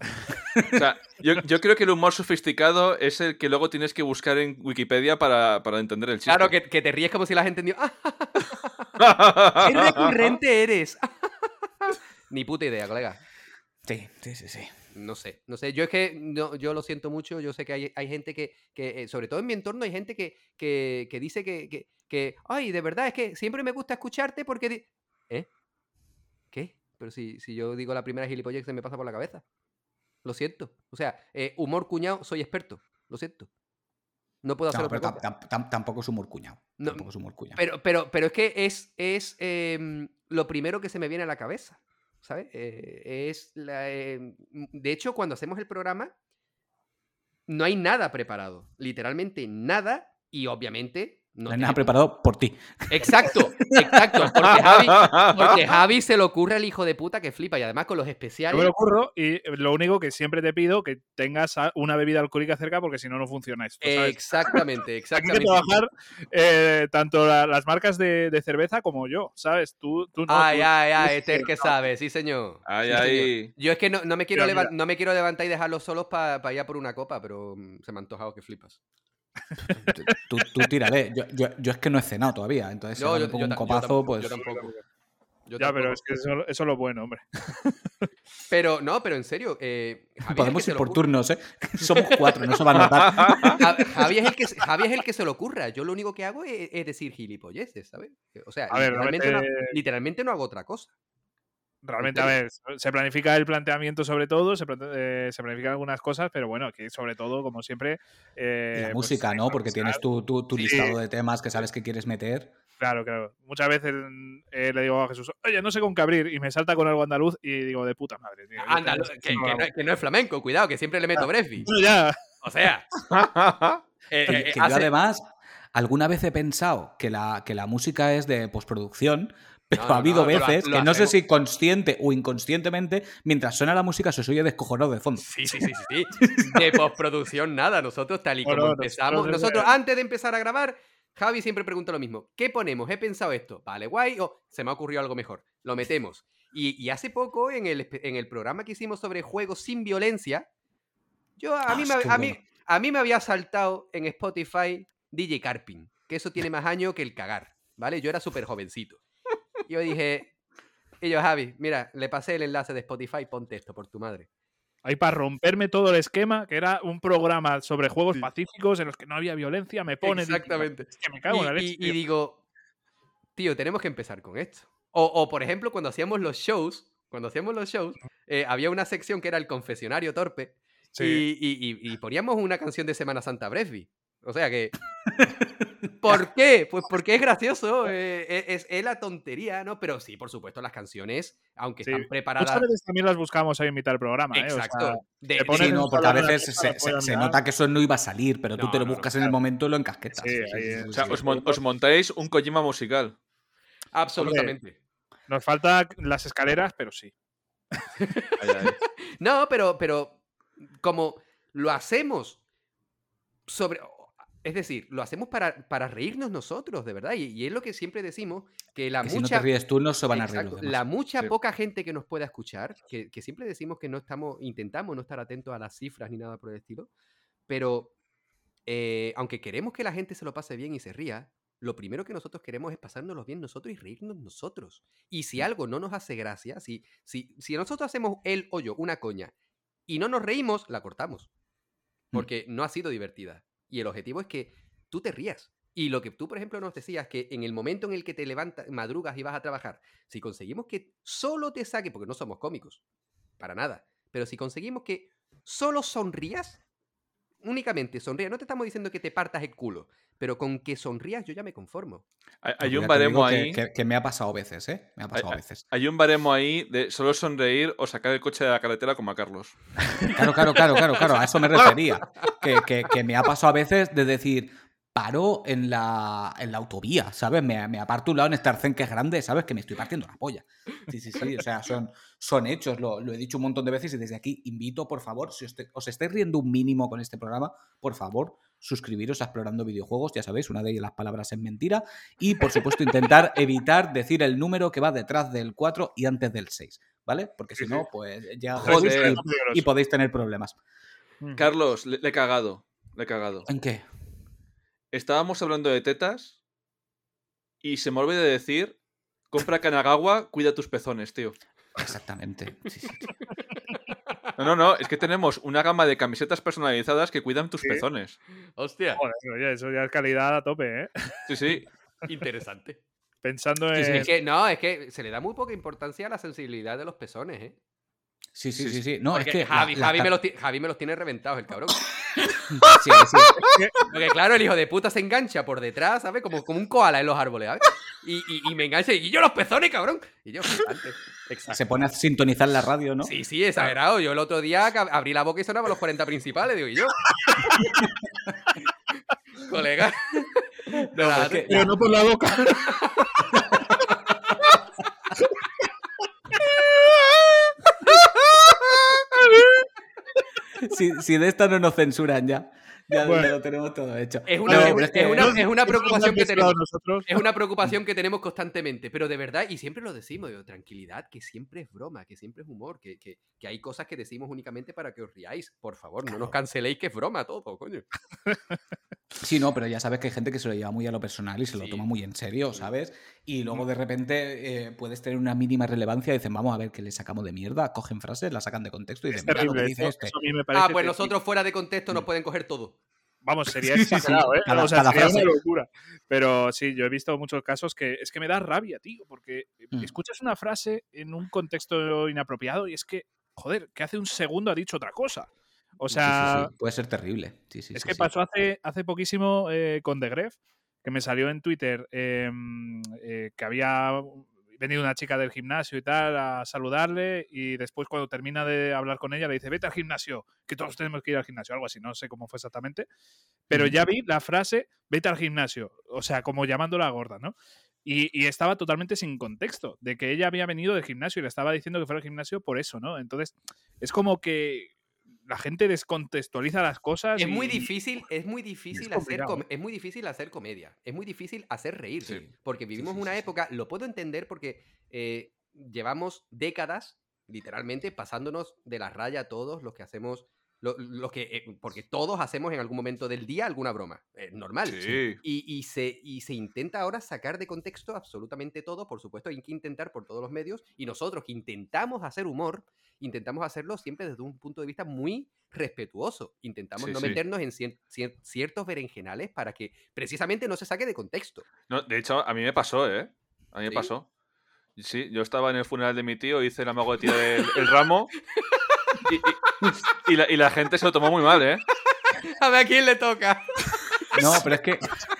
O sea, yo, yo creo que el humor sofisticado es el que luego tienes que buscar en Wikipedia para, para entender el chiste. Claro, que, que te ríes como si la gente entendió. ¡Ah, [LAUGHS] qué recurrente eres! [LAUGHS] Ni puta idea, colega. Sí, sí, sí, sí. No sé, no sé. Yo es que no, yo lo siento mucho. Yo sé que hay, hay gente que, que, eh, sobre todo en mi entorno, hay gente que, que, que dice que, que, que, ay, de verdad, es que siempre me gusta escucharte porque... di-". ¿Eh? ¿Qué? Pero si, si yo digo la primera gilipollez que se me pasa por la cabeza. Lo siento. O sea, eh, humor cuñado, soy experto. Lo siento. No puedo hacer No, otra pero cosa. tampoco es humor cuñado. No, tampoco es humor cuñado. Pero, pero, pero es que es, es em, lo primero que se me viene a la cabeza. ¿Sabes? Eh, es la, em, de hecho, cuando hacemos el programa, no hay nada preparado. Literalmente nada. Y obviamente. No no hay nada preparado por ti. Exacto, exacto. [LAUGHS] Porque Javi, porque Javi se le ocurre el hijo de puta que flipa. Y además con los Yo especiales. me lo ocurro y lo único que siempre te pido que tengas una bebida alcohólica cerca porque si no, no funciona esto. ¿sabes? Exactamente, [LAUGHS] Aquí que exactamente. trabajar eh, tanto la- las marcas de, de cerveza como yo, ¿sabes? Tú, tú no. Ay, tú- ay, ay, tú- este es el que sabe, sí, señor. Ay, Sí, señor. ay. Yo es que no, no me quiero Mira, levan- mira. no me quiero levantar y dejarlos solos para ir a por una copa, pero mm, se me ha antojado que flipas. Tú, tú tírale. Yo, yo, yo es que no he cenado todavía. Entonces, si No, yo- me pongo yo un copazo, tampoco, pues. yo tampoco. Yo Ya, pero es que eso, eso es lo bueno, hombre. [LAUGHS] Pero, no, pero en serio, eh, Javi es el que Podemos se ir por turnos, ¿eh? [LAUGHS] Somos cuatro, no se va a notar. [LAUGHS] Ja- Javi es, el que, se- Javi es el que se lo ocurra. Yo lo único que hago es, es decir gilipolleces, ¿sabes? O sea, A ver, literalmente, no, realmente- literalmente no hago otra cosa. Realmente, a ver, se planifica el planteamiento sobre todo, se, eh, se planifican algunas cosas, pero bueno, aquí sobre todo, como siempre. Y eh, la pues, música, ¿no? Porque tienes tu, tu, tu Sí. listado de temas que sabes que quieres meter. Claro, claro. Muchas veces eh, le digo a Jesús, oye, no sé con qué abrir, y me salta con algo andaluz y digo, de puta madre. tío, yo Anda, tengo- no, que, que no, es- que no es flamenco, cuidado, que siempre le meto Brefi. Bueno, ya. O sea, [LAUGHS] eh, Que, eh, que yo además, alguna vez he pensado que la, que la música es de postproducción, pero No, ha habido no, veces lo que no sé si consciente o inconscientemente, mientras suena la música se os oye descojonado de fondo. Sí, sí, sí, sí, sí. De postproducción nada. Nosotros, tal y como no, empezamos, nosotros antes de empezar a grabar, Javi siempre pregunta lo mismo. ¿Qué ponemos? He pensado esto. Vale, guay. O se me ha ocurrido algo mejor. Lo metemos. Y, y hace poco, en el, en el programa que hicimos sobre juegos sin violencia, yo a, mí, Ah, me, qué a, mí, a mí me había saltado en Spotify DJ Carpin, que eso tiene más años que el cagar, ¿vale? Yo era súper jovencito. Y yo dije, y yo, Javi, mira, le pasé el enlace de Spotify, ponte esto por tu madre. Ahí para romperme todo el esquema, que era un programa sobre juegos Sí. pacíficos en los que no había violencia, me pone. digo, Exactamente. Es que me cago en la y, leche. y- y digo, tío, tenemos que empezar con esto. O, o, por ejemplo, cuando hacíamos los shows, cuando hacíamos los shows, eh, había una sección que era el confesionario torpe Sí. y, y- y- y poníamos una canción de Semana Santa Bresby. O sea que... [LAUGHS] ¿Por qué? Pues porque es gracioso, eh, es, es- es la tontería, ¿no? Pero sí, por supuesto, las canciones, aunque Sí. están Muchas preparadas... veces también las buscamos ahí en mitad del programa. ¿eh? O sea, Exacto. de- de- Sí, no, porque a veces se, nota que eso no iba a salir, pero tú te lo no, no, buscas en el momento y lo encasquetas. Sí, ahí O sea, Sí, os, mon- os montáis un Kojima musical. Absolutamente. Nos faltan las escaleras, pero sí. [LAUGHS] No, pero, pero como lo hacemos sobre... Es decir, lo hacemos para, para reírnos nosotros, de verdad. Y, y es lo que siempre decimos, que la Que si no mucha... te ríes tú, no se van a reír Exacto, los demás. La mucha Sí. poca gente que nos pueda escuchar, que, que siempre decimos que no estamos, intentamos no estar atentos a las cifras ni nada por el estilo, pero eh, aunque queremos que la gente se lo pase bien y se ría, lo primero que nosotros queremos es pasárnoslo bien nosotros y reírnos nosotros. Y si algo no nos hace gracia, si, si, si nosotros hacemos él o yo una coña y no nos reímos, la cortamos. Porque no ha sido divertida. Y el objetivo es que tú te rías. Y lo que tú, por ejemplo, nos decías, que en el momento en el que te levantas, madrugas y vas a trabajar, si conseguimos que solo te saque, porque no somos cómicos, para nada, pero si conseguimos que solo sonrías, únicamente sonrías, no te estamos diciendo que te partas el culo, pero con que sonrías yo ya me conformo. Hay, hay un baremo que- ahí. Que, que me ha pasado a veces, ¿eh? Me ha pasado a veces. Hay un baremo ahí de solo sonreír o sacar el coche de la carretera como a Carlos. Claro, claro, claro, claro, claro, a eso me refería. Que, que- que me ha pasado a veces de decir, paro en la, en la autovía, ¿sabes? Me, me aparto a un lado en este arcén que es grande, ¿sabes? Que me estoy partiendo la polla. Sí, sí, sí, o sea, son, son hechos, lo, lo he dicho un montón de veces y desde aquí invito, por favor, si os, te- os estáis riendo un mínimo con este programa, por favor, suscribiros a Explorando Videojuegos, ya sabéis, una de ellas las palabras es mentira, y por supuesto intentar [LAUGHS] evitar decir el número que va detrás del 4 y antes del 6, ¿vale? Porque si Sí, no, sí. pues llega Joder. Jesús y- podéis tener problemas. Carlos, le, le he cagado. Le he cagado. ¿En qué? Estábamos hablando de tetas y se me olvidó de decir: compra Kanagawa, cuida tus pezones, tío. Exactamente. Sí, sí, sí. [LAUGHS] No, no, no, es que tenemos una gama de camisetas personalizadas que cuidan tus Sí. pezones. Hostia, Joder, oye, eso ya es calidad a tope, ¿eh? Sí, sí. interesante. Pensando en. sí, Es que no, es que se le da muy poca importancia a la sensibilidad de los pezones, ¿eh? Sí, sí, Sí, sí. No, Porque es que. Javi, la- la Javi me los Javi me los tiene reventados, el cabrón. [LAUGHS] Sí, sí. [LAUGHS] Porque claro, el hijo de puta se engancha por detrás, ¿sabes? Como, como un koala en los árboles, ¿sabes? Y, y- y me engancha y yo los pezones, cabrón. Y yo. Exacto. Se pone a sintonizar la radio, ¿no? Sí, sí, exagerado. Yo el otro día abrí la boca y sonaban los 40 principales, digo, ¿y yo? [LAUGHS] Colega. Nada, es que- Pero no por la boca. Si, si de esta no nos censuran ya. Ya, Bueno. lo tenemos todo hecho. Es una, No, es- pero es que- es una- es una preocupación que tenemos. nosotros. Es una preocupación que tenemos constantemente, pero de verdad, y siempre lo decimos, digo, tranquilidad, que siempre es broma, que siempre es humor, que, que- que hay cosas que decimos únicamente para que os riáis. Por favor, no nos canceléis que es broma todo, coño. [LAUGHS] Sí, no, pero ya sabes que hay gente que se lo lleva muy a lo personal y se lo toma muy en serio, ¿sabes? Y luego de repente eh, puedes tener una mínima relevancia y dicen, vamos a ver qué le sacamos de mierda, cogen frases, la sacan de contexto y dicen, mira lo que terrible. dice Eso, este. eso a mí me parece Ah, pues nosotros fuera de contexto nos pueden coger todo. Vamos, [LAUGHS] sería exagerado, ¿eh? Cada- o sea, sería una locura. Pero sí, yo he visto muchos casos que es que me da rabia, tío, porque Mm. escuchas una frase en un contexto inapropiado y es que, joder, que hace un segundo ha dicho otra cosa. O Sí, sí, sea, sí, puede ser terrible. Es que pasó hace, hace poquísimo eh, con The Gref, que me salió en Twitter eh, eh, que había venido una chica del gimnasio y tal a saludarle y después cuando termina de hablar con ella le dice, vete al gimnasio, que todos tenemos que ir al gimnasio, algo así, no sé cómo fue exactamente, pero ya vi la frase, vete al gimnasio, o sea, como llamándola gorda, ¿no? Y, y estaba totalmente sin contexto, de que ella había venido del gimnasio y le estaba diciendo que fuera al gimnasio por eso, ¿no? Entonces, es como que la gente descontextualiza las cosas. Es muy y- difícil, es muy difícil hacer complicado, com- ¿eh? es muy difícil hacer comedia, es muy difícil hacer reírse, Sí. porque vivimos sí, una sí, sí. época, lo puedo entender porque eh, llevamos décadas, literalmente, pasándonos de la raya todos los que hacemos, lo, lo que, eh, porque todos hacemos en algún momento del día alguna broma, es normal. Sí. Y, y se, y se intenta ahora sacar de contexto absolutamente todo, por supuesto, hay que intentar por todos los medios, y nosotros que intentamos hacer humor, intentamos hacerlo siempre desde un punto de vista muy respetuoso. Intentamos Sí, no sí. meternos en cier- cier- ciertos berenjenales para que precisamente no se saque de contexto. No, de hecho, a mí me pasó, ¿eh? A mí me pasó. Sí, yo estaba en el funeral de mi tío, hice el amago de tirar el, el ramo [LAUGHS] y, la, y la gente se lo tomó muy mal, ¿eh? [LAUGHS] A ver a quién le toca. No, pero es que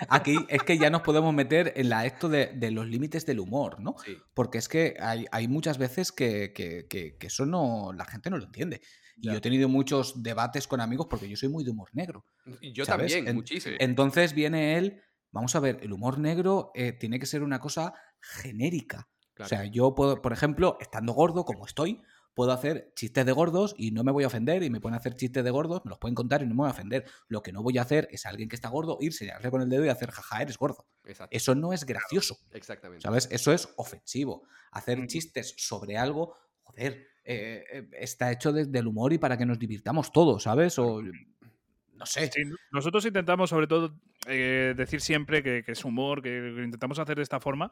aquí es que ya nos podemos meter en la esto de, de los límites del humor, ¿no? Sí. Porque es que hay, hay muchas veces que, que- que- que eso no, la gente no lo entiende. Y yo he tenido muchos debates con amigos porque yo soy muy de humor negro. Y Yo ¿Sabes? también, En- muchísimo. Entonces viene él, vamos a ver, el humor negro eh, tiene que ser una cosa genérica. Claro. O sea, yo puedo, por ejemplo, estando gordo como estoy, puedo hacer chistes de gordos y no me voy a ofender y me pueden hacer chistes de gordos, me los pueden contar y no me voy a ofender. Lo que no voy a hacer es a alguien que está gordo ir, señalarle con el dedo y hacer jaja, eres gordo. Exacto. Eso no es gracioso. Exactamente. ¿Sabes? Eso es ofensivo. Hacer chistes sobre algo, joder, eh, eh, está hecho desde el humor y para que nos divirtamos todos, ¿sabes? O no sé. Sí, nosotros intentamos, sobre todo, eh, decir siempre que, que es humor, que lo intentamos hacer de esta forma.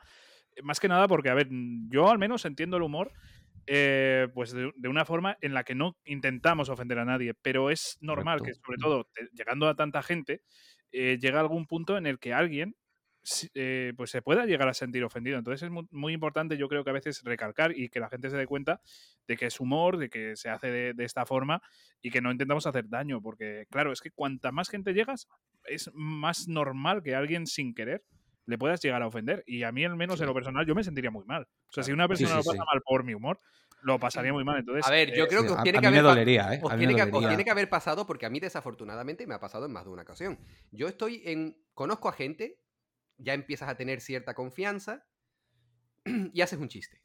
Más que nada porque, a ver, yo al menos entiendo el humor eh, pues de, de una forma en la que no intentamos ofender a nadie, pero es normal que, sobre todo, te- llegando a tanta gente, eh, llega algún punto en el que alguien eh, pues se pueda llegar a sentir ofendido. Entonces es mu- muy, importante, yo creo que a veces recalcar y que la gente se dé cuenta de que es humor, de que se hace de, de esta forma y que no intentamos hacer daño, porque claro, es que cuanta más gente llegas, es más normal que alguien sin querer le puedas llegar a ofender. Y a mí, al menos en lo personal, yo me sentiría muy mal. O sea, si una persona sí, lo pasa sí. mal por mi humor, lo pasaría muy mal. Entonces, A ver, yo eh, creo que os tiene que haber pasado porque a mí desafortunadamente me ha pasado en más de una ocasión. Yo estoy en conozco a gente, ya empiezas a tener cierta confianza [CLEARS THROAT] y haces un chiste.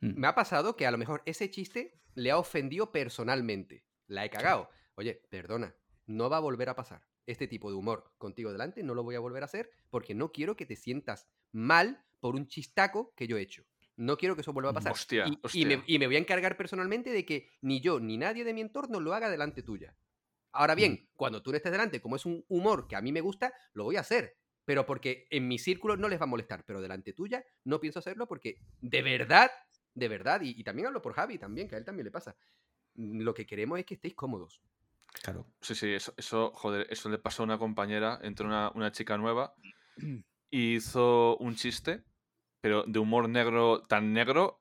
Mm. Me ha pasado que a lo mejor ese chiste le ha ofendido personalmente. La he cagado. Oye, perdona, no va a volver a pasar. Este tipo de humor contigo delante no lo voy a volver a hacer porque no quiero que te sientas mal por un chistaco que yo he hecho. No quiero que eso vuelva a pasar. Hostia, y, me, y me voy a encargar personalmente de que ni yo ni nadie de mi entorno lo haga delante tuya. Ahora bien, cuando tú no estés delante, como es un humor que a mí me gusta, lo voy a hacer. Pero porque en mi círculo no les va a molestar. Pero delante tuya no pienso hacerlo porque de verdad, de verdad, y, y también hablo por Javi también, que a él también le pasa. mm, Lo que queremos es que estéis cómodos. Claro. Sí, sí, eso, eso, joder, eso le pasó a una compañera, entró una, una chica nueva y hizo un chiste, pero de humor negro, tan negro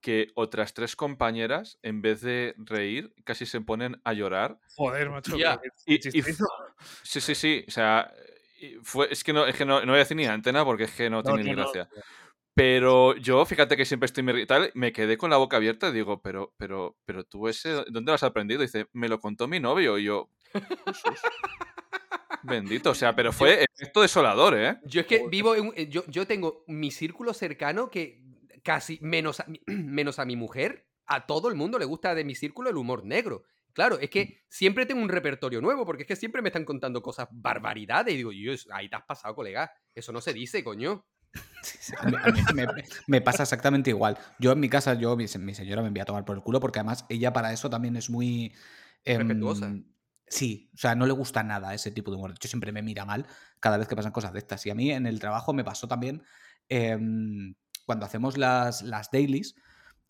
que otras tres compañeras, en vez de reír, casi se ponen a llorar. joder, macho. Y- y. Sí, sí, sí, o sea, fue, es que no, es que no, no voy a decir ni antena porque es que no, No, tiene no, ni no. Pero yo, fíjate que siempre estoy tal, me quedé con la boca abierta y digo, pero, pero, pero tú ese, ¿dónde lo has aprendido? Y dice, me lo contó mi novio. Y yo, Jesús. Bendito, o sea, pero fue efecto desolador, ¿eh? Yo es que vivo en un- eh, yo, yo tengo mi círculo cercano que casi menos a, mi- [CLEARS THROAT] menos a mi mujer, a todo el mundo le gusta de mi círculo el humor negro. Claro, es que siempre tengo un repertorio nuevo, porque es que siempre me están contando cosas barbaridades y digo, ahí te has pasado, colega. Eso no se dice, coño. [LAUGHS] Me, me pasa exactamente igual. Yo en mi casa, yo, mi, se- mi señora me envía a tomar por el culo porque además ella para eso también es muy... Respetuosa. Sí, o sea, no le gusta nada ese tipo de humor. De hecho, siempre me mira mal cada vez que pasan cosas de estas. Y a mí en el trabajo me pasó también em, cuando hacemos las, las dailies,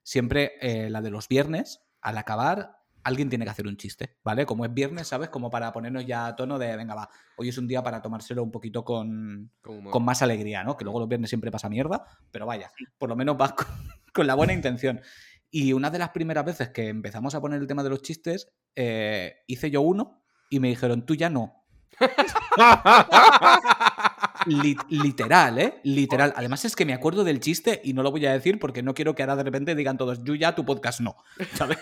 siempre eh, la de los viernes, al acabar, alguien tiene que hacer un chiste, ¿vale? Como es viernes, ¿sabes? Como para ponernos ya a tono de, venga, va, hoy es un día para tomárselo un poquito con, Con más alegría, ¿no? Que luego los viernes siempre pasa mierda, pero vaya, por lo menos vas [LAUGHS] con, con la buena intención. Y una de las primeras veces que empezamos a poner el tema de los chistes, eh, hice yo uno y me dijeron, tú ya no. [LAUGHS] Li- literal, ¿eh? Literal. Además es que me acuerdo del chiste y no lo voy a decir porque no quiero que ahora de repente digan todos, yo ya tu podcast no, [LAUGHS] ¿sabes?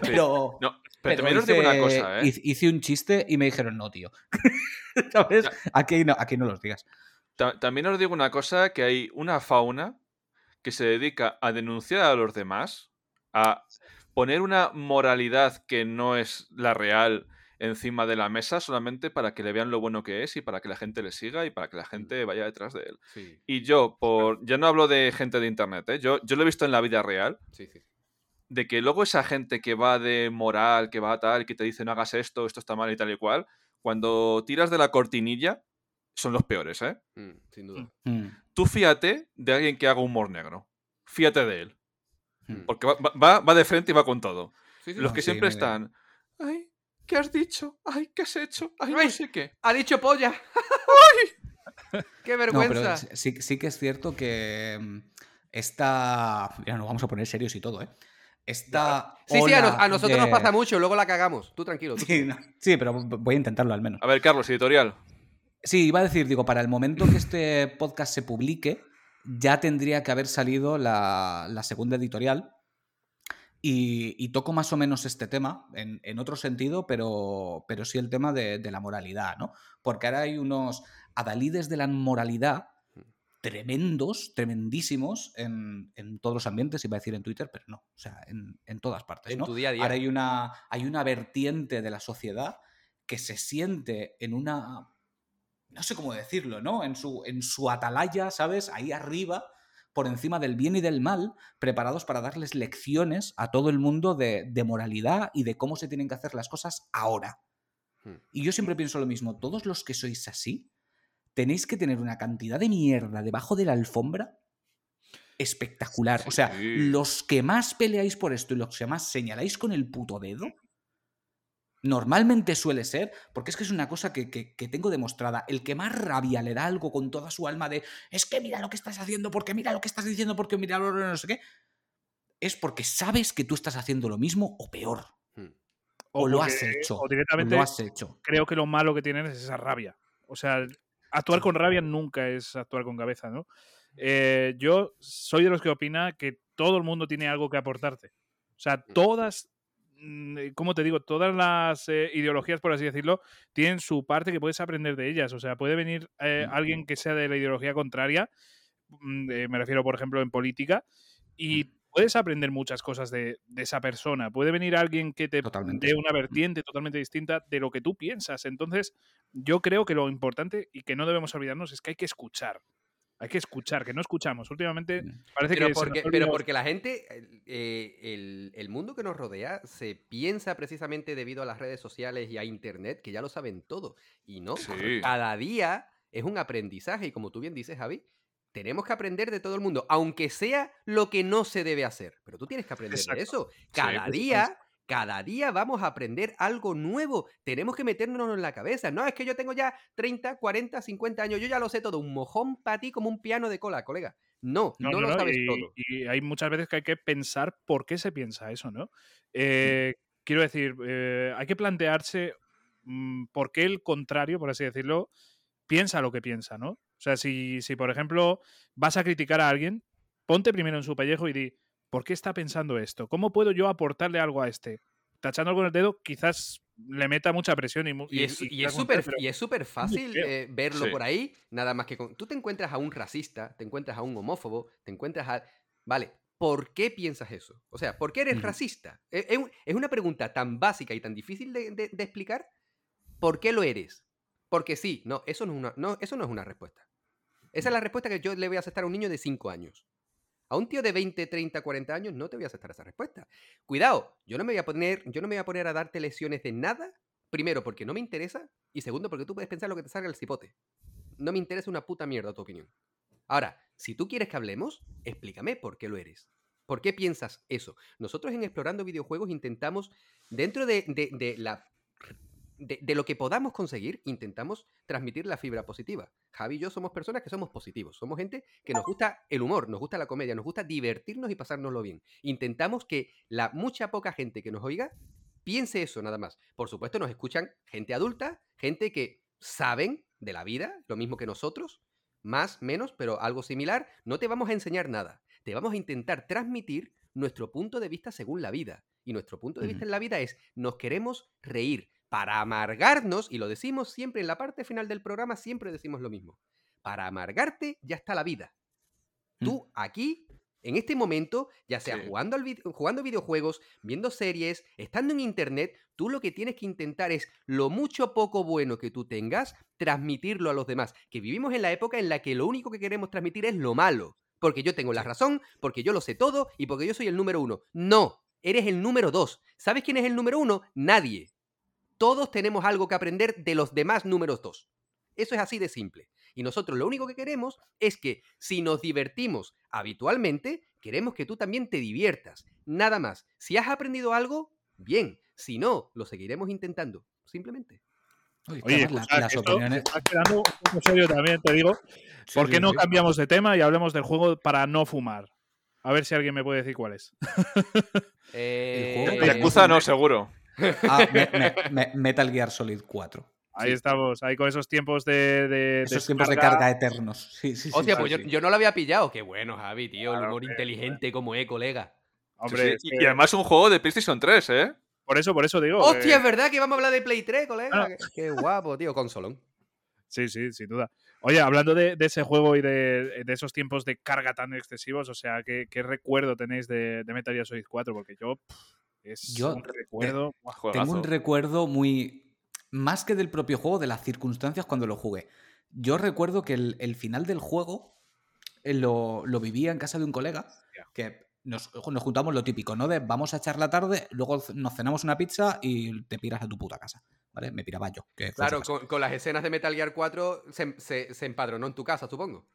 Pero... No, pero, pero también os digo una hice- cosa, ¿eh? hice- Hice un chiste y me dijeron, no, tío. [LAUGHS] ¿Sabes? Aquí no, aquí no los digas. Ta- También os digo una cosa, que hay una fauna que se dedica a denunciar a los demás, a poner una moralidad que no es la real encima de la mesa solamente para que le vean lo bueno que es y para que la gente le siga y para que la gente vaya detrás de él. Sí, Y yo, por ya no hablo de gente de internet, ¿eh? yo, yo lo he visto en la vida real, sí, sí. de que luego esa gente que va de moral, que va a tal, que te dice no hagas esto, esto está mal y tal y cual, cuando tiras de la cortinilla, son los peores, ¿eh? Mm, sin duda. Mm, Tú fíate de alguien que haga humor negro. Fíate de él. mm. Porque va, va- va de frente y va con todo. Sí, sí, Los que sí, siempre están. Ay, ¿qué has dicho? Ay, ¿qué has hecho? Ay, Ay. no sé qué. ¡Ha dicho polla! [LAUGHS] ¡Qué No, vergüenza! pero sí, sí que es cierto que mm, esta. Mira, nos vamos a poner serios y todo, ¿eh? Esta. sí, sí, a, nos- ola a nosotros nos pasa mucho, luego la cagamos. Tú tranquilo. tú Sí, no, sí, pero voy a intentarlo al menos. A ver, Carlos, editorial. Sí, iba a decir, digo, para el momento que este podcast se publique, ya tendría que haber salido la, la segunda editorial. Y, y toco más o menos este tema, en, en otro sentido, pero, pero sí el tema de, de la moralidad, ¿no? Porque ahora hay unos adalides de la moralidad tremendos, tremendísimos en, en todos los ambientes, iba a decir en Twitter, pero no, o sea, en, en todas partes, En ¿no? tu día a día. Ahora hay una, hay una vertiente de la sociedad que se siente en una. No sé cómo decirlo, ¿no? En su, en su atalaya, ¿sabes? Ahí arriba, por encima del bien y del mal, preparados para darles lecciones a todo el mundo de, de moralidad y de cómo se tienen que hacer las cosas ahora. Hmm. Y yo siempre pienso lo mismo, todos los que sois así, tenéis que tener una cantidad de mierda debajo de la alfombra espectacular. O sea, Sí. los que más peleáis por esto y los que más señaláis con el puto dedo, Normalmente suele ser, porque es que es una cosa que, que- que tengo demostrada, el que más rabia le da algo con toda su alma de es que mira lo que estás haciendo, porque mira lo que estás diciendo, porque mira lo no sé qué, es porque sabes que tú estás haciendo lo mismo o peor. Hmm. O, lo has hecho. O directamente lo has hecho. creo que lo malo que tienen es esa rabia. O sea, actuar con rabia nunca es actuar con cabeza, ¿no? Eh, yo soy de los que opina que todo el mundo tiene algo que aportarte. O sea, todas, mm, eh, ¿cómo te digo? Todas las eh, ideologías, por así decirlo, tienen su parte que puedes aprender de ellas. O sea, puede venir eh, alguien que sea de la ideología contraria, mm, eh, me refiero, por ejemplo, en política, y puedes aprender muchas cosas de, de esa persona. Puede venir alguien que te Totalmente. dé una vertiente totalmente distinta de lo que tú piensas. Entonces, yo creo que lo importante y que no debemos olvidarnos es que hay que escuchar. Hay que escuchar, que no escuchamos. Últimamente parece Pero que... porque, pero porque la gente, eh, el, el mundo que nos rodea se piensa precisamente debido a las redes sociales y a Internet, que ya lo saben todo. Y no, Sí. cada día es un aprendizaje y como tú bien dices, Javi, tenemos que aprender de todo el mundo, aunque sea lo que no se debe hacer. Pero tú tienes que aprender Exacto. de eso. Cada día, cada día vamos a aprender algo nuevo. Tenemos que metérnoslo en la cabeza. No es que yo tengo ya 30, 40, 50 años, yo ya lo sé todo. Un mojón para ti como un piano de cola, colega. No, no, No, no, lo sabes y, todo. y hay muchas veces que hay que pensar por qué se piensa eso, ¿no? Eh, quiero decir, eh, hay que plantearse mm, por qué el contrario, por así decirlo, piensa lo que piensa, ¿no? O sea, si, si por ejemplo vas a criticar a alguien, ponte primero en su pellejo y di, ¿por qué está pensando esto? ¿Cómo puedo yo aportarle algo a este? Tachándolo con el dedo, quizás le meta mucha presión y, Y es, y es súper pero- y es súper fácil eh, verlo Sí. por ahí, nada más que con... Tú te encuentras a un racista, te encuentras a un homófobo, te encuentras a... Vale, ¿por qué piensas eso? O sea, ¿por qué eres racista? Es, es un- es una pregunta tan básica y tan difícil de, de- de explicar. ¿Por qué lo eres? Porque sí, no, eso no es una, no, eso no es una respuesta. Esa es la respuesta que yo le voy a aceptar a un niño de 5 años. A un tío de 20, 30, 40 años no te voy a aceptar esa respuesta. Cuidado, yo no me voy a poner, yo no me voy a poner a darte lecciones de nada. Primero, porque no me interesa. Y segundo, porque tú puedes pensar lo que te salga el cipote. No me interesa una puta mierda tu opinión. Ahora, si tú quieres que hablemos, explícame por qué lo eres. ¿Por qué piensas eso? Nosotros en Explorando Videojuegos intentamos, dentro de, de- de la, de, de lo que podamos conseguir, intentamos transmitir la fibra positiva. Javi y yo somos personas que somos positivos. Somos gente que nos gusta el humor, nos gusta la comedia, nos gusta divertirnos y pasárnoslo bien. Intentamos que la mucha poca gente que nos oiga piense eso nada más. Por supuesto, nos escuchan gente adulta, gente que saben de la vida, lo mismo que nosotros, más, menos, pero algo similar. No te vamos a enseñar nada. Te vamos a intentar transmitir nuestro punto de vista según la vida. Y nuestro punto de vista en la vida es, nos queremos reír. Para amargarnos, y lo decimos siempre en la parte final del programa, siempre decimos lo mismo. Para amargarte ya está la vida. Tú aquí, en este momento, ya sea Sí. jugando, al vid- jugando videojuegos, viendo series, estando en internet, tú lo que tienes que intentar es lo mucho poco bueno que tú tengas, transmitirlo a los demás. Que vivimos en la época en la que lo único que queremos transmitir es lo malo. Porque yo tengo la razón, porque yo lo sé todo y porque yo soy el número uno. No, eres el número dos. ¿Sabes quién es el número uno? Nadie. Todos tenemos algo que aprender de los demás números dos. Eso es así de simple. Y nosotros lo único que queremos es que si nos divertimos habitualmente, queremos que tú también te diviertas. Nada más. Si has aprendido algo, bien. Si no, lo seguiremos intentando. Simplemente. Oye, la- las esto opiniones. está quedando un poco serio también, te digo. Sí, ¿Por qué no sí. cambiamos de tema y hablemos del juego para no fumar? A ver si alguien me puede decir cuál es. Eh, juego para Yakuza no, seguro. Ah, me- me- me- Metal Gear Solid 4. Ahí Sí. estamos, ahí con esos tiempos de. de Esos tiempos de carga eternos. Sí. Hostia, sí, pues yo, sí. yo no lo había pillado. Qué bueno, Javi, tío. el humor hombre, inteligente como es, colega. Hombre, es que- Y además un juego de PlayStation 3, ¿eh? por eso, por eso digo. Hostia, eh, es verdad que vamos a hablar de Play 3, colega. Ah. Qué- Qué guapo, tío. Consolón. Sí, sí, sin duda. Oye, hablando de, de ese juego y de, de esos tiempos de carga tan excesivos, o sea, ¿qué, qué recuerdo tenéis de, de Metal Gear Solid 4? Porque yo. pff, es Yo, un recuerdo. Juegazo. Tengo un recuerdo muy. Más que del propio juego, de las circunstancias cuando lo jugué. Yo recuerdo que el, el final del juego eh, lo, lo vivía en casa de un colega. Que nos, nos juntamos lo típico, ¿no? De vamos a echar la tarde, luego nos cenamos una pizza y te piras a tu puta casa. ¿Vale? Me piraba yo. que Claro, con las escenas de Metal Gear 4 se, se- se empadronó en tu casa, supongo.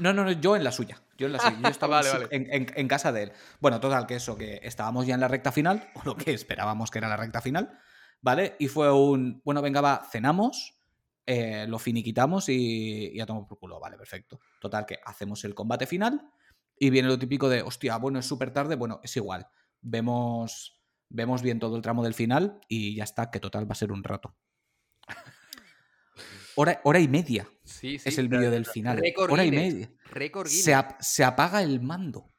No, no, no, yo en la suya. Yo en la suya. Yo [LAUGHS] estaba Vale, en, su- vale. en- en- en casa de él. Bueno, total, que eso, que estábamos ya en la recta final, [LAUGHS] o lo que esperábamos que era la recta final. ¿vale? Y fue un, bueno, venga, va, cenamos, eh, lo finiquitamos y, ya tomamos por culo. Vale, perfecto. Total, que hacemos el combate final y viene lo típico de, hostia, bueno, es súper tarde, bueno, es igual. Vemos, vemos bien todo el tramo del final y ya está, que total va a ser un rato. [LAUGHS] Hora, hora y media Sí, sí. es el vídeo del final. Hora y media. Se, Guinness. ap- se apaga el mando.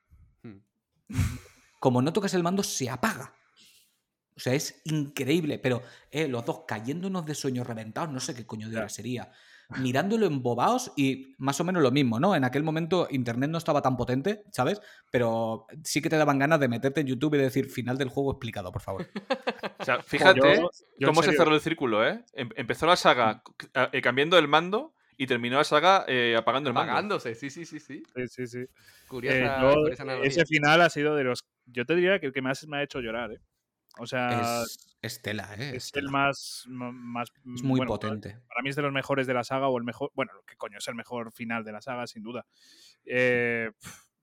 Hmm. Como no tocas el mando, se apaga. O sea, es increíble. Pero eh, los dos cayéndonos de sueños reventados, no sé qué coño de hora sería. Mirándolo embobados y más o menos lo mismo, ¿no? En aquel momento internet no estaba tan potente, ¿sabes? Pero sí que te daban ganas de meterte en YouTube y decir final del juego explicado, por favor. [LAUGHS] O sea, fíjate Yo- yo en cómo se cerró el círculo, ¿eh? Em- Empezó la saga c- eh, cambiando el mando y terminó la saga eh, apagando el mando. Apagándose, sí, sí, sí, sí. Sí, sí, sí. Curiosa, Eh, yo, curiosa ese final ha sido de los. Yo te diría que el que más me ha hecho llorar, ¿eh? O sea, Es, es tela, ¿eh? es Es, el más. más Es muy bueno, potente. Para mí es de los mejores de la saga o el mejor. Bueno, ¿qué coño? Es el mejor final de la saga, sin duda. Eh,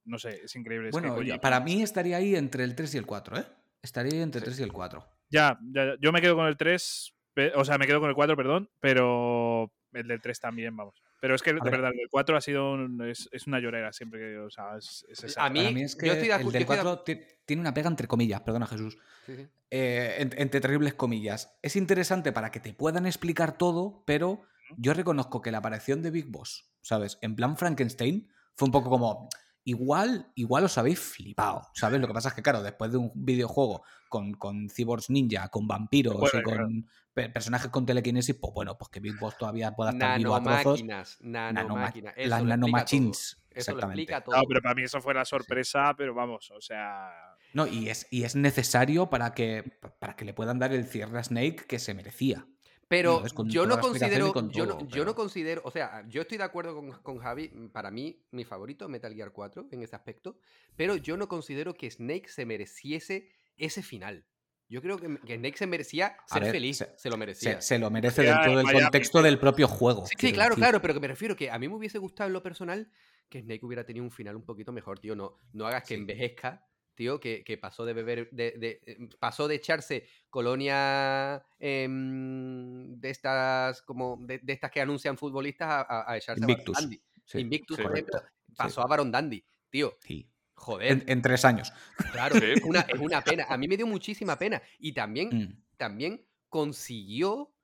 no sé, es increíble. es que Bueno, ya- Kojima- para mí estaría ahí entre el 3 y el 4, ¿eh? Estaría ahí entre el Sí. 3 y el 4. Ya, ya, yo me quedo con el 3. pe- O sea, me quedo con el 4, perdón. Pero el del 3 también, vamos. Pero es que, de ver. verdad, el del 4 ha sido. un- es, es una llorera siempre que. O sea, es, es A exacto. mí- Para mí es que yo estoy de el del estoy de 4 ti- tiene una pega entre comillas, perdona Jesús. Sí, sí. Eh, en- entre terribles comillas. Es interesante para que te puedan explicar todo, pero yo reconozco que la aparición de Big Boss, ¿sabes? En plan Frankenstein, fue un poco como. Igual, igual os habéis flipado, ¿sabes? Lo que pasa es que, claro, después de un videojuego con, con cyborgs ninja, con vampiros Bueno, y con claro. pe- personajes con telequinesis, pues bueno, pues que Big Boss todavía pueda estar vivo a trozos. Nanomáquinas, eso las nanomachines, todo. Eso lo exactamente. explica todo. No, pero para mí eso fue la sorpresa, pero vamos, o sea. No, y es, y es necesario para que, para que le puedan dar el cierre a Snake que se merecía. Pero yo no considero, con yo, no, yo considero, o sea, yo estoy de acuerdo con, con Javi, mm, para mí mi favorito es Metal Gear 4 en ese aspecto, pero yo no considero que Snake se mereciese ese final. Yo creo que, que Snake se merecía ser ver, feliz, se- se, lo merecía. Se, se lo merece Ya, dentro del Miami, contexto del propio juego. Sí, claro, decir. claro, pero que me refiero que a mí me hubiese gustado en lo personal que Snake hubiera tenido un final un poquito mejor, tío. No, no hagas que Sí. envejezca, tío, que, que pasó de beber, de, de- eh, pasó de echarse colonia em, de estas, como, de, de estas que anuncian futbolistas a, a- a echarse Invictus. a Baron Dandy. Sí, Invictus, sí. por ejemplo, Sí. pasó a Baron Dandy. Tío, Sí. joder, En, en tres años. claro, Sí. es, una, es una pena. A mí me dio muchísima pena. Y también Mm. también consiguió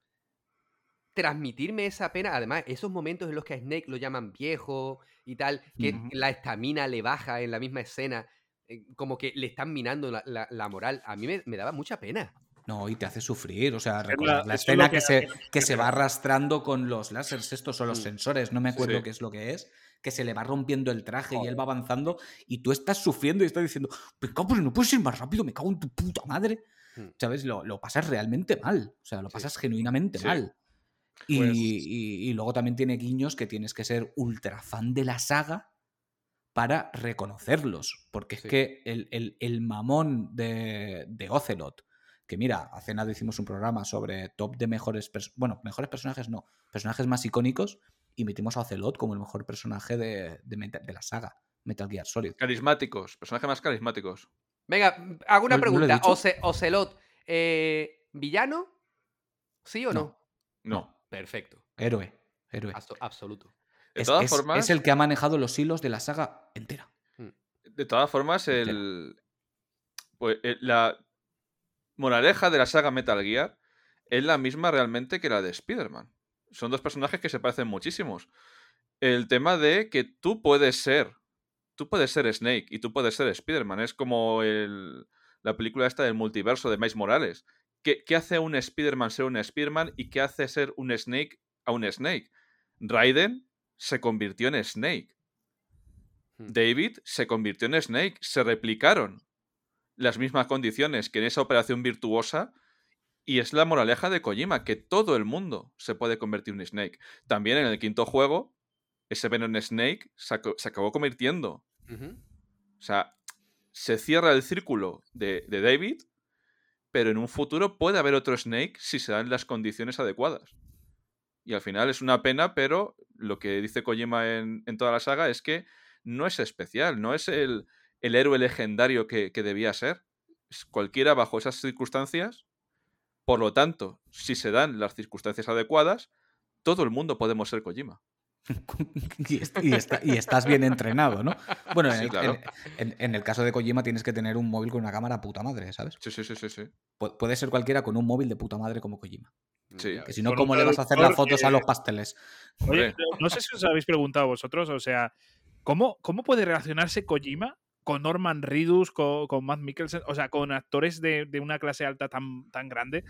transmitirme esa pena. Además, esos momentos en los que a Snake lo llaman viejo y tal, que la estamina le baja en la misma escena, como que le están minando la, la- la moral. A mí me, me daba mucha pena. No, y te hace sufrir. O sea, la- recordar la, escena que que, se, me que se va arrastrando con los láseres estos o los Mm. sensores, no me acuerdo Sí. qué es lo que es, que se le va rompiendo el traje y él va avanzando y tú estás sufriendo y estás diciendo, venga, pues no puedes ir más rápido, me cago en tu puta madre. Mm. ¿Sabes? Lo, lo pasas realmente mal. O sea, lo Sí. pasas genuinamente Sí. mal. Y, Pues- y- y luego también tiene guiños que tienes que ser ultra fan de la saga para reconocerlos. Porque Sí. es que el, el- el mamón de, de Ocelot, que mira, hace nada hicimos un programa sobre top de mejores, bueno, mejores personajes no, personajes más icónicos, y metimos a Ocelot como el mejor personaje de, de Meta- de la saga, Metal Gear Solid. Carismáticos, personajes más carismáticos. Venga, mm, hago una ¿No- no lo he pregunta. Oce- Ocelot, eh, ¿villano? ¿Sí o no? No. Perfecto. Héroe, héroe. Abso- absoluto. De Es, todas es- formas, es el que ha manejado los hilos de la saga entera. de todas formas, Entera. el, pues, eh, la moraleja de la saga Metal Gear es la misma realmente que la de Spider-Man. Son dos personajes que se parecen muchísimos. El tema de que tú puedes ser, tú puedes ser Snake y tú puedes ser Spider-Man. Es como el- la película esta del multiverso de Miles Morales. ¿Qué, qué hace a un Spider-Man ser un Spider-Man y qué hace ser un Snake a un Snake? Raiden se convirtió en Snake. Hmm. David se convirtió en Snake. Se replicaron las mismas condiciones que en esa operación virtuosa. Y es la moraleja de Kojima, que todo el mundo se puede convertir en Snake. También en el quinto juego, ese Venom Snake se, acabó convirtiendo. O sea, se cierra el círculo de, de David, pero en un futuro puede haber otro Snake si se dan las condiciones adecuadas. Y al final es una pena, pero lo que dice Kojima en, en toda la saga es que no es especial, no es el, el héroe legendario que, que debía ser. Es Cualquiera bajo esas circunstancias Por lo tanto, si se dan las circunstancias adecuadas, todo el mundo podemos ser Kojima. [LAUGHS] y, est- y está- y estás bien entrenado, ¿no? Bueno, en, Sí, el, claro. en- en- en el caso de Kojima tienes que tener un móvil con una cámara puta madre, ¿sabes? Sí, sí, sí, sí. sí. Pu- puede ser cualquiera con un móvil de puta madre como Kojima. Sí. Que si no, ¿cómo le vas a hacer las fotos a los pasteles? Oye, no sé si os habéis preguntado vosotros, o sea, ¿cómo, cómo puede relacionarse Kojima con Norman Reedus, con, con Matt Mikkelsen, o sea, con actores de, de una clase alta tan, tan grande,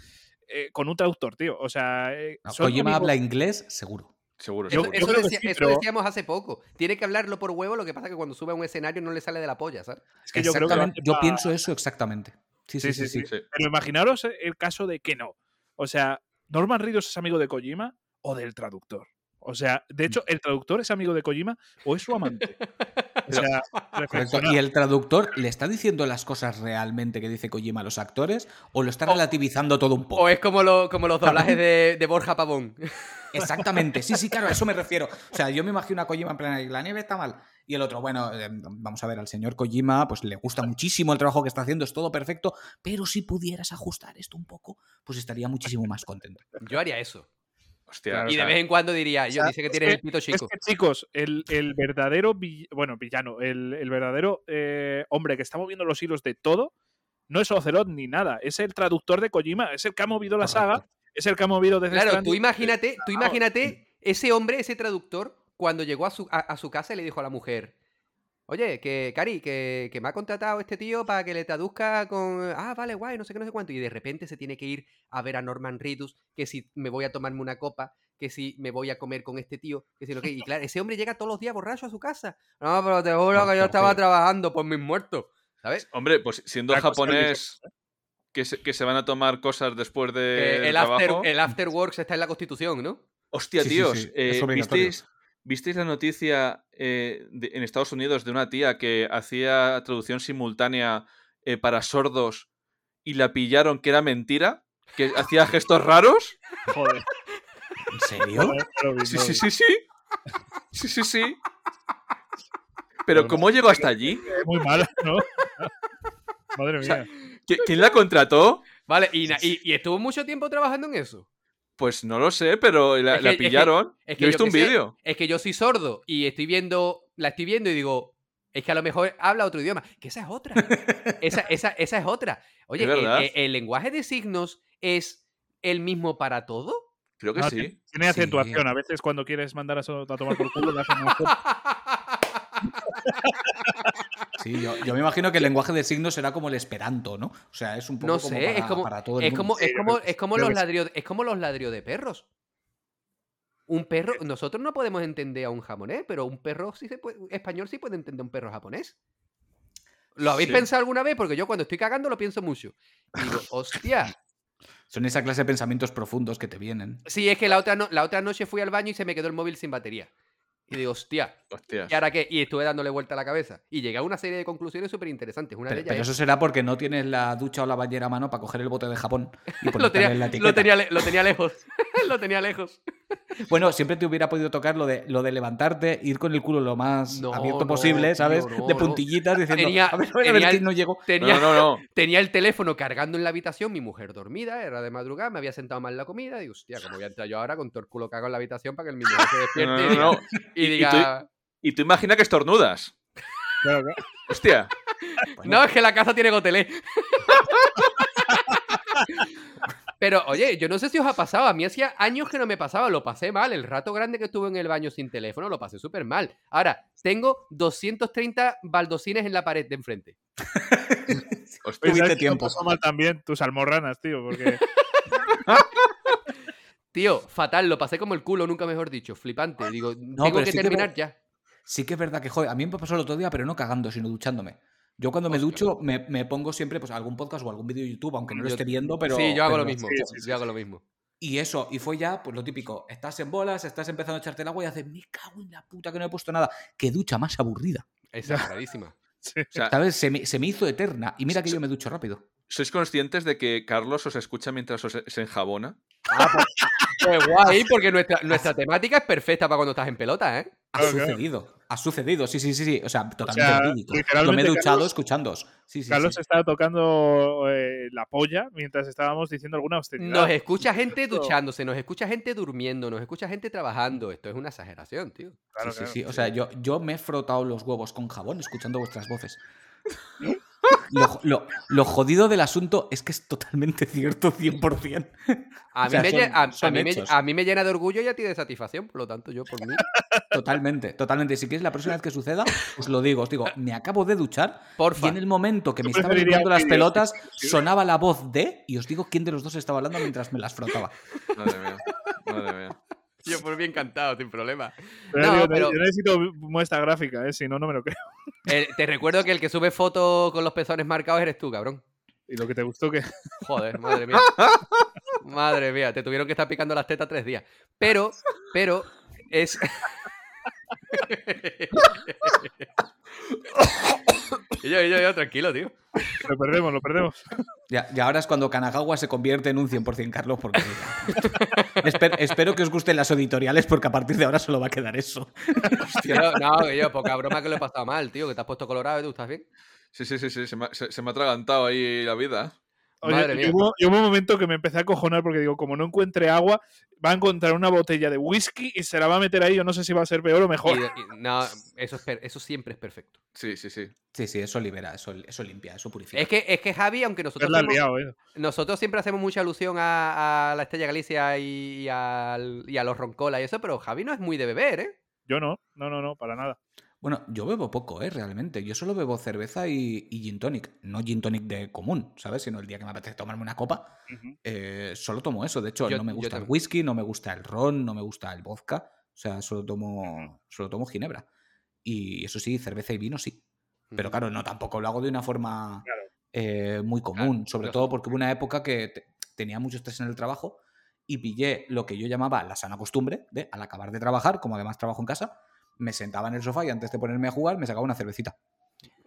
eh, con un traductor, tío? O sea, eh, No, Kojima amigos- habla inglés, seguro. Seguro. Yo- Eso, seguro. eso creo que decía- sí, eso pero- decíamos hace poco. Tiene que hablarlo por huevo, lo que pasa es que cuando sube a un escenario no le sale de la polla, ¿sabes? Es que yo creo que yo pienso eso exactamente. Sí, sí, sí. sí, Sí. Pero imaginaros el caso de que no. O sea, Norman Reedus es amigo de Kojima o del traductor. O sea, de hecho, el traductor es amigo de Kojima o es su amante. [LAUGHS] [LAUGHS] O sea. ¿Y el traductor le está diciendo las cosas realmente que dice Kojima a los actores o lo está relativizando todo un poco? O es como, lo- como los doblajes de, de Borja Pavón. [LAUGHS] Exactamente, sí, sí, claro, a eso me refiero. O sea, yo me imagino a Kojima en plan, la nieve está mal. Y el otro, bueno, eh, vamos a ver, al señor Kojima, pues le gusta muchísimo el trabajo que está haciendo, es todo perfecto, pero si pudieras ajustar esto un poco, pues estaría muchísimo más contento. Yo haría eso. Hostia, Claro, o Y de vez en cuando diría, yo sea, dice que es que- el pito Es chico. que, chicos, el, el verdadero, bueno, villano, el, el verdadero eh, hombre que está moviendo los hilos de todo, no es Ocelot ni nada, es el traductor de Kojima, es el que ha movido la saga, [LAUGHS] es el que ha movido desde Claro, tú imagínate, tú imagínate ese hombre, ese traductor, cuando llegó a su, a, a su casa y le dijo a la mujer, oye, que Cari, que, que me ha contratado este tío para que le traduzca con, ah, vale, guay, no sé qué, no sé cuánto, y de repente se tiene que ir a ver a Norman Reedus, que si me voy a tomarme una copa, que si me voy a comer con este tío, que si lo que, y claro, ese hombre llega todos los días borracho a su casa. No, pero te juro No, que yo estaba trabajando por mis muertos, ¿sabes? Hombre, pues siendo japonés que se, que se van a tomar cosas después de Que el, after, trabajo. el after works está en la constitución, ¿no? Hostia, Sí, sí, tíos, sí, eh. ¿visteis, visteis la noticia eh, de- en Estados Unidos de una tía que hacía traducción simultánea eh, para sordos y la pillaron que era mentira? ¿Que hacía gestos [LAUGHS] raros? Joder. ¿En serio? Sí, sí, sí, sí. Sí, sí, sí. Pero ¿cómo llegó hasta allí? Es muy mala, ¿no? [LAUGHS] Madre mía. ¿Qui- ¿Quién la contrató? Vale, y, na- y- y estuvo mucho tiempo trabajando en eso. Pues no lo sé, pero la, Es la que- es que- pillaron. Es que Yo he visto un vídeo. Es que yo soy sordo y estoy viendo, la estoy viendo y digo, es que a lo mejor habla otro idioma. Que esa es otra. [LAUGHS] esa, esa, esa es otra. Oye, Es ¿el, lenguaje de signos es el mismo para todo? Creo que No, sí. tiene- Sí. acentuación. A veces cuando quieres mandar a, eso- a tomar por culo, le hacen. [LAUGHS] Sí, yo, yo me imagino que el lenguaje de signos será como el esperanto, ¿no? O sea, es un poco No como para, es como, para todo el es mundo. como, es como, es como los ladrios, es como los ladrios de perros. Un perro, nosotros no podemos entender a un japonés, pero un perro sí se puede, español sí puede entender a un perro japonés. ¿Lo habéis Sí. pensado alguna vez? Porque yo cuando estoy cagando lo pienso mucho. Digo, [LAUGHS] hostia. Son esa clase de pensamientos profundos que te vienen. Sí, es que la otra, no- la otra noche fui al baño y se me quedó el móvil sin batería. Y digo, hostia, Hostias. ¿y ahora qué? Y estuve dándole vuelta a la cabeza. Y llegué a una serie de conclusiones súper interesantes. Una Pero, de ellas pero es- eso será porque no tienes la ducha o la bañera a mano para coger el bote de Japón y [LAUGHS] lo, tenía, en la lo, tenía, lo tenía lejos. [LAUGHS] lo tenía lejos. [LAUGHS] Bueno, siempre te hubiera podido tocar lo de, lo de levantarte, ir con el culo lo más No, abierto no, posible, tío, ¿sabes? no, de puntillitas diciendo, Tenía- a ver, a ver, tenía que el- no llego. Tenía, No, no, no. [LAUGHS] tenía el teléfono cargando en la habitación, mi mujer dormida, era de madrugada, me había sentado mal la comida. Digo, hostia, ¿cómo voy a entrar yo ahora con todo el culo cagado en la habitación para que el mi mujer se despierte No, y no, diga- no. y Y- y diga, Y tú imagina que estornudas. Claro, claro. Hostia. No, es que la casa tiene gotelé. Pero, oye, yo no sé si os ha pasado. A mí hacía años que no me pasaba. Lo pasé mal. El rato grande que estuve en el baño sin teléfono, lo pasé súper mal. Ahora, tengo 230 baldosines en la pared de enfrente. [LAUGHS] Hostia. Oye, ¿sabes Tuviste tiempo. pasó mal también tus almorranas, tío, porque [LAUGHS] Tío, fatal. Lo pasé como el culo, nunca mejor dicho. Flipante. Digo, tengo pero que sí terminar ya. Sí que es verdad que, joder, a mí me pasó el otro día, pero no cagando, sino duchándome. Yo cuando me ducho me, me pongo siempre pues algún podcast o algún vídeo de YouTube, aunque no lo Yo- esté viendo, pero... sí, yo hago pero lo mismo. sí, sí, sí, yo hago lo mismo. Y eso, y fue ya, pues lo típico, estás en bolas, estás empezando a echarte el agua y haces, me cago en la puta que no he puesto nada. Qué ducha más aburrida. Exageradísima. [LAUGHS] sí. O sea, ¿Sabes? Se me, se me hizo eterna. Y mira que yo me ducho rápido. ¿sois conscientes de que Carlos os escucha mientras os se enjabona? Ah, pues, pues guay, porque nuestra, nuestra temática es perfecta para cuando estás en pelota, ¿eh? Ha Claro, claro. sucedido. Ha sucedido, sí, sí, sí, sí. O sea, totalmente sea, verídico. Yo me he duchado Carlos- escuchándoos. Sí, sí, Carlos sí. estaba tocando eh, la polla mientras estábamos diciendo alguna austeridad. Nos escucha gente duchándose, nos escucha gente durmiendo, nos escucha gente trabajando. Esto es una exageración, tío. Claro, sí, sí, sí. O sea, yo, yo me he frotado los huevos con jabón escuchando vuestras voces. [LAUGHS] Lo, lo- lo jodido del asunto es que es totalmente cierto 100%. A mí, me, son- lle- a- a son mí me- hechos. a mí me llena de orgullo y a ti de satisfacción, por lo tanto, yo por mí. Totalmente, totalmente. Si queréis la próxima vez que suceda, os lo digo. Os digo, me acabo de duchar y Porfa. en el momento que me estaba limpiando las pelotas, sonaba la voz de, y os digo quién de los dos estaba hablando mientras me las frotaba. Madre mía. Madre mía. Yo por mí encantado, sin problema. Pero, No, pero- Yo necesito muestra gráfica, ¿eh? si no, no me lo creo. Eh, te recuerdo que el que sube fotos con los pezones marcados eres tú, cabrón. Y lo que te gustó que. Joder, madre mía. Madre mía, te tuvieron que estar picando las tetas tres días. Pero, pero, es. [LAUGHS] y yo, y yo, y yo, tranquilo, tío. Lo perdemos, lo perdemos. Ya- y ahora es cuando Kanagawa se convierte en un 100% Carlos, porque espero, espero que os gusten las editoriales, porque a partir de ahora solo va a quedar eso. No, que yo, poca broma que lo he pasado mal, tío, que te has puesto colorado y tú estás bien. Sí, sí, sí, sí. Se me, se me ha atragantado ahí la vida. Oye, Madre y mía. hubo, un momento que me empecé a cojonar porque digo, como no encuentre agua, va a encontrar una botella de whisky y se la va a meter ahí. Yo no sé si va a ser peor o mejor. Y- y- no, eso, es eso siempre es perfecto. Sí, sí, sí. Sí, sí, eso libera, eso, eso limpia, eso purifica. Es que, es que Javi, aunque nosotros, liado, ¿eh? nosotros siempre hacemos mucha alusión a, a la Estrella Galicia y, y al- y a los Roncola y eso, pero Javi no es muy de beber, ¿eh? Yo no, no, no, no, para nada. Bueno, yo bebo poco, ¿eh? Realmente. Yo solo bebo cerveza y, y gin tonic. No gin tonic de común, ¿sabes? Sino el día que me apetece tomarme una copa, eh, solo tomo eso. De hecho, Yo- no me gusta el whisky, no me gusta el ron, no me gusta el vodka. O sea, solo tomo, solo tomo ginebra. Y eso sí, cerveza y vino sí. Pero claro, no tampoco lo hago de una forma Claro. eh, muy común. sobre todo porque hubo una época que te- tenía mucho estrés en el trabajo y pillé lo que yo llamaba la sana costumbre de, al acabar de trabajar, como además trabajo en casa, me sentaba en el sofá y antes de ponerme a jugar me sacaba una cervecita.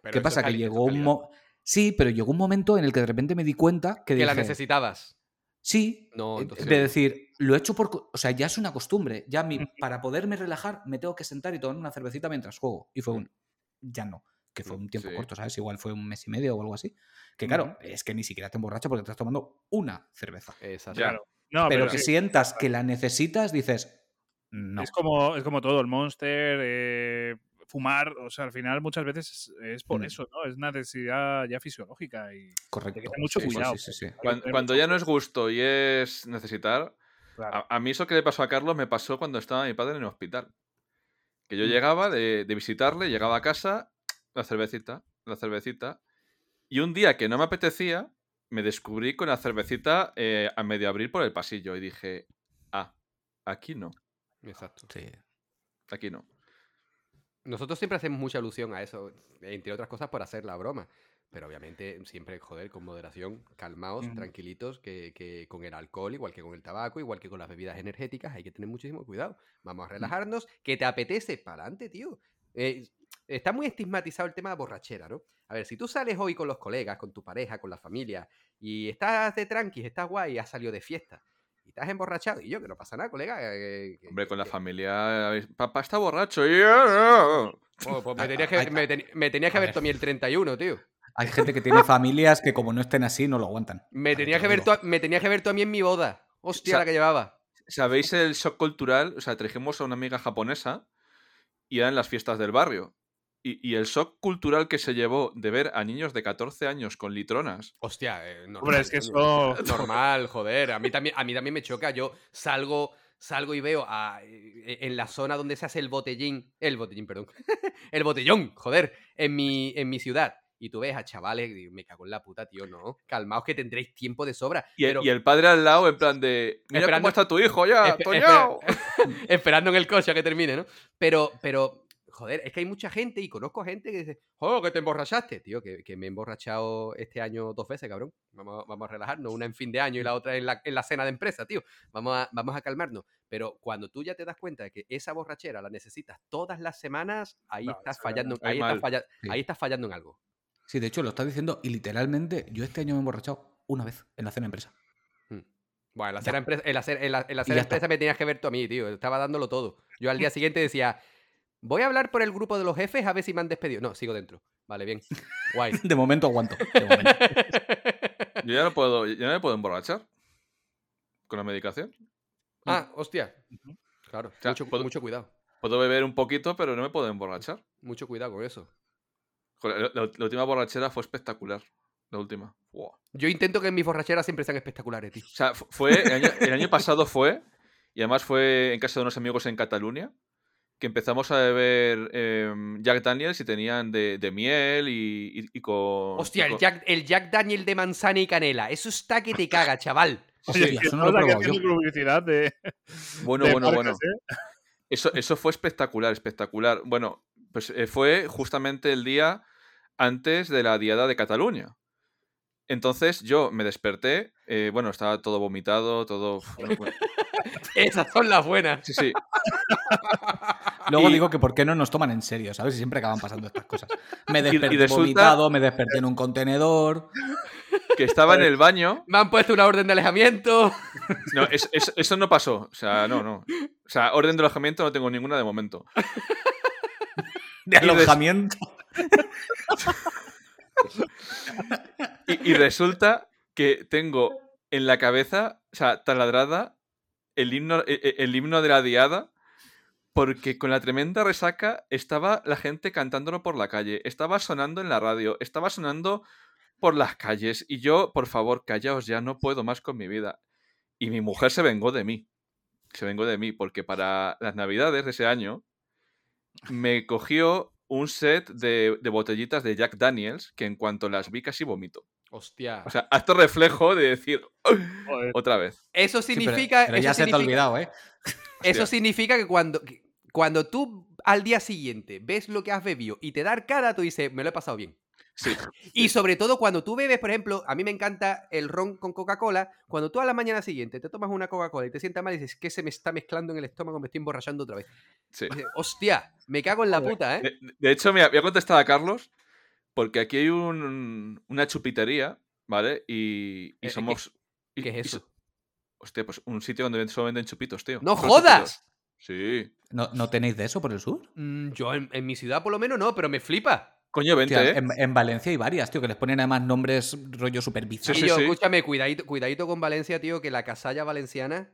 Pero ¿Qué pasa? Que llegó un mo- Sí, pero llegó un momento en el que de repente me di cuenta que, Que la necesitabas. Sí, No, eh, entonces de decir, lo he hecho por... O sea, ya es una costumbre. Ya mi- para poderme relajar me tengo que sentar y tomar una cervecita mientras juego. Y fue un... Ya no. Que fue un tiempo Sí. corto, ¿sabes? Igual fue un mes y medio o algo así. Que claro, es que ni siquiera te emborracha porque te estás tomando una cerveza. Exacto. Claro. No, pero pero, que sí, sientas que la necesitas, dices... No. es, como, es como todo, el monster, eh, fumar, o sea, al final muchas veces es, es por Mm. eso, ¿no? Es una necesidad ya fisiológica y Correcto. hay que tener mucho Sí, cuidado. sí, sí, Cuando, ya no es gusto y es necesitar. claro. A, a mí eso que le pasó a Carlos me pasó cuando estaba mi padre en el hospital. Que yo Mm. llegaba de, de visitarle, llegaba a casa, la cervecita, la cervecita. Y un día que no me apetecía, me descubrí con la cervecita eh, a medio abrir por el pasillo y dije, ah, aquí no, Exacto. Sí. aquí no. Nosotros siempre hacemos mucha alusión a eso, entre otras cosas por hacer la broma. Pero obviamente siempre, joder, con moderación, calmaos, tranquilitos, que, que con el alcohol, igual que con el tabaco, igual que con las bebidas energéticas, hay que tener muchísimo cuidado. Vamos a relajarnos, que te apetece, para adelante, tío. Eh, está muy estigmatizado el tema de borrachera, ¿no? A ver, si tú sales hoy con los colegas, con tu pareja, con la familia, y estás de tranqui, estás guay, has salido de fiesta, y estás emborrachado, y yo, que no pasa nada, colega. eh, que- Hombre, con la que- familia, papá está borracho. y- ah, Oh, pues me tenías que, me teni- me tenías que a haber ver. tomado el 31, tío. Hay gente que tiene familias que como no estén así no lo aguantan. Me tenías te que ver tú a- me tenías que ver tú a mí en mi boda. Hostia, sea, la que llevaba. ¿Sabéis el shock cultural? O sea, trajimos a una amiga japonesa y eran las fiestas del barrio. Y, y el shock cultural que se llevó de ver a niños de 14 años con litronas. Hostia, eh, normal, Hombre, es que eso. Normal, joder. A mí también, a mí también me choca. Yo salgo, salgo y veo a- eh, en la zona donde se hace el botellín. El botellín, perdón. [LAUGHS] el botellón, joder. En mi, en mi ciudad. Y tú ves a chavales, y me cago en la puta, tío, no. Calmaos que tendréis tiempo de sobra. Y, el- pero y el padre al lado, en plan de. Mira Esperando- cómo está tu hijo ya, Espe- Toñao". [LAUGHS] esperando en el coche a que termine, ¿no? Pero, pero, joder, es que hay mucha gente y conozco gente que dice, oh, que te emborrachaste, tío, que, que me he emborrachado este año dos veces, cabrón. Vamos, a- vamos a relajarnos, una en fin de año y la otra en la, en la cena de empresa, tío. Vamos a, vamos a calmarnos. Pero cuando tú ya te das cuenta de que esa borrachera la necesitas todas las semanas, ahí No, estás fallando, ahí estás falla- Sí. ahí estás fallando en algo. Sí, de hecho lo estás diciendo y literalmente yo este año me he emborrachado una vez en la cena empresa. Hmm. Bueno, en la Ya. cena, empresa, Y cena ya está. empresa me tenías que ver tú a mí, tío. Estaba dándolo todo. Yo al [LAUGHS] día siguiente decía, Voy a hablar por el grupo de los jefes a ver si me han despedido. No, sigo dentro. Vale, bien. Guay. [LAUGHS] De momento aguanto. de [LAUGHS] momento. Yo ya no puedo, ya no me puedo emborrachar con la medicación. ah, hostia. Claro, sea, mucho, puedo- mucho cuidado. Puedo beber un poquito, pero no me puedo emborrachar. Mucho cuidado con eso. Joder, La, la última borrachera fue espectacular. La última. Buah. Yo intento que mis borracheras siempre sean espectaculares, tío. O sea, fu- fue. El año, el año pasado fue. Y además fue en casa de unos amigos en Cataluña. Que empezamos a beber em, Jack Daniels y tenían de, de miel y, y- y con. Hostia, y el Jack, el Jack Daniel de manzana y canela. Eso está que te caga, chaval. Hostia, [LAUGHS] Oye, eso no lo he estamos aquí probado yo. haciendo publicidad de. Bueno, de bueno, marcas, bueno. ¿eh? Eso, eso fue espectacular, espectacular. Bueno, pues eh, fue justamente el día antes de la Diada de Cataluña. Entonces yo me desperté, eh, bueno, estaba todo vomitado, todo... [LAUGHS] Esas son las buenas. sí, sí. [LAUGHS] Luego Y- digo que por qué no nos toman en serio, ¿sabes? Y siempre acaban pasando estas cosas. Me [LAUGHS] y desperté resulta- vomitado, me desperté en un contenedor. Que estaba en el baño. Me han puesto una orden de alejamiento. No, es- es- eso no pasó. O sea, no, no. O sea, orden de alojamiento no tengo ninguna de momento. [LAUGHS] De Y alojamiento. [LAUGHS] Y, y resulta que tengo en la cabeza, o sea, taladrada, el himno, e- e- el himno de la diada, porque con la tremenda resaca estaba la gente cantándolo por la calle, estaba sonando en la radio, estaba sonando por las calles, y yo, por favor, callaos ya, no puedo más con mi vida. Y mi mujer se vengó de mí, se vengó de mí, porque para las navidades de ese año me cogió un set de, de botellitas de Jack Daniels que en cuanto las vi casi vomito. Hostia. O sea, acto reflejo de decir Joder. otra vez. Eso Sí, pero- significa. pero eso ya se te ha significa- olvidado, ¿eh? Eso Hostia. significa que cuando, que cuando tú al día siguiente ves lo que has bebido y te da cara, tú dices, me lo he pasado bien. Sí. [LAUGHS] Y sobre todo cuando tú bebes, por ejemplo, a mí me encanta el ron con Coca-Cola. Cuando tú a la mañana siguiente te tomas una Coca-Cola y te sientas mal y dices, que se me está mezclando en el estómago, me estoy emborrachando otra vez. sí. Dices, Hostia, me cago en la puta, ¿eh? De, de hecho, mira, voy a contestar a Carlos porque aquí hay un, una chupitería, ¿vale? Y, y Eh, somos... y- ¿Qué y es so- eso? hostia, pues un sitio donde solo venden chupitos, tío. ¡No jodas! chupitos. Sí. ¿No, ¿No tenéis de eso por el sur? Mm, yo en, en mi ciudad por lo menos no, pero me flipa. Coño, vente, ¿eh? en, en Valencia hay varias, tío, que les ponen además nombres rollo super. Sí, y yo, sí. escúchame, cuidadito, cuidadito con Valencia, tío, que la casalla valenciana.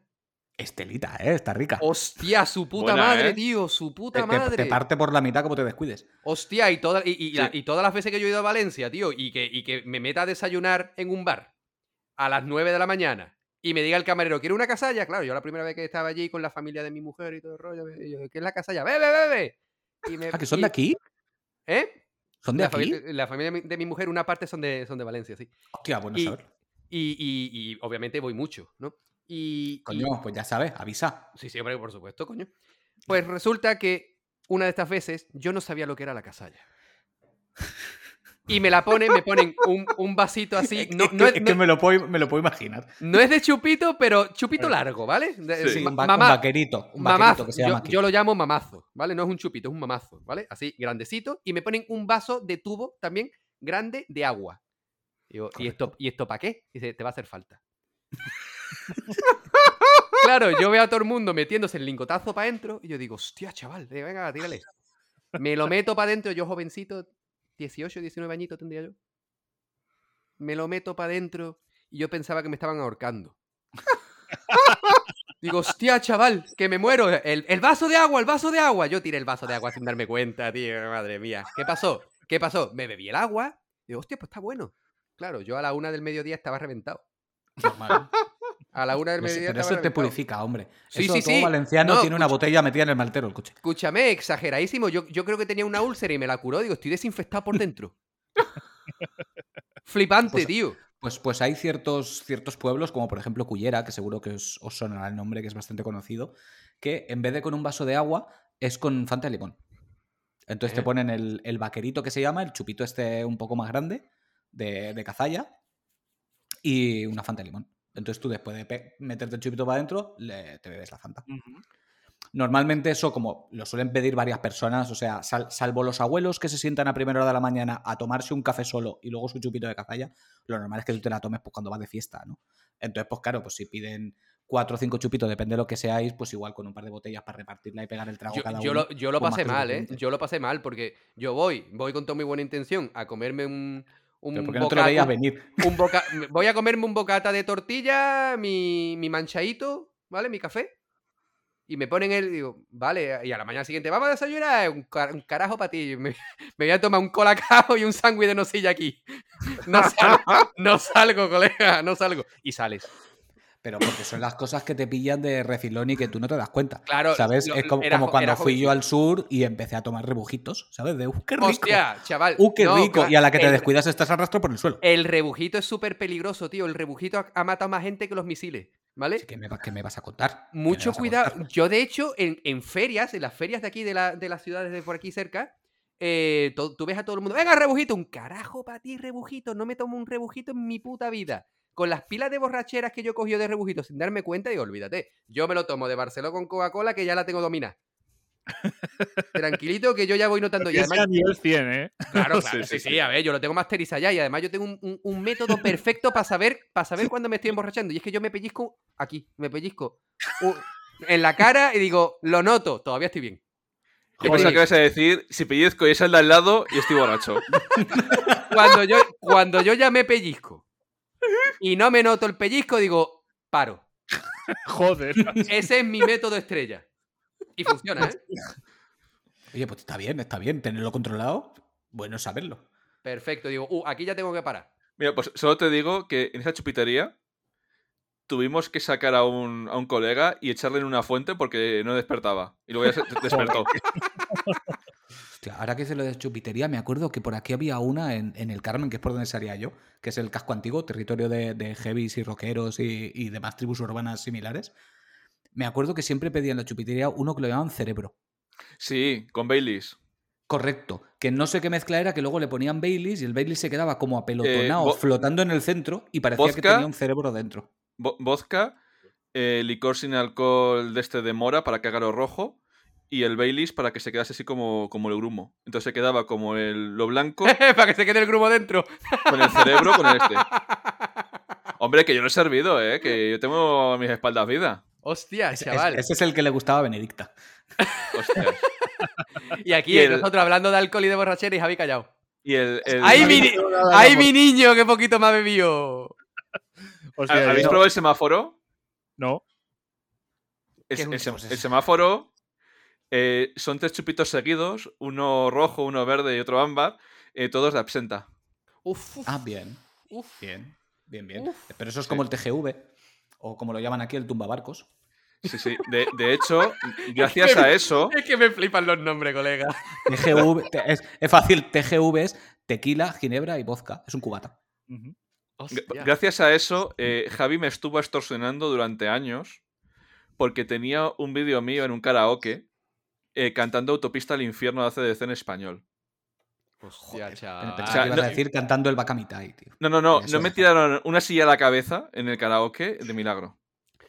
Estelita, ¿eh? Está rica. Hostia, su puta Buena, madre, ¿eh? tío, su te, puta te- madre. te parte por la mitad como te descuides. Hostia, y, toda- y, y- la- y todas las veces que yo he ido a Valencia, tío, y que, y que me meta a desayunar en un bar a las 9 de la mañana y me diga el camarero, ¿quiere una casalla? Claro, yo la primera vez que estaba allí con la familia de mi mujer y todo el rollo, y yo, ¿qué es la casalla? ¡Bebe, bebe! Y me- Ah, que son de aquí. ¿Eh? ¿Son de La, aquí? familia, la familia de mi- mujer, una parte son de, son de Valencia, sí. Hostia, bueno y- saber. Y, y- y obviamente voy mucho, ¿no? Y, y- Coño, pues ya sabes, avisa. Sí, sí, hombre, por supuesto, coño. Pues resulta que una de estas veces yo no sabía lo que era la casalla. Y me la ponen, me ponen un, un vasito así. No, es, no que, es, es que no- me, lo puedo, me lo puedo imaginar. no es de chupito, pero chupito largo, ¿vale? De- Sí. Un, va- un mamá- vaquerito. Un vaquerito mamazo. que se llama Yo, aquí. yo lo llamo mamazo, ¿vale? No es un chupito, es un mamazo, ¿vale? Así, grandecito. Y me ponen un vaso de tubo también grande de agua. Digo, ¿y esto, ¿y esto para qué? Dice, te va a hacer falta. [LAUGHS] claro, yo veo a todo el mundo metiéndose el lingotazo para adentro y yo digo, hostia, chaval, eh, venga, tírale. Me lo meto para adentro, yo jovencito, 18, 19 añitos tendría yo. Me lo meto para adentro y yo pensaba que me estaban ahorcando. Digo, hostia, chaval, que me muero. El, el vaso de agua, el vaso de agua. Yo tiré el vaso de agua sin darme cuenta, tío. Madre mía. ¿Qué pasó? ¿Qué pasó? Me bebí el agua. Digo, hostia, pues está bueno. Claro, yo a la una del mediodía estaba reventado. Normal. A la una del mediodía pero eso te purifica, hombre. Sí, eso sí, todo sí. valenciano No, tiene una botella metida en el maltero el coche. Escúchame, exageradísimo. Yo, yo creo que tenía una úlcera y me la curó. Digo, estoy desinfectado por dentro. [LAUGHS] Flipante, Pues- tío. Pues, pues hay ciertos, ciertos pueblos, como por ejemplo Cullera, que seguro que os, os sonará el nombre, que es bastante conocido, que en vez de con un vaso de agua, es con Fanta de limón. Entonces ¿Eh? te ponen el, el vaquerito que se llama, el chupito este un poco más grande, de, de cazalla, y una Fanta de limón. Entonces tú después de meterte el chupito para adentro, le- te bebes la Fanta. Normalmente eso como lo suelen pedir varias personas, o sea, sal- salvo los abuelos que se sientan a primera hora de la mañana a tomarse un café solo y luego su chupito de cazalla, lo normal es que tú te la tomes pues, cuando vas de fiesta, ¿no? Entonces, pues claro, pues si piden cuatro o cinco chupitos, depende de lo que seáis, pues igual con un par de botellas para repartirla y pegar el trago Yo, cada yo uno. lo, yo lo con pasé mal, ¿eh? Yo lo pasé mal porque yo voy, voy con toda mi buena intención a comerme un, un Pero no te lo veías venir. un boca- voy a comerme un bocata de tortilla, mi, mi manchadito, ¿vale? Mi café. Y me ponen el, digo, vale, y a la mañana siguiente, vamos a desayunar, un, car- un carajo para ti. Me, [LAUGHS] me voy a tomar un colacao y un sándwich de nocilla aquí. No salgo, [LAUGHS] no salgo, colega, no salgo. Y sales. Pero porque son las cosas que te pillan de refilón y que tú no te das cuenta. Claro, ¿Sabes? lo- es como, era como jo- cuando fui yo al sur y empecé a tomar rebujitos, ¿sabes? De, ¡uh, qué rico! Hostia, chaval. ¡Uh, qué no, rico! Y a la que te el- descuidas estás al rastro por el suelo. El rebujito es súper peligroso, tío. El rebujito ha, ha matado más gente que los misiles, ¿vale? Así que me, ¿Qué me vas a contar? ¿Qué Mucho a cuidado. contar? Yo, de hecho, en, en ferias, en las ferias de aquí, de, la- de las ciudades de por aquí cerca, eh, tú ves a todo el mundo, venga, rebujito, un carajo para ti, rebujito, no me tomo un rebujito en mi puta vida. Con las pilas de borracheras que yo cogí de rebujito sin darme cuenta, digo, olvídate, yo me lo tomo de Barcelona con Coca-Cola que ya la tengo dominada. [LAUGHS] Tranquilito que yo ya voy notando ya. Ese Además, a nivel 100, ¿eh? Claro, [LAUGHS] Sí, claro, sí, sí, sí, sí. a ver, yo lo tengo masterizado ya y además yo tengo un, un- un método perfecto para saber, para saber cuándo me estoy emborrachando. Y es que yo me pellizco aquí, me pellizco en la cara y digo, lo noto, todavía estoy bien. Yo pensaba que ibas a decir, si pellizco y es el de al lado y estoy borracho. [LAUGHS] Cuando yo, cuando yo ya me pellizco y no me noto el pellizco, digo, paro. [LAUGHS] Joder. Ese es mi método estrella. Y funciona, ¿eh? Oye, pues está bien, está bien. Tenerlo controlado, bueno saberlo. Perfecto, digo, uh, aquí ya tengo que parar. Mira, pues solo te digo que en esa chupitería tuvimos que sacar a un, a un colega y echarle en una fuente porque no despertaba. Y luego ya se [LAUGHS] despertó. Ahora que se lo de chupitería, me acuerdo que por aquí había una en, en el Carmen, que es por donde salía yo, que es el casco antiguo, territorio de, de heavies y rockeros y, y demás tribus urbanas similares. Me acuerdo que siempre pedían en la chupitería uno que lo llamaban cerebro. Sí, con Baileys. Correcto. Que no sé qué mezcla era, que luego le ponían Baileys y el Baileys se quedaba como apelotonado, vo- flotando en el centro y parecía que tenía un cerebro dentro. Vo- vodka, eh, licor sin alcohol de este de mora para que haga lo rojo y el Baileys para que se quedase así como, como el grumo. Entonces se quedaba como el, lo blanco [LAUGHS] Para que se quede el grumo dentro. con el cerebro con el este. [LAUGHS] Hombre, que yo lo he servido, ¿eh? Que yo tengo a mis espaldas vida. Hostia, chaval. ese es el que le gustaba a Benedicta. Hostias. [LAUGHS] Y aquí Y el- nosotros hablando de alcohol y de borrachera y Javi callado. Y el... el- ¡Ay, mi, no ni- digo nada, ¡Ay, vamos. mi niño! ¡Qué poquito más bebió! Hostia, ¿Habéis yo- probado el semáforo? No. El, ¿Qué es el sem- el es- semáforo eh, son tres chupitos seguidos, uno rojo, uno verde y otro ámbar, eh, todos de absenta. Uf, uf, Ah, bien. uf. Bien, bien, bien. Uf. Pero eso es Sí. como el TGV, o como lo llaman aquí, el tumbabarcos. Sí, sí. De, de hecho, [LAUGHS] gracias a eso, [LAUGHS] Es que me flipan los nombres, colega. TGV, es, es fácil, TGV es tequila, ginebra y vodka. Es un cubata. Hostia. gracias a eso, eh, Javi me estuvo extorsionando durante años porque tenía un vídeo mío en un karaoke eh, cantando Autopista al Infierno de ACDC en español. Hostia, Pensaba chaval. O sea, que ibas no- a decir cantando el Bacamitai, tío. No, no, no, no me tiraron una silla a la cabeza en el karaoke de milagro.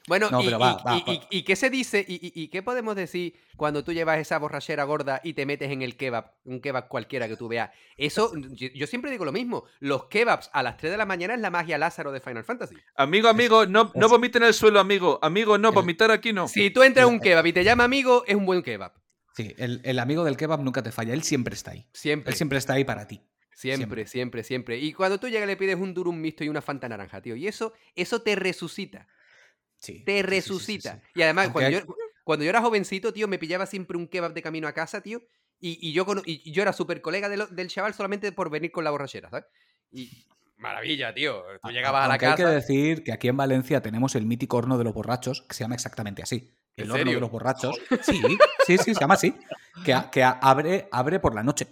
Bueno, No, y, pero va, y- va, y- va. y- y qué se dice? Y, y- y qué podemos decir cuando tú llevas esa borrachera gorda y te metes en el kebab? Un kebab cualquiera que tú veas. Eso, yo, yo siempre digo lo mismo. Los kebabs a las 3 de la mañana es la magia Lázaro de Final Fantasy. Amigo, amigo, no, no vomiten en el suelo, amigo. Amigo, no, vomitar aquí no. Si tú entras a un kebab y te llama amigo, es un buen kebab. Sí, el, el amigo del kebab nunca te falla. Él siempre está ahí. Siempre. Él siempre está ahí para ti. Siempre, siempre, siempre. Y cuando tú llegas le pides un durum mixto y una fanta naranja, tío. Y eso, eso te resucita. Sí. Te sí, sí, resucita. Y además, Aunque cuando, hay- yo, cuando yo era jovencito, tío, me pillaba siempre un kebab de camino a casa, tío. Y, y yo, cono- y yo era súper colega de del chaval solamente por venir con la borrachera, ¿sabes? Y maravilla, tío. Tú llegabas a la Aunque hay casa. que decir que aquí en Valencia tenemos el mítico horno de los borrachos, que se llama exactamente así. ¿En El horno serio? de los borrachos. Sí, sí, sí, se llama así. Que, que abre, abre por la noche.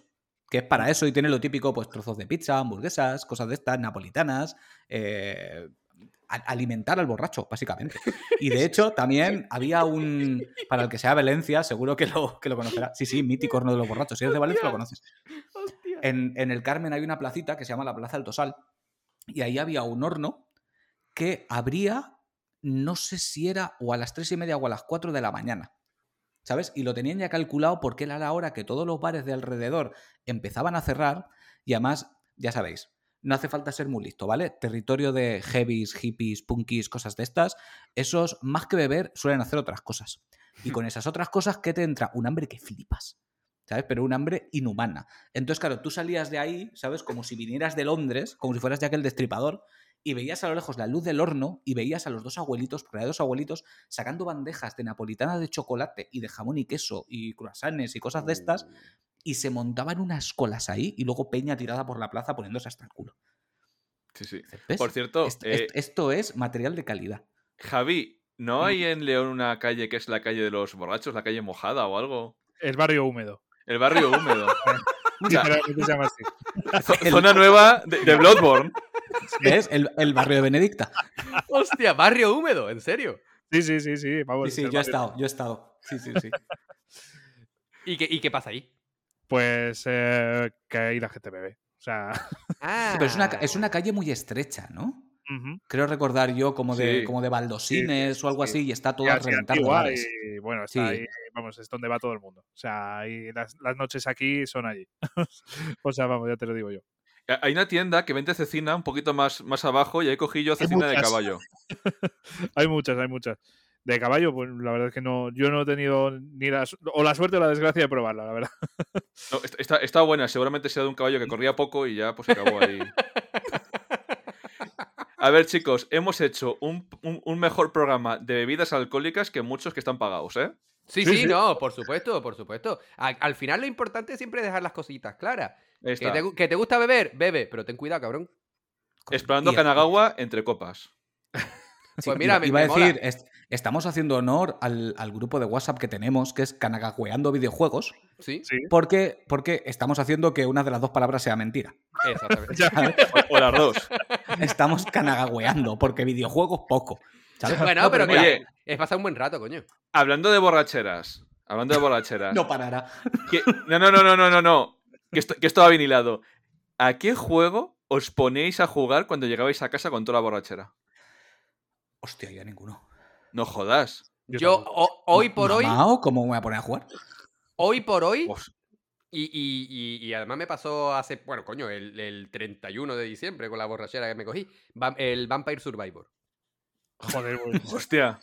Que es para eso y tiene lo típico, pues trozos de pizza, hamburguesas, cosas de estas, napolitanas. eh, alimentar al borracho, básicamente. [LAUGHS] Y de hecho, también había un. Para el que sea de Valencia, seguro que lo, que lo conocerá. Sí, sí, mítico horno de los borrachos. Si eres de Valencia, lo conoces. En, en el Carmen hay una placita que se llama la Plaza del Tosal. Y ahí había un horno que abría, no sé si era o a las tres y media o a las 4 de la mañana. ¿Sabes? Y lo tenían ya calculado porque era la hora que todos los bares de alrededor empezaban a cerrar. Y además, ya sabéis, no hace falta ser muy listo, ¿vale? Territorio de heavies, hippies, punkies, cosas de estas, esos más que beber suelen hacer otras cosas. Y [LAUGHS] con esas otras cosas, ¿qué te entra? Un hambre que flipas. ¿Sabes? Pero un hambre inhumana. Entonces, claro, tú salías de ahí, ¿sabes? Como si vinieras de Londres, como si fueras de aquel destripador, y veías a lo lejos la luz del horno y veías a los dos abuelitos, porque hay dos abuelitos, sacando bandejas de napolitana de chocolate y de jamón y queso y croissants y cosas de estas, y se montaban unas colas ahí y luego Peña tirada por la plaza poniéndose hasta el culo. Sí, sí. ¿Ves? Por cierto, eh, est- esto es material de calidad. Javi, ¿no hay en León una calle que es la calle de los borrachos, la calle mojada o algo? El barrio húmedo. El barrio húmedo. O [LAUGHS] sea, Literalmente se llama así. [LAUGHS] zona nueva de, de [LAUGHS] Bloodborne. ¿Ves? El, el barrio de Benedicta. [LAUGHS] Hostia, barrio húmedo, ¿en serio? Sí, sí, sí, sí. Vamos, Sí, sí, yo he estado, yo he estado. Sí, sí, sí. [LAUGHS] ¿Y qué, y qué pasa ahí? Pues eh, que ahí la gente bebe. O sea, Ah, Sí, pero es una, es una calle muy estrecha, ¿no? Creo recordar yo como de, Sí. como de baldosines o algo sí. así y está todo Y bares. y bueno, está Sí. ahí, vamos, es donde va todo el mundo. O sea, ahí las, las noches aquí son allí. [LAUGHS] o sea, vamos, ya te lo digo yo. Hay una tienda que vende cecina un poquito más, más abajo y ahí cogí yo cecina de caballo. [LAUGHS] Hay muchas, hay muchas. De caballo, pues la verdad es que no, yo no he tenido ni la, o la suerte o la desgracia de probarla, la verdad. No, está, está buena, seguramente sea de un caballo que [LAUGHS] corría poco y ya pues acabó ahí. [LAUGHS] A ver, chicos, hemos hecho un, un- un mejor programa de bebidas alcohólicas que muchos que están pagados, ¿eh? Sí, Sí, sí, sí. no, por supuesto, por supuesto. Al final lo importante es siempre dejar las cositas claras. Que te, que te gusta beber, bebe, pero ten cuidado, cabrón. Explorando Y- Kanagawa entre copas. [LAUGHS] Sí, Pues mira, iba, me- iba a me decir, estamos haciendo honor al, al grupo de WhatsApp que tenemos, que es Canagacueando Videojuegos, Sí, Sí. porque, porque estamos haciendo que una de las dos palabras sea mentira. exactamente. [LAUGHS] [LAUGHS] O, o las dos. Estamos canagagueando, porque videojuegos poco. ¿sabes? Bueno, No, pero mira, mira, Oye. es pasar un buen rato, coño. Hablando de borracheras. Hablando de borracheras. [LAUGHS] no parará. que- no, no, no, no, no, no, no. Que esto, que esto va bien hilado. ¿A qué juego os ponéis a jugar cuando llegabais a casa con toda la borrachera? Hostia, ya ninguno. No jodas. Yo Yo, tampoco. o- hoy por hoy, ¿Mamao? ¿Cómo me voy a poner a jugar? hoy por hoy, y, y- y- y además me pasó hace, bueno, coño, el, el 31 de diciembre con la borrachera que me cogí, el Vampire Survivor. Joder, güey. [LAUGHS] Hostia.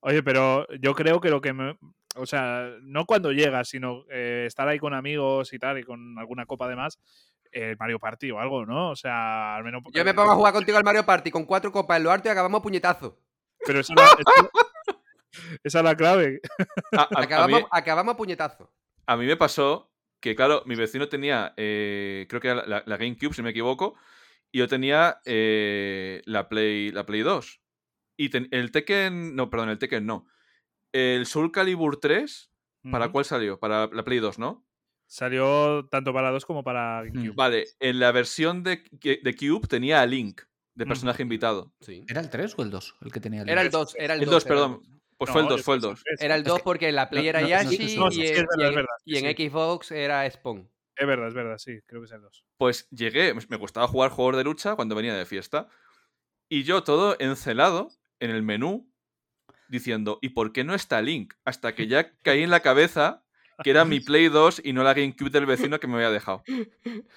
Oye, pero yo creo que lo que me. O sea, no cuando llegas, sino eh, estar ahí con amigos y tal, y con alguna copa de más, eh, Mario Party o algo, ¿no? O sea, al menos. Yo me pongo a [LAUGHS] jugar contigo al Mario Party con cuatro copas en lo alto y acabamos puñetazo. Pero esa es la, esa- esa es la clave. A, a- a Acabamos, mí, acabamos a puñetazo. a mí me pasó que, claro, mi vecino tenía, eh, creo que era la, la GameCube, si me equivoco, y yo tenía eh, la, Play, la Play 2. Y ten- el Tekken, no, perdón, el Tekken no. El Soul Calibur 3, ¿para cuál salió? Para la Play 2, ¿no? Salió tanto para 2 como para GameCube. Vale, en la versión de, de Cube tenía a Link, de personaje invitado. Sí. ¿Era el 3 o el 2 el que tenía el Era el dos. 2, era el El 2. 2, era el perdón. dos. Pues No, fue el yo 2, fue el creo 2. que es- Era el Es 2 que- porque en la Play no, era no, Yashi y, en- y y sí. Xbox era Spawn. Es verdad, es verdad, sí, creo que es el 2. Pues llegué, me gustaba jugar juegos de lucha cuando venía de fiesta. Y yo todo encelado en el menú diciendo, ¿y por qué no está Link? Hasta que ya caí en la cabeza que era mi [LAUGHS] Play 2 y no la GameCube del vecino que me había dejado. [LAUGHS]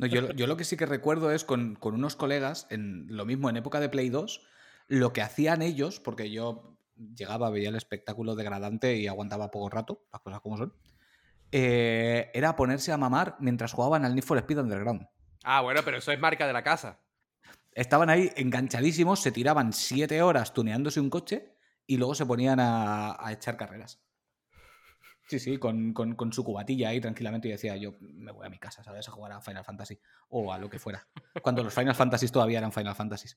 No, yo, yo lo que sí que recuerdo es con, con unos colegas, en lo mismo en época de Play 2, lo que hacían ellos, porque yo llegaba, veía el espectáculo degradante y aguantaba poco rato, las cosas como son, eh, era ponerse a mamar mientras jugaban al Need for Speed Underground. Ah, bueno, pero eso es marca de la casa. Estaban ahí enganchadísimos, se tiraban siete horas tuneándose un coche y luego se ponían a, a echar carreras. Sí, sí, con, con- con su cubatilla ahí tranquilamente y decía, yo me voy a mi casa, ¿sabes? A jugar a Final Fantasy o a lo que fuera. Cuando los Final Fantasies todavía eran Final Fantasies.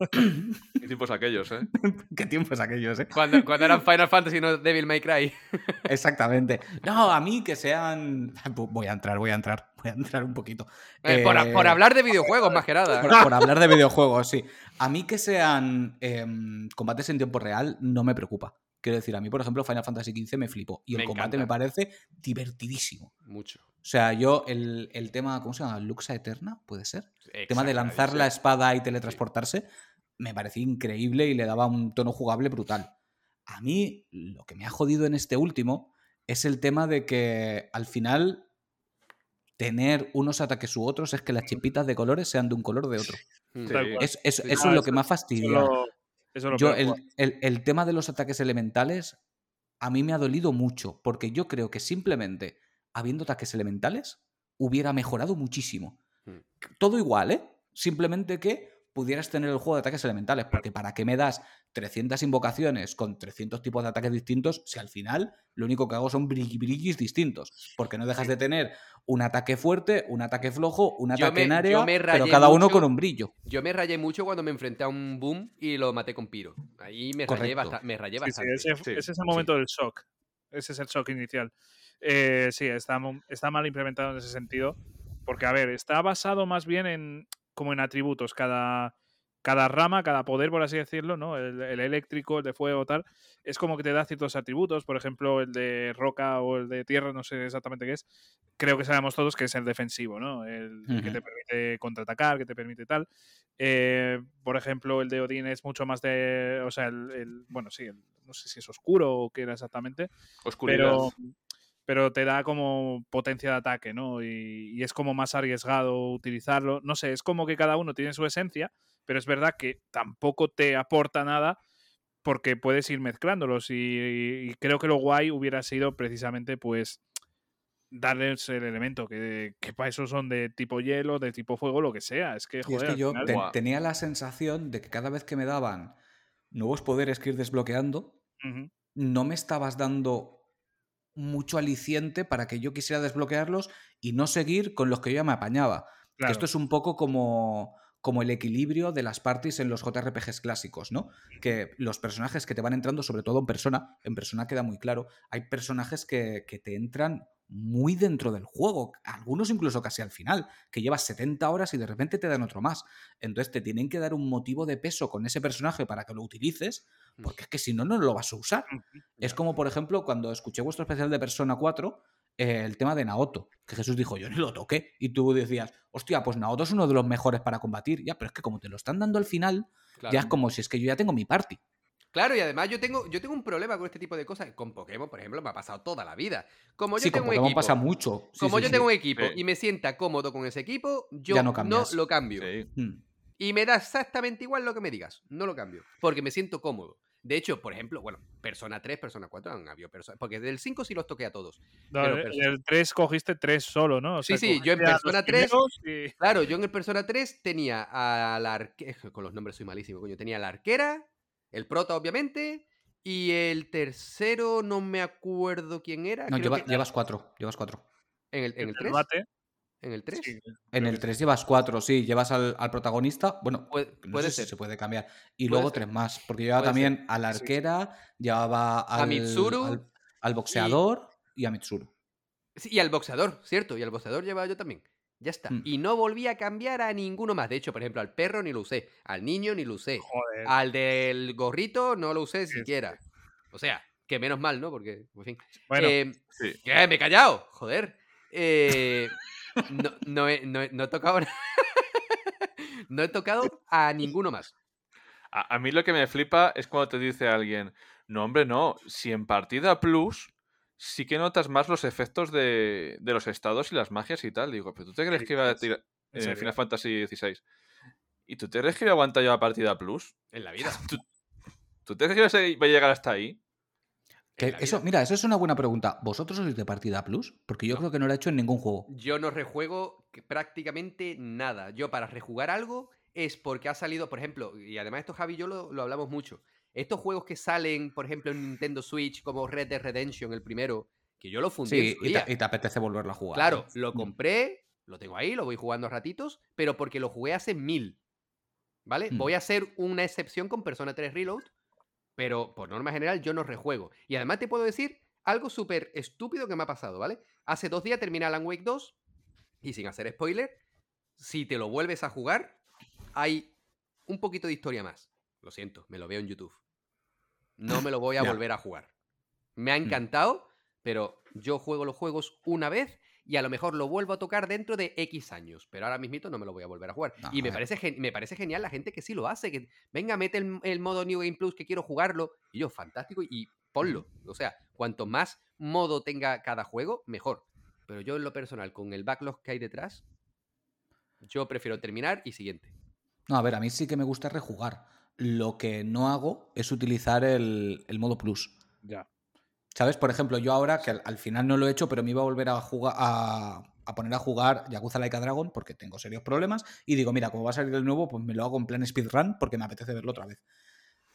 [LAUGHS] Y tiempos aquellos, ¿eh? [LAUGHS] Qué tiempos aquellos, ¿eh? Cuando, cuando eran Final Fantasy no Devil May Cry. [LAUGHS] Exactamente. No, a mí que sean... Voy a entrar, voy a entrar, voy a entrar un poquito. Eh, por, Eh, por hablar de videojuegos, más que nada. Por, por hablar de videojuegos, sí. A mí que sean em, combates en tiempo real no me preocupa. Quiero decir, a mí, por ejemplo, Final Fantasy XV me flipó. Y el combate encanta. me parece divertidísimo. Mucho. O sea, yo, el, el tema, ¿cómo se llama? Luxa Eterna, ¿puede ser? El tema de lanzar la espada y teletransportarse me parecía increíble y le daba un tono jugable brutal. A mí, lo que me ha jodido en este último es el tema de que al final tener unos ataques u otros es que las chispitas de colores sean de un color o de otro. Sí. Es- es- Sí, eso Ah, es lo que más fastidia. Eso Yo, el, el- el tema de los ataques elementales a mí me ha dolido mucho, porque yo creo que simplemente habiendo ataques elementales hubiera mejorado muchísimo. Mm. Todo igual, ¿eh? Simplemente que pudieras tener el juego de ataques elementales, porque ¿para qué me das 300 invocaciones con 300 tipos de ataques distintos si al final lo único que hago son brilli brillis distintos? Porque no dejas de tener un ataque fuerte, un ataque flojo, un Yo ataque me- en área, pero cada uno con un brillo. Yo me rayé mucho cuando me enfrenté a un boom y lo maté con piro. Ahí me rayé, Correcto. basta- me rayé Sí, sí, bastante. ese, Sí, ese es el momento del shock. Ese es el shock inicial. Eh, sí, está, está mal implementado en ese sentido. Porque, a ver, está basado más bien en como en atributos. Cada, cada rama, cada poder, por así decirlo, ¿no? El, el eléctrico, el de fuego, tal, es como que te da ciertos atributos. Por ejemplo, el de roca o el de tierra, no sé exactamente qué es. Creo que sabemos todos que es el defensivo, ¿no? El, que te permite contraatacar, que te permite tal. Eh, por ejemplo, el de Odín es mucho más de. O sea, el. el- bueno, sí, el- no sé si es oscuro o qué era exactamente. Oscuridad. Pero, pero te da como potencia de ataque, ¿no? Y, y es como más arriesgado utilizarlo. No sé, es como que cada uno tiene su esencia, pero es verdad que tampoco te aporta nada porque puedes ir mezclándolos. Y, y creo que lo guay hubiera sido precisamente, pues darles el elemento, que, que para eso son de tipo hielo, de tipo fuego, lo que sea. Es que, Y joder, es que yo final- te- Buah. tenía la sensación de que cada vez que me daban nuevos poderes que ir desbloqueando, no me estabas dando mucho aliciente para que yo quisiera desbloquearlos y no seguir con los que yo ya me apañaba. Que esto es un poco como, como el equilibrio de las parties en los JRPGs clásicos, ¿no? Que los personajes que te van entrando, sobre todo en persona, en persona queda muy claro, hay personajes que, que te entran muy dentro del juego, algunos incluso casi al final, que llevas 70 horas y de repente te dan otro más. Entonces te tienen que dar un motivo de peso con ese personaje para que lo utilices, porque es que si no, no lo vas a usar. Es como, por ejemplo, cuando escuché vuestro especial de Persona 4, eh, el tema de Naoto, que Jesús dijo, yo ni lo toqué. Y tú decías, hostia, pues Naoto es uno de los mejores para combatir. Ya, pero es que como te lo están dando al final, Claro. ya es como si es que yo ya tengo mi party. Claro, y además yo tengo, yo tengo un problema con este tipo de cosas. Con Pokémon, por ejemplo, me ha pasado toda la vida. Como yo sí, con tengo un Pokémon equipo, pasa mucho. Sí, como sí, yo sí. tengo un equipo Sí. y me sienta cómodo con ese equipo, yo Ya no no, lo cambio. Sí. Mm. Y me da exactamente igual lo que me digas. No lo cambio. Porque me siento cómodo. De hecho, por ejemplo, bueno, Persona 3, Persona 4 han habido personas. Porque del 5 sí los toqué a todos. No, pero el- perso- el 3 cogiste 3 solo, ¿no? O Sí, sea, sí, yo en Persona 3 primeros y- Claro, yo en el Persona 3 tenía a la arquera. [LAUGHS] Con los nombres soy malísimo, coño. Tenía a la arquera, el prota, obviamente. Y el tercero, no me acuerdo quién era. No, creo lleva- que- llevas cuatro. Llevas cuatro. ¿En el, en el 3? bate, ¿En el 3? sí, En el que 3 llevas cuatro, sí. Llevas al, al protagonista. Bueno, Puede, no puede sé si ser. se puede cambiar. Y Puede luego ser. tres más. Porque llevaba Puede ser. también a la sí. arquera, llevaba al, Mitsuru al, al boxeador y... a Mitsuru. Sí, y al boxeador, ¿cierto? Y al boxeador llevaba yo también. Ya está. Mm. Y no volví a cambiar a ninguno más. De hecho, por ejemplo, al perro ni lo usé. Al niño ni lo usé. Joder. Al del gorrito no lo usé siquiera. O sea, que menos mal, ¿no? Porque, en fin. Bueno, Eh, Sí. ¿Qué? Me he callado. Joder. Eh, no, no he, no he- no he tocado. [LAUGHS] no he tocado a ninguno más. A, a mí lo que me flipa es cuando te dice alguien, no, hombre, no, si en partida plus sí que notas más los efectos de, de los estados y las magias y tal. Digo, pero tú te crees que iba a tirar ¿En en serio? Final Fantasy XVI? ¿Y tú te crees que iba a aguantar yo la partida plus? En la [LAUGHS] vida. ¿Tú te crees que iba a llegar hasta ahí? Que eso, mira, eso es una buena pregunta. ¿Vosotros sois de partida plus? Porque yo No. creo que no lo he hecho en ningún juego. Yo no rejuego prácticamente nada. Yo para rejugar algo es porque ha salido, por ejemplo, y además esto Javi y yo lo, lo hablamos mucho. Estos juegos que salen, por ejemplo, en Nintendo Switch, como Red Dead Redemption, el primero, que yo lo fundí en Sí, y te, y te apetece volverlo a jugar. Claro, ¿no? lo Mm. compré, lo tengo ahí, lo voy jugando a ratitos, pero porque lo jugué hace mil. ¿Vale? Mm. Voy a hacer una excepción con Persona 3 Reload, pero por norma general yo no rejuego. Y además te puedo decir algo súper estúpido que me ha pasado, ¿vale? Hace dos días terminé Alan Wake 2 y sin hacer spoiler, si te lo vuelves a jugar, hay un poquito de historia más. Lo siento, me lo veo en YouTube. No [LAUGHS] me lo voy a volver a jugar. Me ha Mm. encantado, pero yo juego los juegos una vez y a lo mejor lo vuelvo a tocar dentro de X años, pero ahora mismito no me lo voy a volver a jugar. No, y me parece, gen- me parece genial la gente que sí lo hace, que venga, mete el, el modo New Game Plus que quiero jugarlo, y yo, fantástico, y ponlo. O sea, cuanto más modo tenga cada juego, mejor. pero yo en lo personal, con el backlog que hay detrás, yo prefiero terminar y siguiente. No, a ver, a mí sí que me gusta rejugar. Lo que no hago es utilizar el, el modo plus. Ya. ¿Sabes? Por ejemplo, yo ahora, que al, al final no lo he hecho, pero me iba a volver a jugar a, a poner a jugar Yakuza Laika Dragon porque tengo serios problemas. Y digo, mira, como va a salir el nuevo, pues me lo hago en plan speedrun porque me apetece verlo otra vez.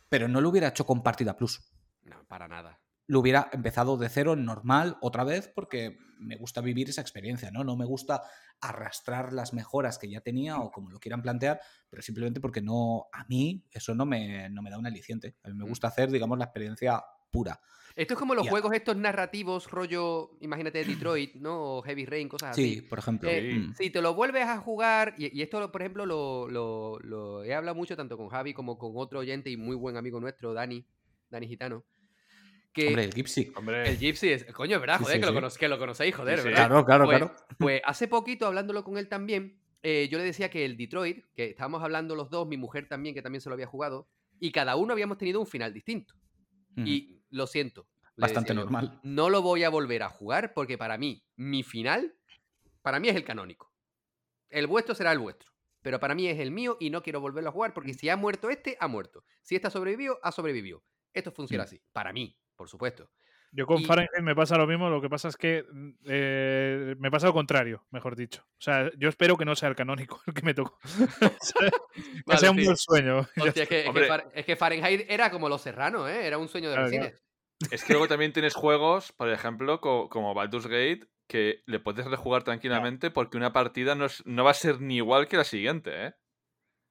Pero no lo hubiera hecho con partida plus. No, para nada. Lo hubiera empezado de cero, normal, otra vez, porque me gusta vivir esa experiencia, ¿no? No me gusta arrastrar las mejoras que ya tenía o como lo quieran plantear, pero simplemente porque no, a mí eso no me, no me da un aliciente. A mí me Mm. gusta hacer, digamos, la experiencia pura. Esto es como los juegos estos narrativos, rollo, imagínate Detroit, ¿no? O Heavy Rain, cosas Sí, así. por ejemplo. Eh, mm. Si te lo vuelves a jugar, y, y esto, por ejemplo, lo, lo- lo he hablado mucho tanto con Javi como con otro oyente y muy buen amigo nuestro, Dani, Dani Gitano, que Hombre, el Gipsy. Hombre, el Gypsy es, coño, ¿verdad? Sí, Joder, sí, que, Lo sí. conoce- que lo conocéis, joder, Sí, sí. ¿verdad? Claro, claro, Pues- claro. Pues hace poquito, hablándolo con él también, eh, yo le decía que el Detroit, que estábamos hablando los dos, mi mujer también, que también se lo había jugado, y cada uno habíamos tenido un final distinto. Mm. Y lo siento. Bastante decía normal. no lo voy a volver a jugar porque para mí, mi final, para mí es el canónico. El vuestro será el vuestro. Pero para mí es el mío y no quiero volverlo a jugar porque si ha muerto este, ha muerto. Si este ha sobrevivido, ha sobrevivido. Esto funciona Mm. así. Para mí, por supuesto. Yo con Y- Fahrenheit me pasa lo mismo, lo que pasa es que mm, eh, me pasa lo contrario, mejor dicho. O sea, yo espero que no sea el canónico el que me tocó. [LAUGHS] [LAUGHS] Que Vale, sea un buen sueño. [LAUGHS] Hostia, es, que, es que Fahrenheit era como Los Serranos, ¿eh? Era un sueño de los Claro, cines. es que luego también tienes juegos, por ejemplo, co- como Baldur's Gate, que le puedes rejugar tranquilamente porque una partida no, es- no va a ser ni igual que la siguiente, ¿eh?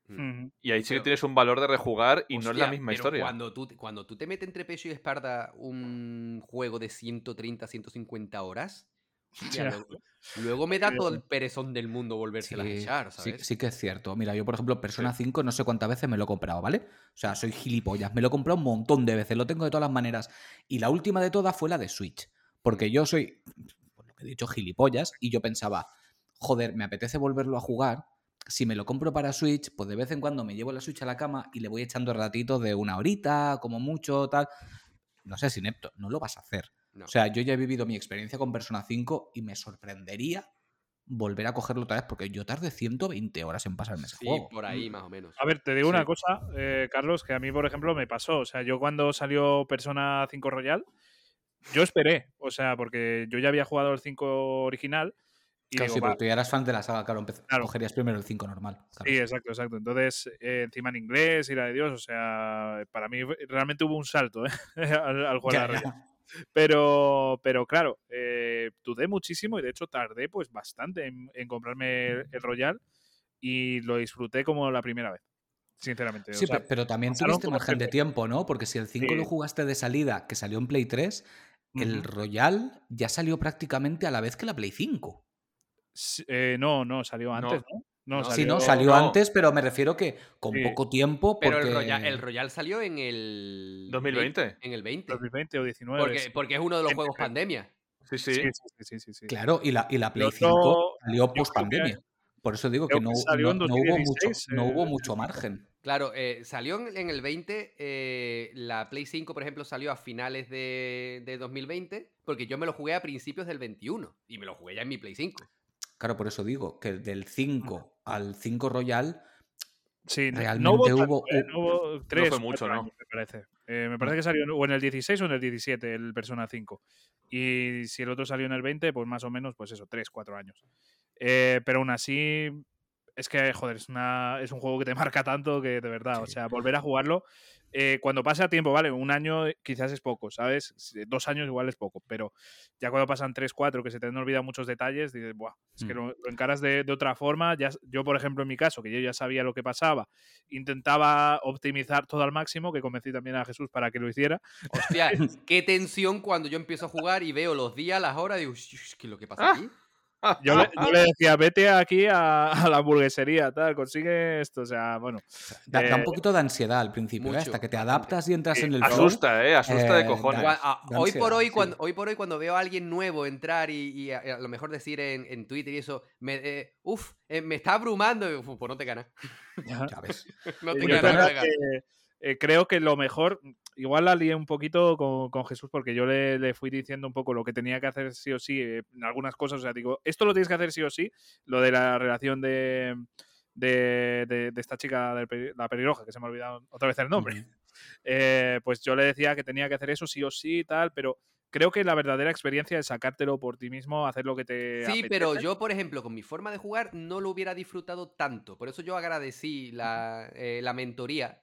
Ujú. Y ahí sí que tienes un valor de rejugar y no es la misma pero historia. Cuando tú, te- cuando tú te metes entre pecho y espalda un juego de 130, 150 horas, hostia, luego, luego me da todo el perezón del mundo Sí, volvérselas a echar, sí, ¿sabes? sí que es cierto. Mira, yo, por ejemplo, Persona 5 no sé cuántas veces me lo he comprado, ¿vale? O sea, soy gilipollas. Me lo he comprado un montón de veces, lo tengo de todas las maneras. Y la última de todas fue la de Switch. Porque yo soy, por lo que he dicho, gilipollas. Y yo pensaba, joder, me apetece volverlo a jugar. Si me lo compro para Switch, pues de vez en cuando me llevo la Switch a la cama y le voy echando ratitos de una horita, como mucho, tal. No sé, inepto, no lo vas a hacer. No. O sea, yo ya he vivido mi experiencia con Persona 5 y me sorprendería volver a cogerlo otra vez porque yo tardé 120 horas en pasarme ese sí, juego. por ahí más o menos. A ver, te digo Sí. una cosa, eh, Carlos, que a mí, por ejemplo, me pasó. O sea, yo cuando salió Persona 5 Royal, yo esperé. O sea, porque yo ya había jugado el 5 original. Y Claro, digo, sí, va, porque tú ya eras fan de la saga, claro, Claro. cogerías primero el 5 normal. claro. Sí, exacto, exacto. Entonces, eh, encima en inglés y la de Dios, o sea, para mí realmente hubo un salto ¿eh? [LAUGHS] al, al jugar Ya, la ya. Pero, pero claro, eh, dudé muchísimo y de hecho tardé pues bastante en, en comprarme el, el Royal y lo disfruté como la primera vez, sinceramente. o Sí, sea, pe- pero también tuviste margen de tiempo, ¿no? Porque si el 5 lo jugaste de salida, que salió en Play 3, el. Royal ya salió prácticamente a la vez que la Play 5. Eh, no, no, salió No. antes, ¿no? Sí, no, salió- no. antes, pero me refiero que con Sí. poco tiempo. Pero el, Royal, el Royal salió en el... 2020. En el 20. 2020 o 19. Porque, sí. porque es uno de los En- juegos pandemia. Sí, sí. Sí, sí, sí, sí, sí, sí. Claro, y la, y la Play otro- 5 salió post pandemia. Por eso digo que no, que salió no- en no hubo mucho, 2016, no hubo eh, mucho margen. Claro, eh, salió en, en el 20, eh, la Play 5, por ejemplo, salió a finales de, de 2020, porque yo me lo jugué a principios del 21 y me lo jugué ya en mi Play 5. Claro, por eso digo que del 5 al 5 Royal Sí, no- Realmente no hubo, tanto, hubo ¿eh? No hubo tres, fue cuatro mucho, ¿no? años, me parece. Eh, me parece que salió en- o en el 16 o en el 17 el Persona 5. Y si el otro salió en el 20, pues más o menos, pues eso, 3, 4 años. Eh, pero aún así, es que, joder, es, una, es un juego que te [LAUGHS] marca tanto que de verdad, o Sí. sea, volver a jugarlo, eh, cuando pasa tiempo, vale, un año quizás es poco, ¿sabes? Si- Dos años igual es poco, pero ya cuando pasan 3, 4, que se te han olvidado muchos detalles, dices, Buah, es que Mm. lo, lo encaras de, de otra forma. Ya, yo, por ejemplo, en mi caso, que yo ya sabía lo que pasaba, intentaba optimizar todo al máximo, que convencí también a Jesús para que lo hiciera. Hostia, [LAUGHS] qué tensión cuando yo empiezo a jugar y veo los días, las horas, digo, "Uy, ¿qué es lo que pasa aquí? Yo le, yo le decía, vete aquí a, a la hamburguesería, tal, consigue esto. O sea, bueno, Da, da un Eh, poquito de ansiedad al principio, ¿eh? hasta que te adaptas y entras en el flow. Asusta, ¿eh? Asusta Eh, de cojones. da- a- da hoy por hoy, sí. cuando, hoy por hoy, cuando veo a alguien nuevo entrar y, y a, a lo mejor decir en, en Twitter y eso, me, eh, uf, eh, me está abrumando, y, uf, pues no te ganas. Ya ves. [LAUGHS] No Eh, te eh, creo que lo mejor, igual la lié un poquito con, con Jesús porque yo le, le fui diciendo un poco lo que tenía que hacer sí o sí eh, en algunas cosas. O sea, digo, esto lo tienes que hacer sí o sí, lo de la relación de, de, de- de esta chica, de la pelirroja, que se me ha olvidado otra vez el nombre. [LAUGHS] Eh, pues yo le decía que tenía que hacer eso sí o sí y tal, pero creo que la verdadera experiencia es sacártelo por ti mismo, hacer lo que te Sí, pero yo, por ejemplo, con mi forma de jugar no lo hubiera disfrutado tanto. Por eso yo agradecí la, eh, la mentoría.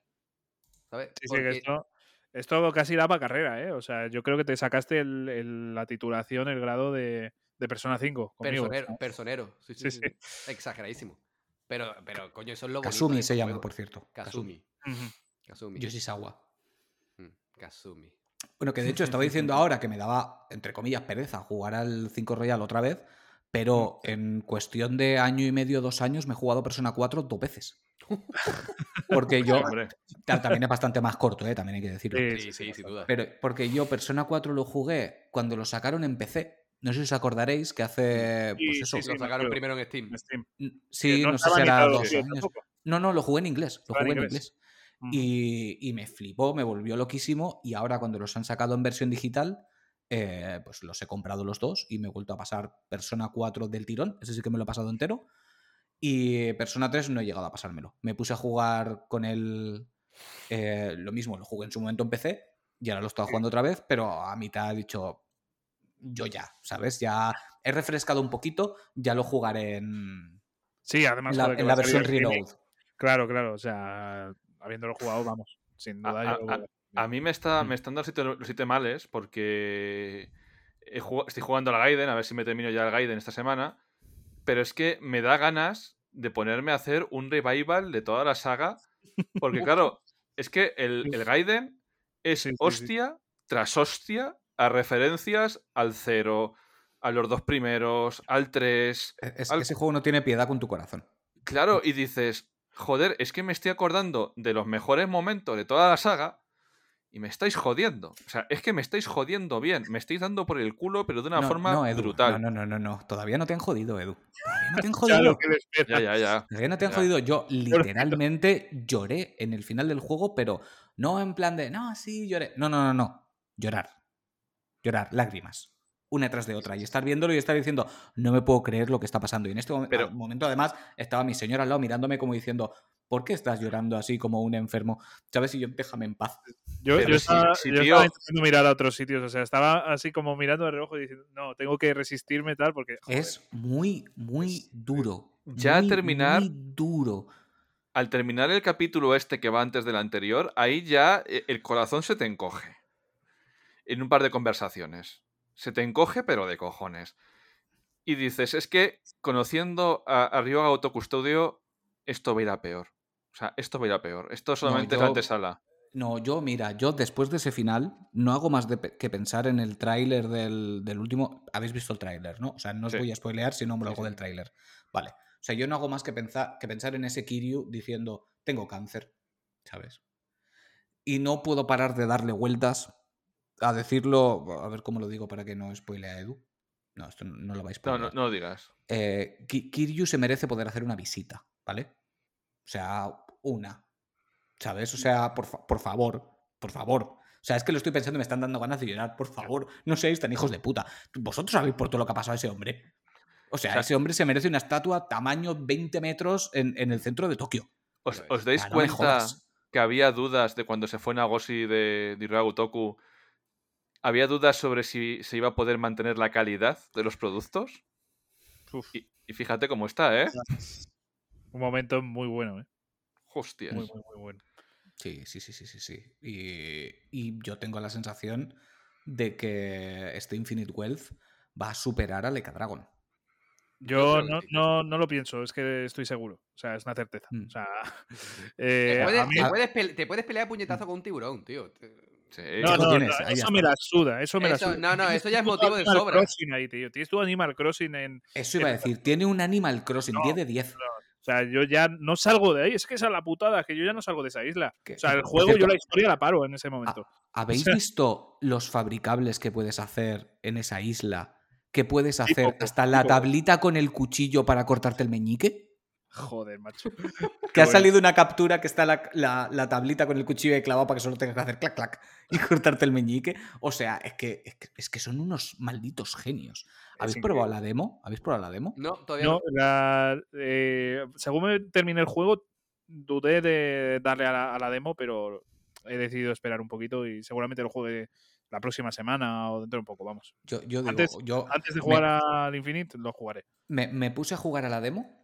¿Sabes? Sí, sí, que esto, esto casi da para carrera, ¿eh? O sea, yo creo que te sacaste el- el- la titulación, el grado de, de Persona 5 conmigo. Personero, ¿sabes? personero. Sí, sí, Sí, sí, sí. Exageradísimo. Pero, pero, coño, eso es lo bonito. Kasumi se llama, juego. por cierto. Kasumi. Ujú. Kasumi. Yoshizawa. Mm, Kasumi. Bueno, que de hecho estaba [LAUGHS] diciendo ahora que me daba, entre comillas, pereza jugar al 5 Royal otra vez, pero en cuestión de año y medio, dos años, me he jugado Persona 4 dos veces. [LAUGHS] Porque yo, claro, también es bastante más corto, ¿eh? también hay que decirlo. Sí, Sí, sí, sin duda. Pero porque yo Persona 4 lo jugué cuando lo sacaron en PC. No sé si os acordaréis que hace, Sí, pues eso. sí, lo sacaron primero en Steam. En Steam. n- Que Sí, no, sé estaba si era dos años. tampoco. No, no, lo jugué en inglés. Lo jugué en inglés. Y, y me flipó, me volvió loquísimo. Y ahora cuando los han sacado en versión digital, eh, pues los he comprado los dos y me he vuelto a pasar Persona 4 del tirón. Ese sí que me lo he pasado entero. Y Persona 3 no he llegado a pasármelo. Me puse a jugar con él eh, lo mismo, lo jugué en su momento en PC y ahora lo estaba jugando otra vez, pero a mitad he dicho yo ya, ¿sabes? Ya he refrescado un poquito, ya lo jugaré en, Sí, además en la, en la versión el. Reload. Claro, claro. O sea, habiéndolo jugado, vamos. Sin duda, a- yo a mí me, está, Mm. me están dando los siete, los siete males porque he jugado- estoy jugando a la Gaiden, a ver si me termino ya el Gaiden esta semana. Pero es que me da ganas de ponerme a hacer un revival de toda la saga. Porque, [LAUGHS] claro, es que el, el Gaiden es hostia tras hostia a referencias al cero, a los dos primeros, al 3. E, Es, Al- Ese juego no tiene piedad con tu corazón. Claro, y dices, joder, es que me estoy acordando de los mejores momentos de toda la saga y me estáis jodiendo. O sea, es que me estáis jodiendo bien. Me estáis dando por el culo, pero de una no, forma no, Edu, brutal. No, no, no, no, no. Todavía no te han jodido, Edu. Todavía no te han [LAUGHS] Ya jodido. Ya, ya, ya. Todavía no te han Ya. jodido. Yo literalmente lloré en el final del juego, pero no en plan de, no, sí, lloré. No, no, no, no. Llorar. Llorar, lágrimas. Una tras de otra. Y estar viéndolo y estar diciendo, no me puedo creer lo que está pasando. Y en este Pero- momento, además, estaba mi señora al lado mirándome como diciendo, ¿por qué estás llorando así como un enfermo? ¿Sabes? Y yo, déjame en paz. Yo, yo si- estaba, si, yo tío- estaba intentando mirar a otros sitios. O sea, estaba así como mirando de reojo y diciendo, no, tengo que resistirme tal porque. joder, Es muy, muy duro. Ya Muy, terminar- Muy duro. Al terminar el capítulo este que va antes del anterior, ahí ya eh, el corazón se te encoge. En un par de conversaciones. Se te encoge, pero de cojones. Y dices, es que conociendo a, a Ryoga Autocustodio, esto va a ir a peor. O sea, esto va a ir a peor. Esto solamente es la antesala. No, yo, mira, yo después de ese final no hago más de que pensar en el tráiler del, del último. Habéis visto el tráiler, ¿no? O sea, no os Sí. voy a spoilear si nombro Sí, algo sí. del tráiler. Vale. O sea, yo no hago más que pensar, que pensar en ese Kiryu diciendo, tengo cáncer, ¿sabes? Y no puedo parar de darle vueltas a decirlo, a ver cómo lo digo para que no spoile a Edu. No, esto no, no lo vais a No, no, no lo digas. eh, Ki- Kiryu se merece poder hacer una visita, ¿vale? O sea, una. ¿Sabes? O sea, por, fa- por favor, por favor. O sea, es que lo estoy pensando y me están dando ganas de llorar. Por favor, no seáis tan hijos de puta. Vosotros sabéis por todo lo que ha pasado a ese hombre. O sea, O sea, ese hombre se merece una estatua tamaño 20 metros en, en el centro de Tokio. ¿Os, os dais Ah, no cuenta que había dudas de cuando se fue Nagoshi de, de Gotoku? Había dudas sobre si se iba a poder mantener la calidad de los productos. uf, Y, y fíjate cómo está, ¿eh? un momento muy bueno, ¿eh? Hostias. Muy, muy, muy bueno. Sí, sí, sí, sí, sí, sí. Y, y yo tengo la sensación de que este Infinite Wealth va a superar a Leka Dragon. Yo no, no, no lo pienso, es que estoy seguro. O sea, es una certeza. Mm. O sea, [LAUGHS] [LAUGHS] Te eh, puedes, a mí- te puedes te puedes pelear a puñetazo con un tiburón, tío. Te- Sí. No, lo no, tienes, no, ahí ya eso me la suda, eso me la suda. no, no, eso ya es motivo de Animal sobra. Crossing ahí, tío. Tienes tu Animal Crossing en... Eso iba a decir, tiene un Animal Crossing No, 10 de 10. O sea, yo ya no salgo de ahí. Es que esa es la putada, que yo ya no salgo de esa isla. O sea, el juego cierto- yo la historia la paro en ese momento. ¿Habéis sea- visto los fabricables que puedes hacer en esa isla? Que puedes hacer hasta la tablita con el cuchillo para cortarte el meñique. Joder, macho. [LAUGHS] Que ha bueno. salido una captura que está la, la- la tablita con el cuchillo de clavado para que solo tengas que hacer clac, clac y [LAUGHS] cortarte el meñique. O sea, es que, es que, es que son unos malditos genios. ¿Habéis Es probado increíble. la demo? ¿Habéis probado la demo? No, todavía No, no. la- eh, según me terminé el juego, dudé de darle a la, a la demo, pero he decidido esperar un poquito y seguramente lo juegue la próxima semana o dentro de un poco, vamos. Yo, yo digo, Antes- yo Antes de me- jugar al Infinite, lo jugaré. me, me puse a jugar a la demo.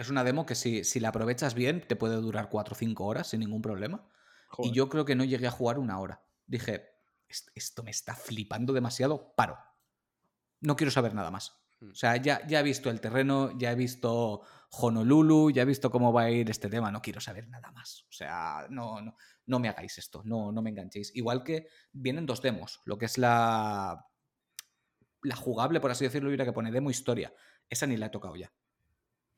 Es una demo que si, si la aprovechas bien te puede durar 4 o 5 horas sin ningún problema. Joder. Y yo creo que no llegué a jugar una hora. Dije, "Est- esto me está flipando demasiado, paro. No quiero saber nada más. Hmm. O sea, ya, ya he visto el terreno, ya he visto Honolulu, ya he visto cómo va a ir este tema, no quiero saber nada más. O sea, no, no, no me hagáis esto, no, no me enganchéis. Igual que vienen dos demos, lo que es la, la jugable, por así decirlo, y la que pone demo historia. Esa ni la he tocado ya.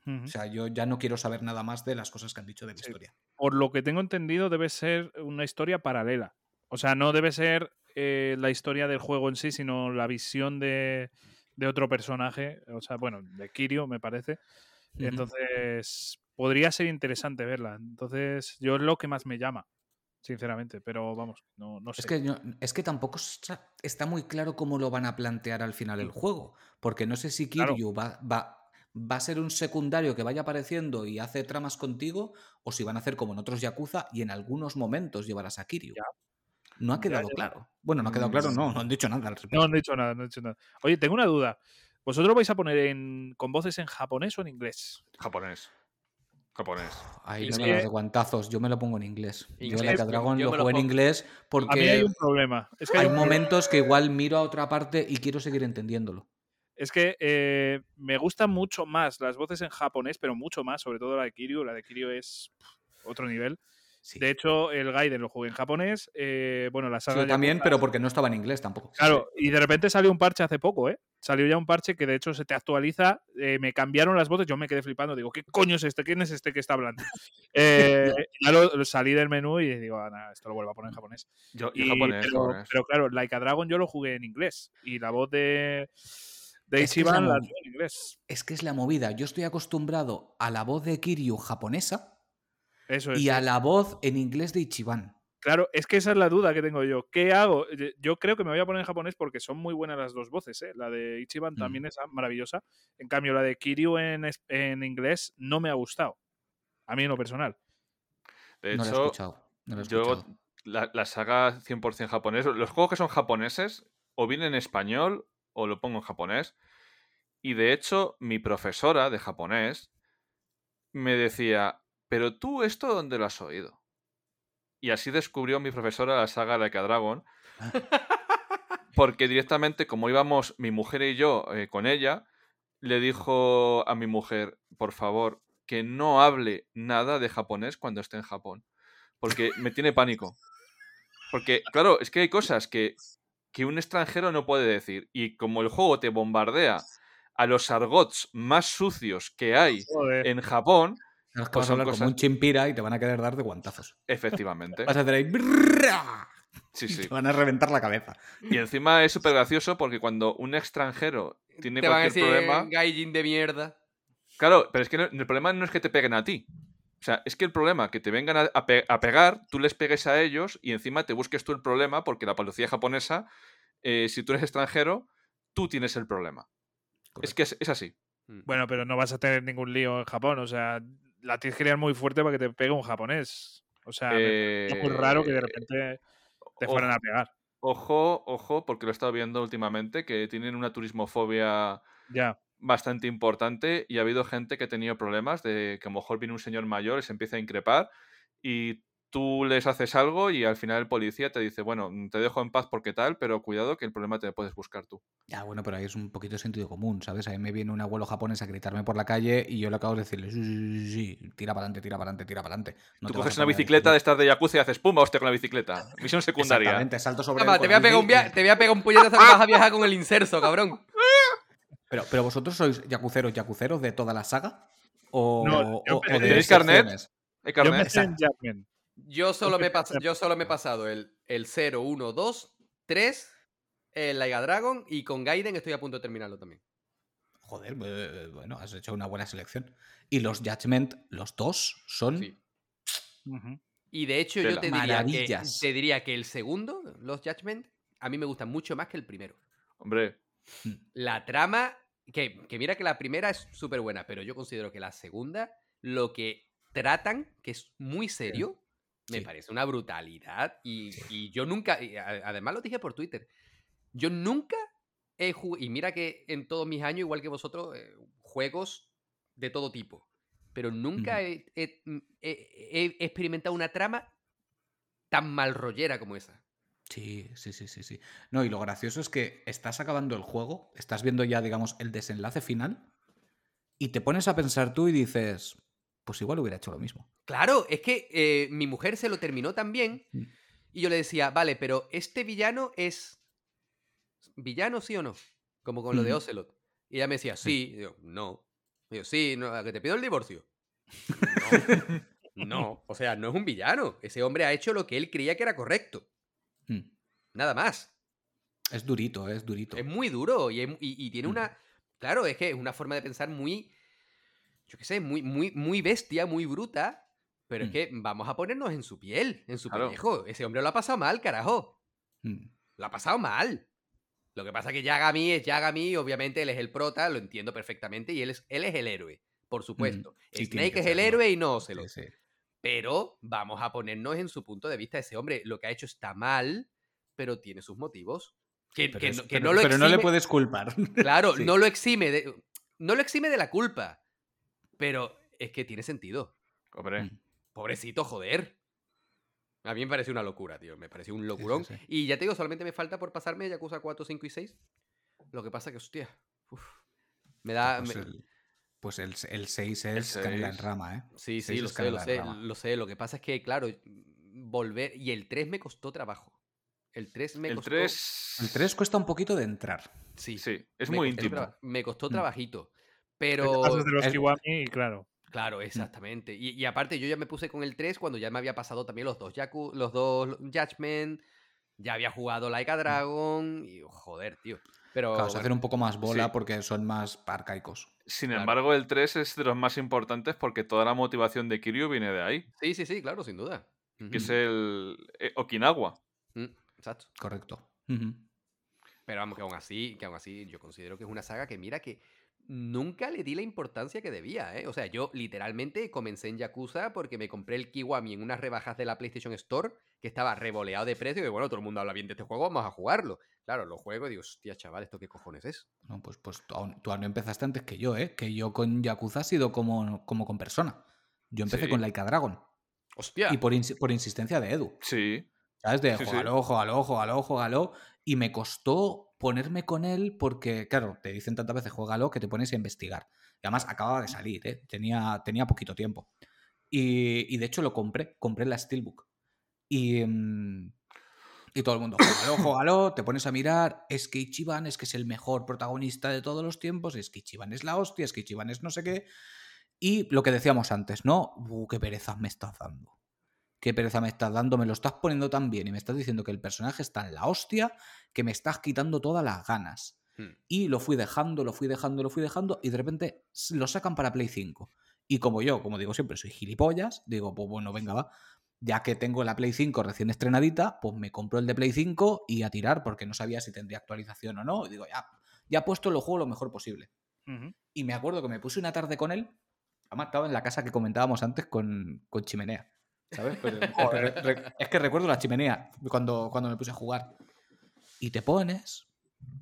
O sea, yo ya no quiero saber nada más de las cosas que han dicho de la Sí. historia. Por lo que tengo entendido, debe ser una historia paralela. O sea, no debe ser eh, la historia del juego en sí, sino la visión de, de otro personaje. O sea, bueno, de Kirio, me parece. Entonces, podría ser interesante verla. Entonces, yo es lo que más me llama, sinceramente. Pero vamos, no, no sé. Es que, es que tampoco está, está muy claro cómo lo van a plantear al final el juego. Porque no sé si Claro. Kiryu va, va, va a ser un secundario que vaya apareciendo y hace tramas contigo, o si van a hacer como en otros Yakuza y en algunos momentos llevarás a Kiryu. Ya. No ha quedado ya. claro. Bueno, no ha quedado claro, Mm. no, no han dicho nada al respecto. No han dicho nada, no han dicho nada. Oye, tengo una duda. ¿Vosotros vais a poner en, con voces en japonés o en inglés? Japonés. Japonés. Ahí no me de guantazos, yo me lo pongo en inglés. Yo Inglés, Like a yo- Dragon yo lo juego en inglés A mí hay porque un problema. Es que hay, hay un problema. momentos que igual miro a otra parte y quiero seguir entendiéndolo. Es que eh, me gustan mucho más las voces en japonés, pero mucho más, sobre todo la de Kiryu. La de Kiryu es pff, otro nivel. Sí. De hecho, el Gaiden lo jugué en japonés. eh, bueno, la Sí, saga yo también, pero porque no estaba en inglés tampoco. Claro, y de repente salió un parche hace poco, ¿eh? Salió ya un parche que de hecho se te actualiza. eh, me cambiaron las voces, yo me quedé flipando. Digo, ¿qué coño es este? ¿Quién es este que está hablando? [LAUGHS] Eh, ya lo, lo salí del menú y digo, ah, nada, esto lo vuelvo a poner en japonés. Yo, y Y- japonés, pero, japonés. pero claro, Like a Dragon yo lo jugué en inglés. Y la voz de, de Es que es la la en inglés. Es que es la movida. Yo estoy acostumbrado a la voz de Kiryu japonesa Eso es. y sí. a la voz en inglés de Ichiban. Claro, es que esa es la duda que tengo yo. ¿Qué hago? Yo- creo que me voy a poner en japonés porque son muy buenas las dos voces. ¿eh? La de Ichiban Mm. también es maravillosa. En cambio, la de Kiryu en, en inglés no me ha gustado. A mí en lo personal. De no lo he escuchado. No lo he yo escuchado. la, la saga 100% japonés, los juegos que son japoneses, o vienen en español o lo pongo en japonés. Y de hecho, mi profesora de japonés me decía, pero tú esto dónde lo has oído? Y así descubrió mi profesora la saga a Dragon. [LAUGHS] Porque directamente, como íbamos mi mujer y yo eh, con ella, le dijo a mi mujer, por favor, que no hable nada de japonés cuando esté en Japón. Porque me tiene pánico. Porque, claro, es que hay cosas que, que un extranjero no puede decir. Y como el juego te bombardea a los argots más sucios que hay Joder. en Japón, es que pues vas a son hablar como cosas- un chimpira y te van a querer dar de guantazos. efectivamente. Vas a hacer ahí. Sí, y sí. Te van a reventar la cabeza. Y encima es súper gracioso porque cuando un extranjero tiene Te van a cualquier decir problema. gaijin de mierda. Claro, pero es que no- el problema no es que te peguen a ti. O sea, es que el problema que te vengan a, a pe- a pegar, tú les pegues a ellos y encima te busques tú el problema porque la policía japonesa, eh, si tú eres extranjero, tú tienes el problema. Es que es, es así. Bueno, pero no vas a tener ningún lío en Japón. O sea, la tienes que liar muy fuerte para que te pegue un japonés. O sea, es muy raro que de Eh, repente te ojo. fueran a pegar. Ojo, ojo, porque lo he estado viendo últimamente, que tienen una turismofobia Ya. Bastante importante y ha habido gente que ha tenido problemas de que a lo mejor viene un señor mayor y se empieza a increpar y tú les haces algo y al final el policía te dice, bueno, mm, te dejo en paz porque tal, pero cuidado que el problema te lo puedes buscar tú. Ya, bueno, pero ahí es un poquito de sentido común, ¿sabes? A mí me viene un abuelo japonés a gritarme por la calle y yo lo acabo de decirle, sí, sí, sí, sí, tira para adelante, tira para adelante, tira para adelante. No tú coges a una bicicleta de discutir". estas de Yakuza y haces pum, hostia con la bicicleta. Misión secundaria. Exactamente, salto sobre Toma, te voy, a pegar un y- te voy a pegar un puñetazo que vas a viajar con el inserso, cabrón. Pero, pero vosotros sois yacuceros, yacuceros de toda la saga? ¿O, No, o- o empecé- de ¿Tenéis carnet? ¿Eh, Yo solo, me yo solo me he pasado el, el 0, 1, 2, 3, el Laiga Dragon y con Gaiden estoy a punto de terminarlo también. joder, bueno, has hecho una buena selección. Y los Judgment, los dos, son Sí. Y de hecho, yo te diría, que, te diría que el segundo, los Judgment, a mí me gusta mucho más que el primero. Hombre, La trama, que, que mira que la primera es súper buena, pero yo considero que la segunda, lo que tratan, que es muy serio, me Sí. parece una brutalidad. Y, y yo nunca, y además lo dije por Twitter, yo nunca he jugado, y mira que en todos mis años, igual que vosotros, eh, juegos de todo tipo, pero nunca Ujú. he, he- he- he experimentado una trama tan mal rollera como esa. Sí, sí, sí, sí, sí. No, y lo gracioso es que estás acabando el juego, estás viendo ya, digamos, el desenlace final, y te pones a pensar tú y dices, pues igual hubiera hecho lo mismo. Claro, es que eh, mi mujer se lo terminó también Mm. y yo le decía, vale, pero este villano es villano sí o no, como con lo de Ujú. Ocelot. Y ella me decía, sí, y yo, no. Y yo, sí, no, ¿a que te pido el divorcio. [LAUGHS] No, no, o sea, no es un villano. Ese hombre ha hecho lo que él creía que era correcto. Mm. Nada más. Es durito, es durito. Es muy duro y, es- y- y tiene Mm. una... Claro, es que es una forma de pensar muy... Yo qué sé, muy, muy, muy bestia, muy bruta. Pero es Mm. que vamos a ponernos en su piel, en su Claro. pellejo. Ese hombre lo ha pasado mal, carajo. Mm. Lo ha pasado mal. Lo que pasa es que Yagami es Yagami, obviamente él es el prota, lo entiendo perfectamente, y él es, él es el héroe, por supuesto. Sí, Snake es el héroe y no Sí, Ocelot. sí. Pero vamos a ponernos en su punto de vista. Ese hombre lo que ha hecho está mal, pero tiene sus motivos. Que, Pero que es- no, que pero- no lo pero no le puedes culpar. [LAUGHS] Claro, Sí. no lo exime de. No lo exime de la culpa. Pero es que tiene sentido. hombre. Mm. Pobrecito, joder. A mí me parece una locura, tío. Me parece un locurón. sí. Y ya te digo, solamente me falta por pasarme Yakuza 4, 5 y 6. Lo que pasa que, hostia. uf, me da. Pues, me- el, pues el, el 6 es canela en 6. rama, ¿eh? Sí, sí, seis lo es sé, lo sé, lo sé. Lo que pasa es que, claro, volver. Y el 3 me costó trabajo. El 3 me El costó. 3. El 3 cuesta un poquito de entrar. Sí, Sí, es me muy costó íntimo. Me costó Mm. trabajito. Pero. pasas de los es- Kiwami claro. Claro, exactamente. Y, y aparte, yo ya me puse con el 3 cuando ya me había pasado también los dos Yaku, los dos Judgment. Ya había jugado Like a Dragon. Y joder, tío. Pero. Claro, se bueno, hacen un poco más bola Sí. porque son más arcaicos. Sin Claro. embargo, el 3 es de los más importantes porque toda la motivación de Kiryu viene de ahí. Sí, sí, sí, claro, sin duda. Que es el eh, Okinawa. Mm, Exacto. Correcto. Pero vamos, que aún así, que aún así, yo considero que es una saga que mira que nunca le di la importancia que debía, ¿eh? O sea, yo literalmente comencé en Yakuza porque me compré el Kiwami en unas rebajas de la PlayStation Store que estaba revoleado de precio y bueno, todo el mundo habla bien de este juego, vamos a jugarlo. Claro, lo juego y digo, hostia, chaval, ¿esto qué cojones es? No, pues, pues tú, aún, tú aún empezaste antes que yo, ¿eh? Que yo con Yakuza ha sido como, como con persona. Yo empecé Sí. con Laika Dragon. Hostia. Y por, insi- por insistencia de Edu. Sí. ¿Sabes? De Sí, sí. jugalo, jugalo, jugalo, jugalo. Y me costó ponerme con él porque, claro, te dicen tantas veces jugalo que te pones a investigar. Y además acababa de salir, ¿eh? Tenía, tenía poquito tiempo. Y, y de hecho lo compré, compré la Steelbook. Y, mm, y todo el mundo, jugalo, jugalo, te pones a mirar, es que Ichiban es que es el mejor protagonista de todos los tiempos, es que Ichiban es la hostia, es que Ichiban es no sé qué. Y lo que decíamos antes, ¿no? Uh, qué pereza me estás dando qué pereza me estás dando, me lo estás poniendo tan bien y me estás diciendo que el personaje está en la hostia, que me estás quitando todas las ganas. Hmm. Y lo fui dejando, lo fui dejando, lo fui dejando y de repente lo sacan para Play 5. Y como yo, como digo siempre, soy gilipollas, digo, pues bueno, venga, va. Ya que tengo la Play 5 recién estrenadita, pues me compro el de Play 5 y a tirar porque no sabía si tendría actualización o no. Y digo, ya, ya he puesto el juego lo mejor posible. Y me acuerdo que me puse una tarde con él. Además, estaba en la casa que comentábamos antes con, con chimenea. ¿Sabes? [LAUGHS] Es que recuerdo la chimenea cuando, cuando me puse a jugar. Y te pones.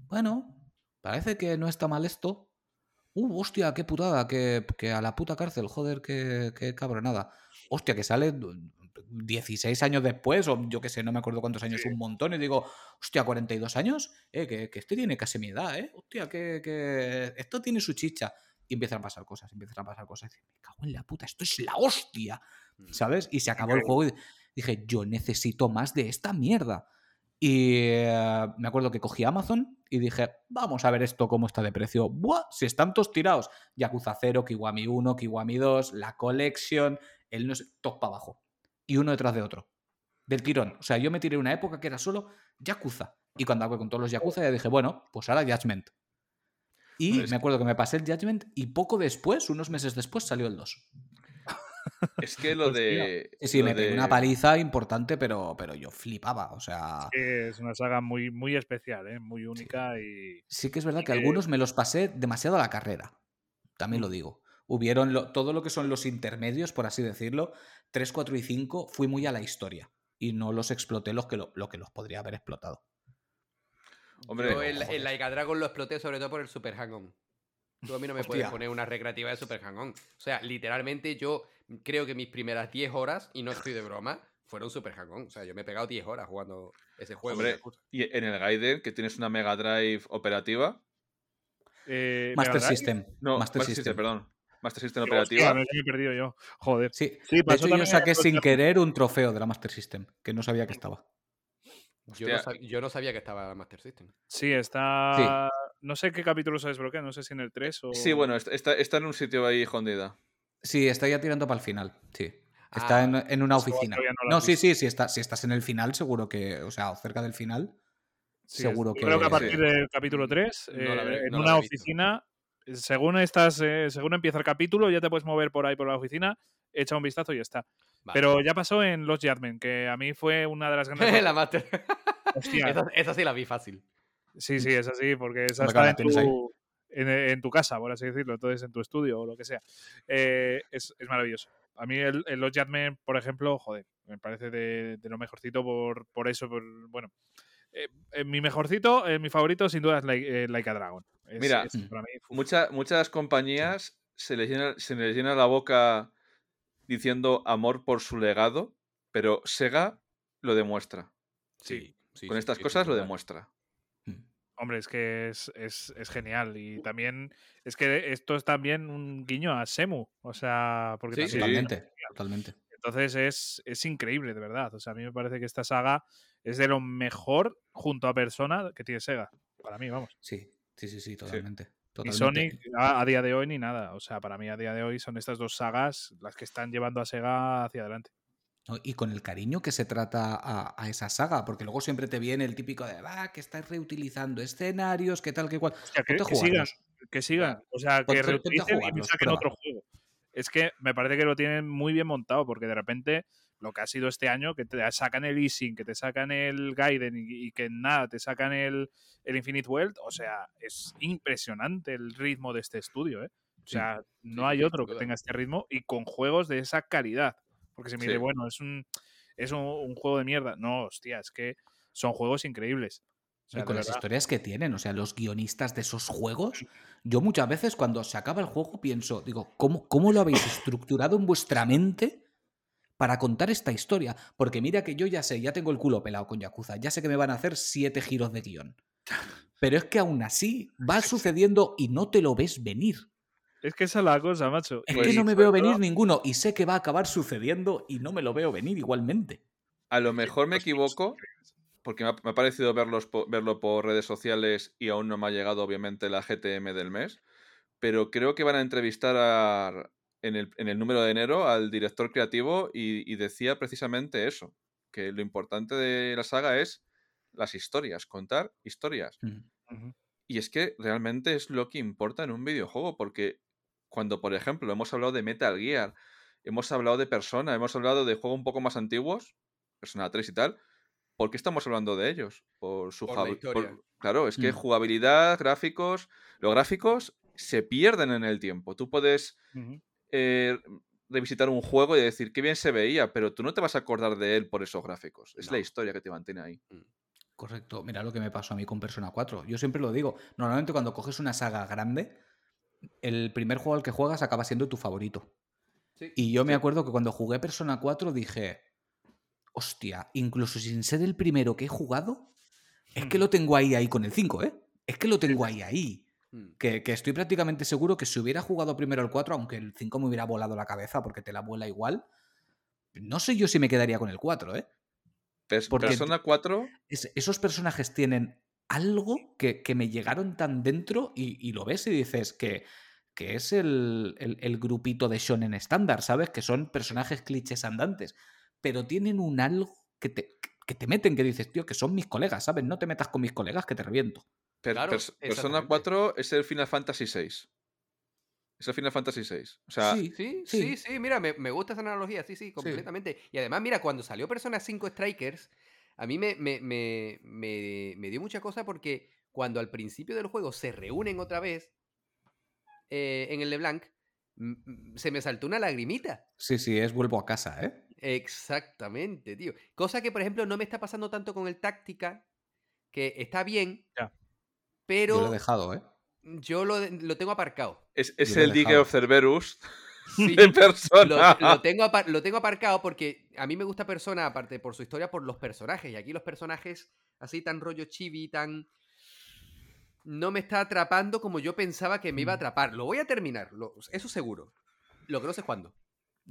Bueno, parece que no está mal esto. Uh, hostia, qué putada, que, que a la puta cárcel, joder, qué, qué cabronada. Hostia, que sale 16 años después, o yo qué sé, no me acuerdo cuántos años, un montón, y digo, hostia, 42 años, eh, que, que este tiene casi mi edad, eh. Hostia, que, que esto tiene su chicha. Y empiezan a pasar cosas, empiezan a pasar cosas. Y me cago en la puta, esto es la hostia. Mm. ¿Sabes? Y se acabó el juego y dije, yo necesito más de esta mierda. Y eh, me acuerdo que cogí Amazon y dije, vamos a ver esto cómo está de precio. ¡Buah! Si están todos tirados. Yakuza 0, Kiwami 1, Kiwami 2, la Collection, el no sé, todos para abajo. Y uno detrás de otro. Del tirón. O sea, yo me tiré una época que era solo Yakuza. Y cuando acabé con todos los Yakuza ya dije, bueno, pues ahora Judgment. Y Pues- me acuerdo que me pasé el Judgment y poco después, unos meses después, salió el 2. [LAUGHS] Es que lo de. Sí, sí, lo me pegué de- una paliza importante, pero, pero yo flipaba. O sea, Que es una saga muy, muy especial, ¿eh? muy única y. sí que es verdad que que- algunos me los pasé demasiado a la carrera. También lo digo. Hubieron lo- todo lo que son los intermedios, por así decirlo, 3, 4 y 5, fui muy a la historia. Y no los exploté los que lo, lo que los podría haber explotado. Hombre, Yo el, el Laika Dragon lo exploté sobre todo por el Super Hang-On. Tú a mí no me puedes poner una recreativa de Super Hang-On. O sea, literalmente yo creo que mis primeras 10 horas, y no estoy de broma, fueron Super Hang-On. O sea, yo me he pegado 10 horas jugando ese juego. Hombre, y en el Gaiden, que tienes una Mega Drive operativa. Eh, Master Mega Drive. System. No, Master, System. perdón. Master System Hostia, operativa. me he perdido yo. Joder. Sí. Sí, De hecho, yo saqué sin querer un trofeo de la Master System, que no sabía que estaba. Yo, no yo sabía que estaba Master System. Sí, está. No sé qué capítulo se desbloquea, no sé si en el 3 o. Sí, bueno, está, está- en un sitio ahí escondida. Sí, está ya tirando para el final. Sí. Está Ah, en, en una oficina. no sí, sí, sí está, si estás en el final, seguro que. O sea, o cerca del final. Sí, seguro que- Creo que a partir sí. del capítulo 3, No la habré- en no la una oficina, según estás, eh, según empieza el capítulo, ya te puedes mover por ahí por la oficina, echa un vistazo y ya está. Vale. Pero ya pasó en Los Yardmen, que a mí fue una de las [LAUGHS] grandes. la Master. Hostia. esa, esa sí la vi fácil. Sí, sí, es así, porque esa está en tu, en, en tu casa, por así decirlo, entonces en tu estudio o lo que sea. Eh, es, es maravilloso. A mí el, el Los Yardmen, por ejemplo, joder, me parece de, de lo mejorcito por, por eso, por, bueno. eh, eh, mi mejorcito, eh, mi favorito sin duda es Lai- eh, Laika Dragon. Es- Mira, es para mí, uf. Mucha- muchas compañías se les, llena, se les llena la boca diciendo amor por su legado, pero Sega lo demuestra. Sí. sí, Con sí, estas sí, cosas lo demuestra. Hombre, es que es, es, es genial. Y también es que esto es también un guiño a Semu. O sea, porque Sí, también- Totalmente. Totalmente. Entonces es, es increíble, de verdad. O sea, a mí me parece que esta saga es de lo mejor junto a Persona que tiene Sega. Para mí, vamos. Sí, sí, sí, sí, totalmente. Totalmente. Sonic a, a día de hoy ni nada. O sea, para mí a día de hoy son estas dos sagas las que están llevando a Sega hacia adelante. Y con el cariño que se trata a, a esa saga, porque luego siempre te viene el típico de, va, que estás reutilizando escenarios, que tal, que cual. Hostia, que, Ponte a que sigan, que sigan. O sea, que reutilicen y saquen otro juego. Es que me parece que lo tienen muy bien montado, porque de repente lo que ha sido este año, que te sacan el Easing, que te sacan el Gaiden y, y que nada, te sacan el, el Infinite World, o sea, es impresionante el ritmo de este estudio, ¿eh? O Sí. sea, no sí, hay otro que tenga este ritmo y con juegos de esa calidad. Porque se me dice, bueno, es un, es un, un juego de mierda. No, hostia, es que son juegos increíbles. O sea, y con las verdad. historias que tienen, o sea, los guionistas de esos juegos, [CLEARS THROAT] yo muchas veces cuando se acaba el juego pienso, digo, ¿cómo, cómo lo habéis estructurado en vuestra mente para contar esta historia? Porque mira que yo ya sé, ya tengo el culo pelado con Yakuza, ya sé que me van a hacer siete giros de guion. Pero es que aún así va [LAUGHS] sucediendo y no te lo ves venir. Es que esa es la cosa, macho. Es que no me veo venir ninguno y sé que va a acabar sucediendo y no me lo veo venir igualmente. A lo mejor me equivoco, porque me ha, me ha parecido verlos po- verlo por redes sociales y aún no me ha llegado, obviamente, la GTM del mes. Pero creo que van a entrevistar a- en, el, en el número de enero al director creativo y, y decía precisamente eso: que lo importante de la saga es las historias, contar historias. Y es que realmente es lo que importa en un videojuego, porque cuando, por ejemplo, hemos hablado de Metal Gear, hemos hablado de Persona, hemos hablado de juegos un poco más antiguos, Persona 3 y tal, ¿por qué estamos hablando de ellos? Por su. Claro, es que Mm. jugabilidad, gráficos, los gráficos se pierden en el tiempo. Tú puedes. Eh, revisitar un juego y decir qué bien se veía, pero tú no te vas a acordar de él por esos gráficos. Es la historia que te mantiene ahí. Correcto. Mira lo que me pasó a mí con Persona 4. Yo siempre lo digo. Normalmente cuando coges una saga grande, el primer juego al que juegas acaba siendo tu favorito. Sí. Y yo me acuerdo que cuando jugué Persona 4 dije, hostia, incluso sin ser el primero que he jugado, es que Mm. lo tengo ahí, ahí con el 5, ¿eh? Es que lo tengo ahí, ahí. Mm. Que, que estoy prácticamente seguro que si hubiera jugado primero el 4, aunque el 5 me hubiera volado la cabeza porque te la vuela igual, no sé yo si me quedaría con el 4, ¿eh? Porque- Persona 4 es- esos personajes tienen algo que, que me llegaron tan dentro y, y lo ves y dices que, que es el, el- el grupito de shonen estándar, ¿sabes? Que son personajes clichés andantes, pero tienen un algo que te, que te meten, que dices, tío, que son mis colegas, ¿sabes? No te metas con mis colegas que te reviento. Per- Claro, Pers- Persona exactamente. 4 es el Final Fantasy VI. Es el Final Fantasy VI. O sea, Sí, Sí, Sí. sí, sí, mira, me, me gusta esa analogía, sí, sí, completamente. Y además, mira, cuando salió Persona 5 Strikers, a mí me, me, me, me- me dio mucha cosa porque cuando al principio del juego se reúnen otra vez eh, en el LeBlanc, se me saltó una lagrimita. Sí, sí, es vuelvo a casa, ¿eh? Exactamente, tío. Cosa que, por ejemplo, no me está pasando tanto con el Táctica, que está bien, Ya. Pero Yo lo he dejado, ¿eh? yo lo, lo tengo aparcado. es, es el dejado. of Cerberus [LAUGHS] Sí. de Lo, Persona. lo tengo apar- lo tengo aparcado porque a mí me gusta Persona, aparte por su historia, por los personajes. Y aquí los personajes, así tan rollo chibi, tan. No me está atrapando como yo pensaba que me iba a Mm. atrapar. Lo voy a terminar, lo- eso seguro. Lo que no sé es cuándo.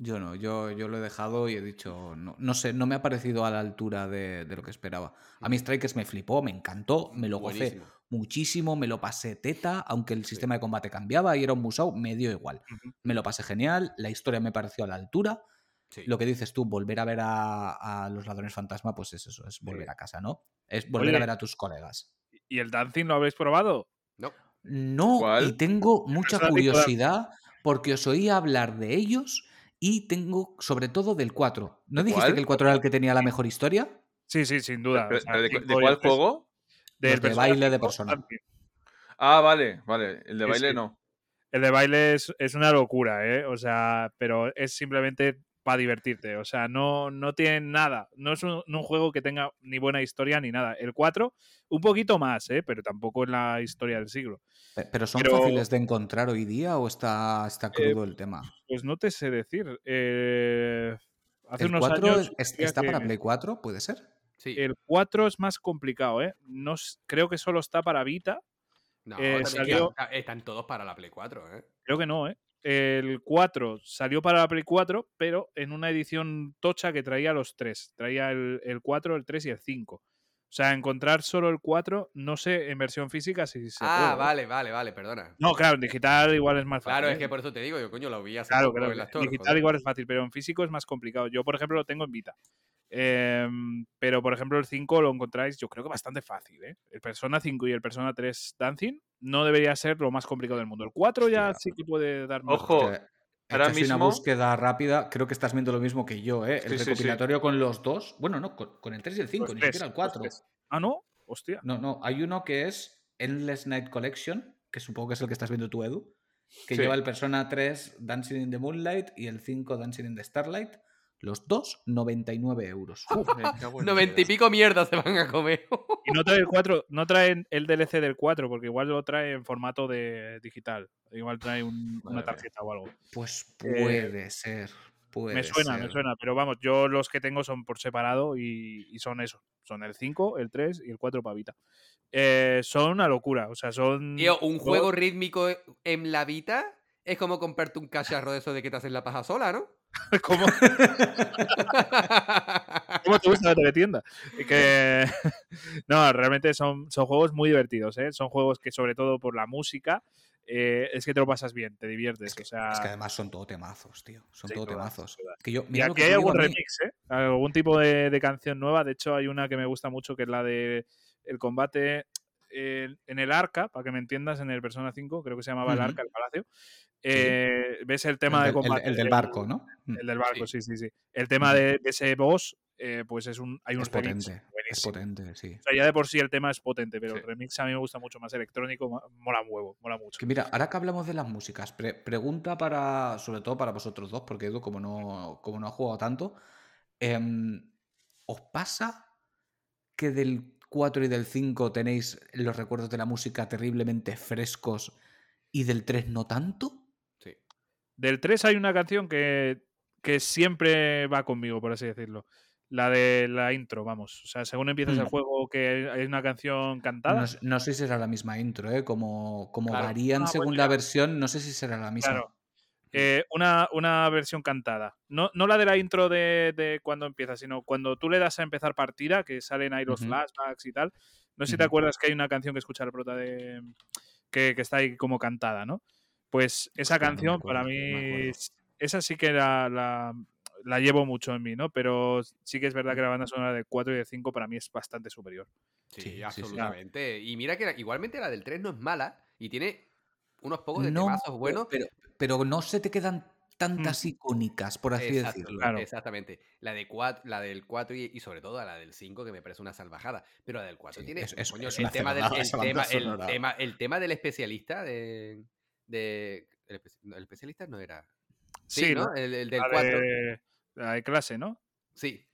Yo no, yo, yo lo he dejado y he dicho, no, no sé, no me ha parecido a la altura de, de lo que esperaba. A mí Strikers me flipó, me encantó, me lo gocé Buenísimo. muchísimo, me lo pasé teta, aunque el sistema de combate cambiaba y era un musou, me dio igual. Me lo pasé genial, la historia me pareció a la altura. Sí. Lo que dices tú, volver a ver a, a los ladrones fantasma, pues es eso, es volver a casa, ¿no? Es volver a ver a tus colegas. ¿Y el dancing lo habéis probado? No. No, ¿Cuál? y tengo mucha [LAUGHS] curiosidad porque os oí hablar de ellos y tengo sobre todo del 4. ¿No dijiste ¿Cuál? que el 4 era el que tenía la mejor historia? Sí, sí, sin duda. Pero- o sea, pero ¿De, cuál juego? Del de baile de 5, Persona. Ah, vale, vale. El de baile no. El de baile es, es una locura, ¿eh? O sea, pero es simplemente para divertirte. O sea, no, no tiene nada. No es un, un juego que tenga ni buena historia ni nada. El 4, un poquito más, ¿eh? Pero tampoco es la historia del siglo. Pe- ¿Pero son Pero- fáciles de encontrar hoy día o está, está Eh, crudo el tema? Pues no te sé decir. Eh, hace ¿El unos 4 años. es- está para Play 4? ¿Puede ser? Sí. El 4 es más complicado, ¿eh? No, creo que solo está para Vita. No, eh, salió- están todos para la Play 4, ¿eh? Creo que no, ¿eh? El 4 salió para la Play 4, pero en una edición tocha que traía los tres. Traía el, el 4, el 3 y el 5. O sea, encontrar solo el 4, no sé en versión física si se ah, puede, ¿eh? vale, vale, vale, perdona. No, claro, en digital igual es más fácil. Claro, es ¿eh? que por eso te digo, yo coño lo vi hace Claro, claro. en las En Store, digital joder. igual es fácil, pero en físico es más complicado. Yo, por ejemplo, lo tengo en Vita. Em, pero, por ejemplo, el 5 lo encontráis, yo creo que bastante fácil. ¿eh? El Persona 5 y el Persona 3 Dancing no debería ser lo más complicado del mundo. El 4 ya Hostia. sí que puede dar más. Ojo, ahora hecho así una búsqueda rápida, creo que estás viendo lo mismo que yo, ¿eh? El Sí, sí, sí. recopilatorio con los dos. Bueno, no, con, con el 3 y el 5, Los ni tres, siquiera el los 4. tres. Ah, no, hostia. No, no, hay uno que es Endless Night Collection, que supongo que es el que estás viendo tú, Edu, que Sí. lleva el Persona 3 Dancing in the Moonlight y el 5 Dancing in the Starlight. Los dos, 99 euros. Me cago en Noventa y [LAUGHS] pico mierdas se van a comer. [LAUGHS] Y no trae el 4, no traen el DLC del 4, porque igual lo trae en formato de digital. Igual trae un- una tarjeta o algo. Pues Eh, puede ser. Puede Me suena, me suena, pero vamos, yo los que tengo son por separado y, y son eso. Son el 5, el 3 y el 4 pavita. Eh, son una locura, o sea, son... Tío, un juego rítmico en la Vita es como comprarte un cacharro de eso de que te haces la paja sola, ¿no? [LAUGHS] ¿Cómo, [LAUGHS] cómo te gusta la teletienda? Y Que... [LAUGHS] no, realmente son, son juegos muy divertidos, ¿eh? Son juegos que sobre todo por la música eh, es que te lo pasas bien, te diviertes. Es que, o sea, es que además son todo temazos, tío. Son Sí, todo temazos. Que yo, Y mira lo aquí que hay algún remix, ¿eh? Algún tipo de, de canción nueva. De hecho, hay una que me gusta mucho que es la de el combate eh, en el arca, para que me entiendas, en el Persona 5, creo que se llamaba el arca, el palacio. Eh, Ves el tema el, de del- combate. el del barco, ¿no? Mm. El del barco, sí, sí, sí. El tema de, de ese boss, eh, pues es un, hay un Es potente. Es potente, sí. O sea, ya de por sí el tema es potente, pero Sí. el remix a mí me gusta mucho más electrónico, mola un huevo, mola mucho. Que mira, ahora que hablamos de las músicas, pre- pregunta para, sobre todo para vosotros dos, porque Edu, como no, como no ha jugado tanto, em, ¿os pasa que del 4 y del 5 tenéis los recuerdos de la música terriblemente frescos y del 3 no tanto? Sí. Del 3 hay una canción que, que siempre va conmigo, por así decirlo. La de la intro, vamos. O sea, según empiezas el Mm. juego que hay una canción cantada. No, sé si será la misma intro, ¿eh? Como, como Claro. varían Ah, según bueno, la versión, no sé si será la misma. Claro. Eh, una, una versión cantada. No, no la de la intro de, de cuando empieza, sino cuando tú le das a empezar partida, que salen ahí los Ujú. flashbacks y tal. No sé si te acuerdas que hay una canción que escucha el prota de. Que, que está ahí como cantada, ¿no? Pues esa canción para acuerdo, mí. Esa sí que la, la, la llevo mucho en mí, ¿no? Pero sí que es verdad que la banda sonora de 4 y de 5 para mí es bastante superior. Sí, Sí, sí, sí. absolutamente. Y mira que la- igualmente la del 3 no es mala y tiene unos pocos de No, temazos buenos. Pero, pero no se te quedan tantas icónicas, por así Exacto, decirlo. Claro. Exactamente. La, de cuat- la del 4 y, y sobre todo la del 5, que me parece una salvajada. Pero la del 4 Sí, tiene. es- es- coño, es el, tema del, el, tema, el, tema, el tema del especialista de. de el, especialista no era. Sí, Sí, ¿no? El, el del La 4. de, la de clase, ¿no? Sí.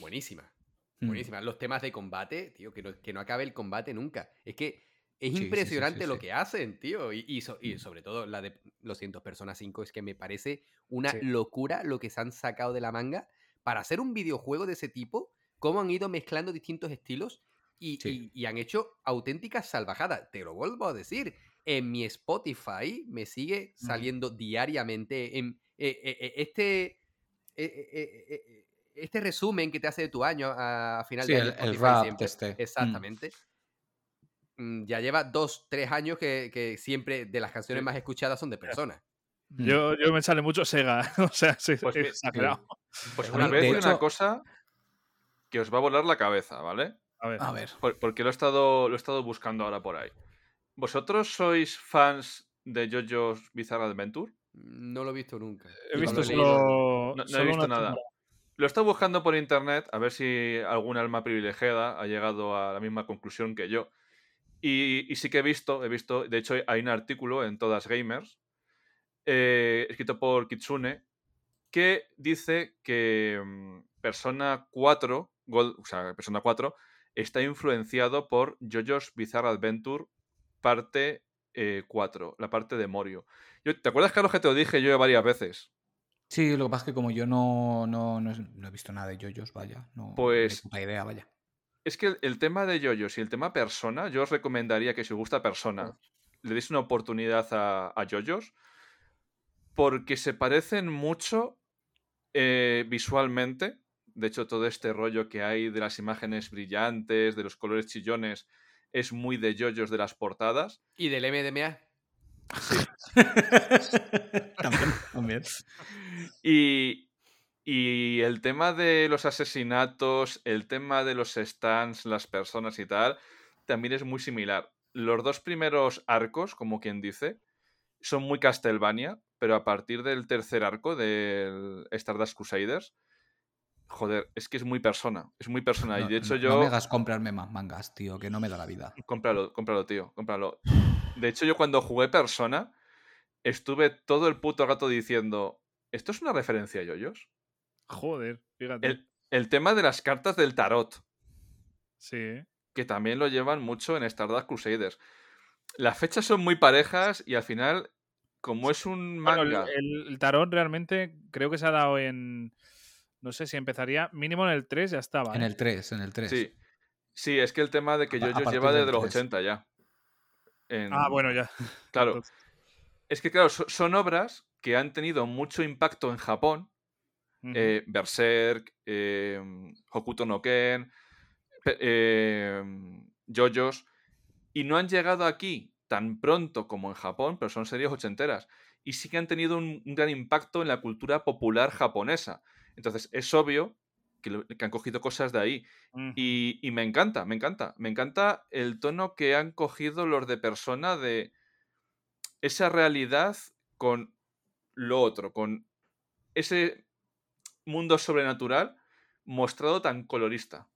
Buenísima. Mm. Buenísima. Los temas de combate, tío, que no, que no acabe el combate nunca. Es que es Sí, sí, sí, impresionante sí, lo que hacen, tío. Y, y so- y sobre todo la de Los cientos Persona 5 es que me parece una locura lo que se han sacado de la manga para hacer un videojuego de ese tipo, cómo han ido mezclando distintos estilos y, han hecho auténticas salvajadas. Te lo vuelvo a decir. En mi Spotify me sigue saliendo diariamente en, eh, eh, eh, este, eh, este resumen que te hace de tu año a, final Sí, de el, año. el Spotify rap siempre. este. Mm. Exactamente. Mm, Ya lleva dos, tres años que, que siempre de las canciones más escuchadas son de personas. Mm. Yo, yo me sale mucho Sega. [LAUGHS] O sea, sí, Pues es exagerado. Pues una voy a decir locura. una cosa que os va a volar la cabeza, ¿vale? A ver. A ver. Por- porque lo he, estado, lo he estado buscando ahora por ahí. ¿Vosotros sois fans de JoJo's Bizarre Adventure? No lo he visto nunca. He No visto solo. No, no he visto nada. Lo he estado buscando por internet a ver si algún alma privilegiada ha llegado a la misma conclusión que yo. Y, y sí que he visto, he visto, de hecho hay un artículo en Todas Gamers, eh, escrito por Kitsune, que dice que mm, Persona 4, Gold- o sea, Persona 4, está influenciado por JoJo's Bizarre Adventure parte eh, 4, la parte de Morio. Yo- ¿Te acuerdas, Carlos, que te lo dije yo varias veces? Sí, lo que pasa es que como yo no, no, no, no he visto nada de yoyos, vaya. No, Pues- idea, vaya. Es que el, el tema de yoyos y el tema persona, yo os recomendaría que si os gusta persona, le deis una oportunidad a, a yoyos, porque se parecen mucho eh, visualmente. De hecho, todo este rollo que hay de las imágenes brillantes, de los colores chillones, es muy de yoyos de las portadas. Y del MDMA. [LAUGHS] [LAUGHS] también, también. Y, y el tema de los asesinatos, el tema de los stands, las personas y tal, también es muy similar. Los dos primeros arcos, como quien dice, son muy Castlevania, pero a partir del tercer arco del Stardust Crusaders, joder, es que es muy persona, es muy persona. No, y de hecho no- yo... no me hagas comprarme más mangas, tío, que no me da la vida. Cómpralo, cómpralo, tío, cómpralo. De hecho, yo cuando jugué Persona, estuve todo el puto rato diciendo, ¿esto es una referencia a yoyos? Joder, fíjate. El, el tema de las cartas del tarot, Sí. que también lo llevan mucho en Stardust Crusaders. Las fechas son muy parejas y al final, como es un Bueno, el, manga... el- tarot realmente creo que se ha dado en. No sé si empezaría. Mínimo en el 3 ya estaba. En ¿eh? el 3, en el 3. Sí, sí, es que el tema de que yoyos partir lleva desde los 3. 80 ya. En- Ah, bueno, ya. Claro, [LAUGHS] Entonces, es que claro, so- son obras que han tenido mucho impacto en Japón, eh, Berserk, eh, Hokuto no Ken, eh, JoJo's, y no han llegado aquí tan pronto como en Japón, pero son series ochenteras. Y sí que han tenido un, un gran impacto en la cultura popular japonesa. Entonces, es obvio que, lo- que han cogido cosas de ahí. Y me encanta, me encanta. Me encanta el tono que han cogido los de persona de esa realidad con lo otro, con ese mundo sobrenatural mostrado tan colorista.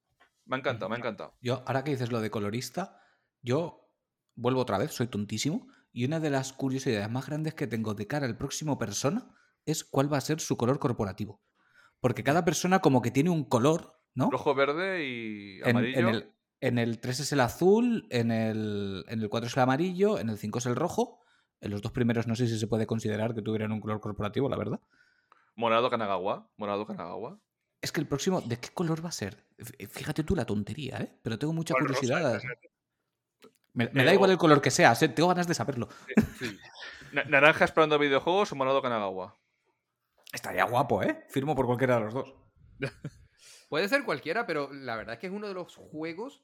Me ha encantado, me ha encantado. Yo, ahora que dices lo de colorista, yo vuelvo otra vez, soy tontísimo. Y una de las curiosidades más grandes que tengo de cara al próximo persona es cuál va a ser su color corporativo. Porque cada persona como que tiene un color, ¿no? Rojo, verde y En, amarillo. en el, en el 3 es el azul, en el, en el 4 es el amarillo, en el 5 es el rojo. En los dos primeros no sé si se puede considerar que tuvieran un color corporativo, la verdad. Morado Kanagawa. Morado Kanagawa. Es que el próximo, ¿de qué color va a ser? F- Fíjate tú la tontería, ¿eh? Pero tengo mucha rosa, curiosidad. Me, me da Eh, igual el color que sea, tengo ganas de saberlo. Sí. Na- naranja esperando videojuegos o morado Kanagawa. Estaría guapo, ¿eh? Firmo por cualquiera de los dos. [LAUGHS] Puede ser cualquiera, pero la verdad es que es uno de los juegos.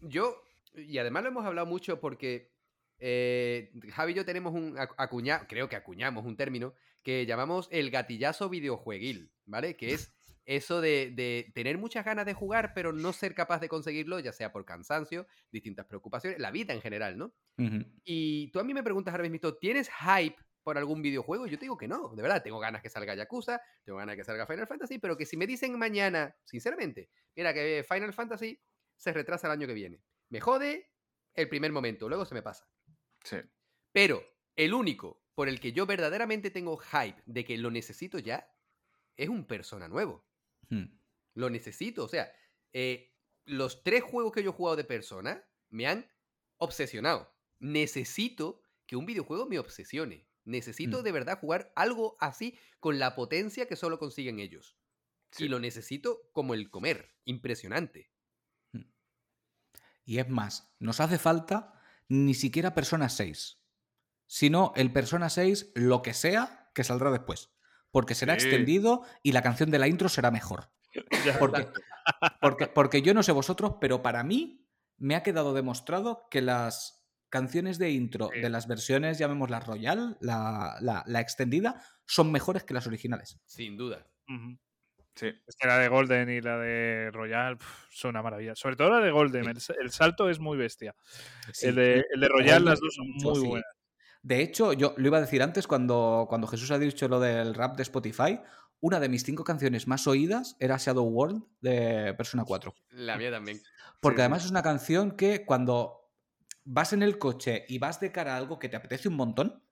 Yo, y además lo hemos hablado mucho porque eh, Javi y yo tenemos un acuñado, creo que acuñamos un término que llamamos el gatillazo videojueguil, ¿vale? Que es [LAUGHS] eso de, de tener muchas ganas de jugar, pero no ser capaz de conseguirlo, ya sea por cansancio, distintas preocupaciones, la vida en general, ¿no? Y tú a mí me preguntas ahora mismo, ¿tienes hype por algún videojuego? Yo te digo que no, de verdad, tengo ganas que salga Yakuza, tengo ganas que salga Final Fantasy, pero que si me dicen mañana, sinceramente, mira que Final Fantasy se retrasa el año que viene. Me jode el primer momento, luego se me pasa. Sí. Pero el único por el que yo verdaderamente tengo hype de que lo necesito ya es un persona nuevo. Mm. Lo necesito. O sea, eh, los tres juegos que yo he jugado de persona me han obsesionado. Necesito que un videojuego me obsesione. Necesito Mm. de verdad jugar algo así con la potencia que solo consiguen ellos. Sí. Y lo necesito como el comer. Impresionante. Y es más, nos hace falta ni siquiera Persona 6, sino el Persona 6, lo que sea, que saldrá después. Porque será Sí. extendido y la canción de la intro será mejor. [LAUGHS] Porque, porque, porque yo no sé vosotros, pero para mí me ha quedado demostrado que las canciones de intro Sí. de las versiones, llamémosla Royal, la, la- la extendida, son mejores que las originales. Sin duda. Sí. Es que la de Golden y la de Royal pf, son una maravilla. Sobre todo la de Golden, el, el salto es muy bestia. Sí. el, de, el de Royal, Golden las dos son mucho, muy buenas. De hecho, yo lo iba a decir antes cuando, cuando Jesús ha dicho lo del rap de Spotify. Una de mis cinco canciones más oídas era Shadow World de Persona 4. La mía también. Porque Sí. además es una canción que cuando vas en el coche y vas de cara a algo que te apetece un montón,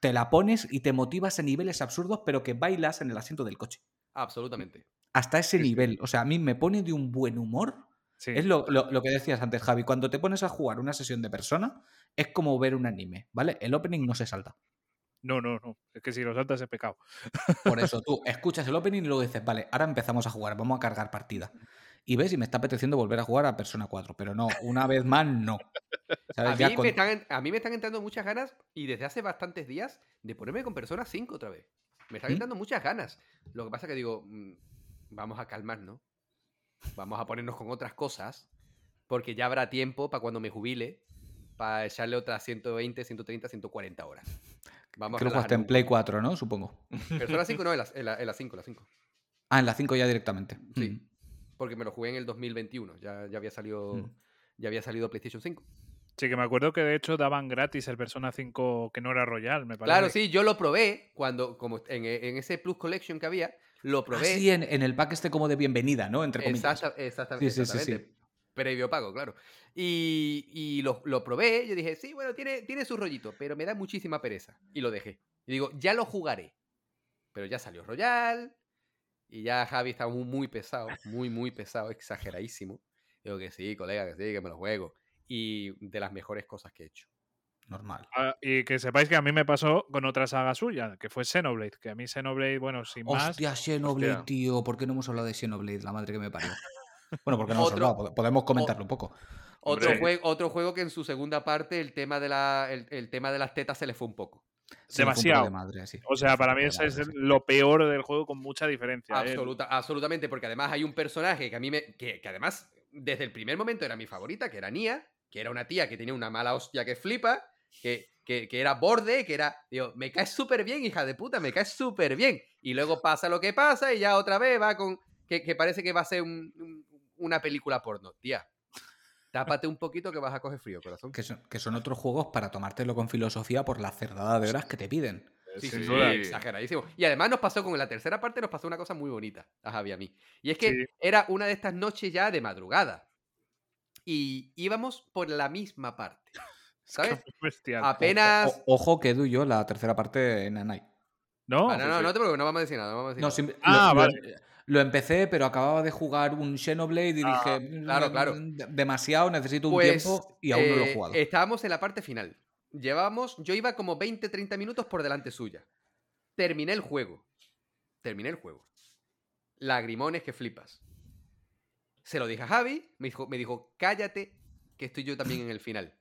te la pones y te motivas a niveles absurdos, pero que bailas en el asiento del coche. Absolutamente. Hasta ese Sí, nivel. O sea, a mí me pone de un buen humor. Sí. Es lo, lo- lo que decías antes, Javi. Cuando te pones a jugar una sesión de persona, es como ver un anime, ¿vale? El opening no se salta. No, no, no. Es que si lo saltas es pecado. Por [LAUGHS] eso tú escuchas el opening y luego dices, vale, ahora empezamos a jugar, vamos a cargar partida. Y ves, y me está apeteciendo volver a jugar a Persona 4, pero no, una vez más no. ¿Sabes? A mí, con- me están, a mí me están entrando muchas ganas y desde hace bastantes días de ponerme con Persona 5 otra vez. Me están ¿Mm? entrando muchas ganas. Lo que pasa que digo, mm, vamos a calmarnos. Vamos a ponernos con otras cosas. Porque ya habrá tiempo para cuando me jubile. Para echarle otras 120, 130, 140 horas. Vamos que lo a jugaste en Play poco. 4, ¿no? Supongo. Persona 5 [LAUGHS] no, en la, en la- en la 5, la 5. Ah, en la 5 ya directamente. Sí. Mm. Porque me lo jugué en el 2021. Ya, ya había salido. Mm. Ya había salido PlayStation 5. Sí, que me acuerdo que de hecho daban gratis el Persona 5 que no era Royal, me parece. Claro, sí, yo lo probé cuando, como en, en ese Plus Collection que había, lo probé. sí, en, en el pack este como de bienvenida, ¿no? Entre comillas. Exacta- exacta- Sí, sí, sí, exactamente. Previo pago, claro. Y, y lo, lo probé, yo dije, sí, bueno, tiene, tiene su rollito, pero me da muchísima pereza. Y lo dejé. Y digo, ya lo jugaré. Pero ya salió Royal. Y ya Javi está muy, muy pesado, muy, muy pesado, exageradísimo. Digo que sí, colega, que sí, que me lo juego. Y de las mejores cosas que he hecho. Normal. Ah, y que sepáis que a mí me pasó con otra saga suya, que fue Xenoblade. Que a mí Xenoblade, bueno, sin más. Hostia, Xenoblade, Hostia. tío. ¿Por qué no hemos hablado de Xenoblade? La madre que me parió. Bueno, porque no hemos Otro- hablado. pod- Podemos comentarlo un poco. Otro, juego, otro juego que en su segunda parte el tema de, la, el, el tema de las tetas se le fue un poco. Sí, Demasiado. de madre, sí. O sea, para mí ese es lo peor del juego con mucha diferencia. ¿eh? Absoluta, absolutamente, porque además hay un personaje que a mí me. Que, que además, desde el primer momento era mi favorita, que era Nia, que era una tía que tenía una mala hostia que flipa, que, que, que era borde, que era. Digo, me caes súper bien, hija de puta, me caes súper bien. Y luego pasa lo que pasa y ya otra vez va con. Que, que parece que va a ser un- un- una película porno. Tía, tápate un poquito que vas a coger frío, corazón. Que son, que son otros juegos para tomártelo con filosofía por la cerdada de horas que te piden. Sí, sí, sí, exageradísimo. Y además nos pasó con la tercera parte, nos pasó una cosa muy bonita a Javi y a mí. Y es que Sí. era una de estas noches ya de madrugada. Y íbamos por la misma parte. ¿Sabes? Bestial. Apenas. O- ojo que yo la tercera parte en Anai. ¿No? Ah, no, no, sí. no te preocupes, no vamos a decir nada. No, vamos a decir No, nada. sim- Ah, lo, lo- vale. lo empecé, pero acababa de jugar un Xenoblade y Ah, dije, claro, "Mm, claro. de- demasiado, necesito un Pues, tiempo y aún no lo he eh, jugado. Estábamos en la parte final. Llevábamos, yo iba como 20, 30 minutos por delante suya. Terminé el juego. Terminé el juego. Lagrimones que flipas. Se lo dije a Javi, me dijo, me dijo cállate, que estoy yo también en el final.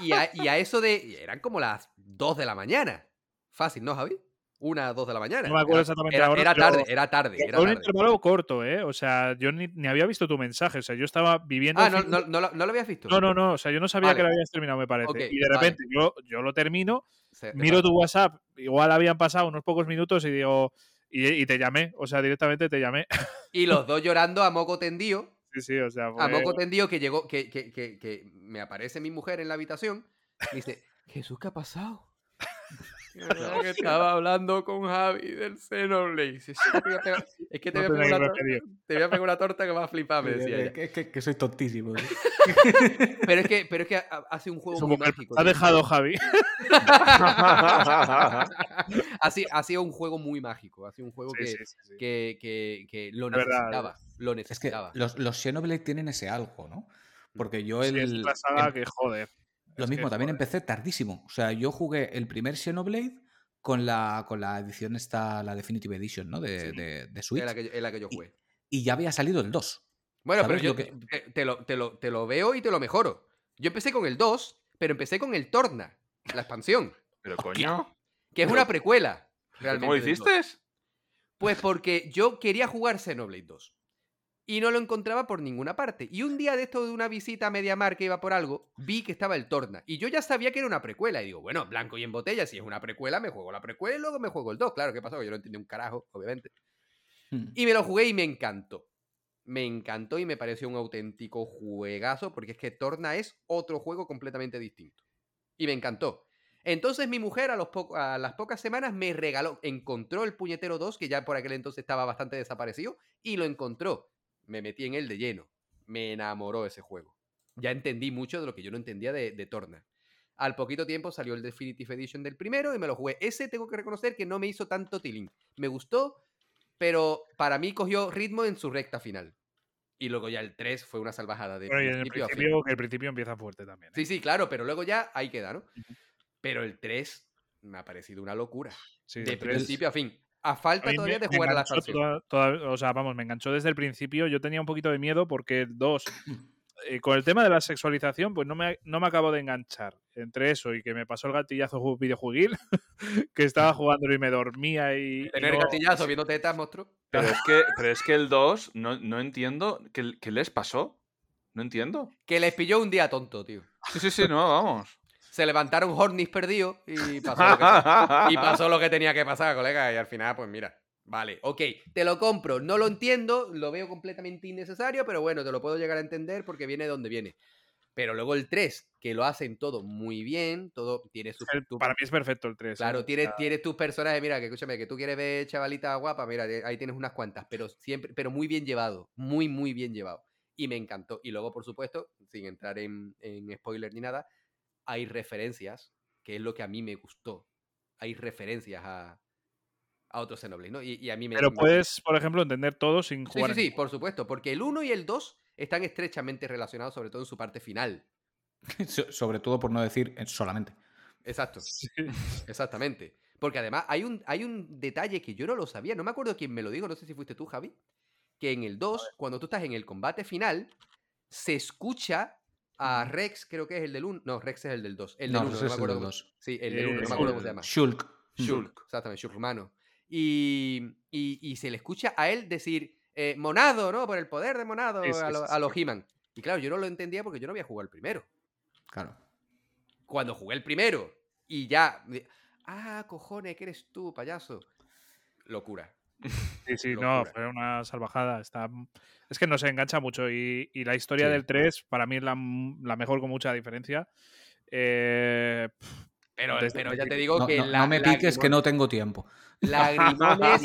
Y a, y a eso de. Eran como las 2 de la mañana. Fácil, ¿no, Javi? Una, dos de la mañana. No me acuerdo Era- exactamente era, ahora, era pero- tarde, era tarde, era un tarde. intervalo corto, ¿eh? O sea, yo ni, ni había visto tu mensaje. O sea, yo estaba viviendo. Ah, no, no, no, lo- no lo habías visto. no, no, no, O sea, yo no sabía Vale. que lo habías terminado, me parece. Y de vale. repente yo, yo lo termino, miro tu WhatsApp. Igual habían pasado unos pocos minutos y digo, Y, y te llamé, o sea, directamente te llamé. Y los [LAUGHS] dos llorando a moco tendido. Sí, sí, o sea, A moco tendido que llegó, que, que, que, que me aparece mi mujer en la habitación. Y dice, Jesús, ¿qué ha pasado? Que estaba hablando con Javi del Xenoblade. Dice, "Sí, te voy a pegar- Es que te No voy, a pegar una tor- remedio. te voy a pegar una torta que va a flipar, me decía ella. que, que- que soy tontísimo. [LAUGHS] Pero es que, pero es que ha- hace un juego muy mágico. ha dejado Javi. [LAUGHS] ha, sido, ha sido un juego muy mágico. Ha sido un juego Sí, que, sí, sí, sí. que, que- que lo necesitaba. Lo Es que necesitaba. los, los Xenoblade tienen ese algo, ¿no? Porque yo Sí, el. es saga em- que joder. Lo Es mismo, también joder. empecé tardísimo. O sea, yo jugué el primer Xenoblade con la, con la edición esta, la Definitive Edition, ¿no? De, Sí. de, de Switch. Es la que, la que yo jugué. Y ya había salido el 2. Bueno, pero ¿Sabes yo lo que- te, te lo, te, lo, te lo veo y te lo mejoro. Yo empecé con el 2, pero empecé con el Torna, la expansión, Pero coño, que es Pero- una precuela. ¿pero Realmente, ¿cómo lo del 2. hiciste? Pues porque yo quería jugar Xenoblade 2. Y no lo encontraba por ninguna parte. Y un día de esto de una visita a Mediamar que iba por algo, vi que estaba el Torna. Y yo ya sabía que era una precuela. Y digo, bueno, blanco y en botella, si es una precuela, me juego la precuela y luego me juego el 2. Claro, ¿qué pasó? Yo no entendí un carajo, obviamente. Hmm. Y me lo jugué y me encantó. Me encantó y me pareció un auténtico juegazo porque es que Torna es otro juego completamente distinto. Y me encantó. Entonces mi mujer a, los po- a las pocas semanas me regaló, encontró el puñetero 2, que ya por aquel entonces estaba bastante desaparecido, y lo encontró. Me metí en él de lleno. Me enamoró ese juego. Ya entendí mucho de lo que yo no entendía de, de Torna. Al poquito tiempo salió el Definitive Edition del primero y me lo jugué. Ese tengo que reconocer que no me hizo tanto tilín. Me gustó, pero para mí cogió ritmo en su recta final. Y luego ya el 3 fue una salvajada de y en el principio a fin. principio, que el principio empieza fuerte también. ¿eh? Sí, sí, claro, pero luego ya ahí queda, ¿no? Pero el 3 me ha parecido una locura. Sí, de principio a fin. A falta A todavía me- de jugar a la toda- toda- o sea, vamos, me enganchó desde el principio. Yo tenía un poquito de miedo porque el 2, eh, con el tema de la sexualización, pues no me, no me acabo de enganchar. Entre eso y que me pasó el gatillazo ju- videojueguil, [LAUGHS] que estaba jugando y me dormía y. y Tener no- gatillazo viendo tetas, monstruo. Pero es que, pero es que el 2, no, no entiendo. ¿qué, qué les pasó? No entiendo. Que les pilló un día tonto, tío. Sí, sí, sí, no, vamos. Se levantaron hornis perdidos y pasó, lo que, [LAUGHS] y pasó lo que tenía que pasar, colega. Y al final, pues mira, vale, ok, te lo compro. No lo entiendo, lo veo completamente innecesario, pero bueno, te lo puedo llegar a entender porque viene de donde viene. Pero luego el 3, que lo hacen todo muy bien, todo tiene su... el- tu- para mí es perfecto el 3. Claro, tienes, tienes tus personajes, mira, que escúchame, que tú quieres ver chavalita guapa, mira, de- ahí tienes unas cuantas, pero siempre, pero muy bien llevado, muy, muy bien llevado. Y me encantó. Y luego, por supuesto, sin entrar en, en spoiler ni nada, hay referencias, que es lo que a mí me gustó. Hay referencias a, a otros Xenoblade, ¿no? Y, y a mí me... Pero me- puedes, por ejemplo, entender todo sin Sí, jugar. sí, en sí, por supuesto, porque el 1 y el 2 están estrechamente relacionados, sobre todo en su parte final. [LAUGHS] So- Sobre todo por no decir solamente. Exacto. [LAUGHS] Sí. Exactamente. Porque además hay un, hay un detalle que yo no lo sabía, no me acuerdo quién me lo dijo, no sé si fuiste tú, Javi, que en el 2, cuando tú estás en el combate final, se escucha a Rex, creo que es el del 1, no, Rex es el del 2, el del No, 1, Rex no me acuerdo del cómo- 2. Sí, el del 1, no Eh, me acuerdo cómo se llama. Shulk. Shulk, exactamente, Shulk humano. Y, y, y se le escucha a él decir, eh, Monado, ¿no? Por el poder de Monado a, lo- los He-Man. Y claro, yo no lo entendía porque yo no había jugado el primero Claro. cuando jugué el primero y ya. Ah, cojones, que eres tú, payaso. Locura. [LAUGHS] Sí, sí, no, fue una salvajada. Está... Es que no se engancha mucho y, y la historia Sí. del 3 para mí es la, la mejor con mucha diferencia. Eh, Pero, Desde pero ya te digo No, que no- la, no me piques que no tengo tiempo. Lagrimones,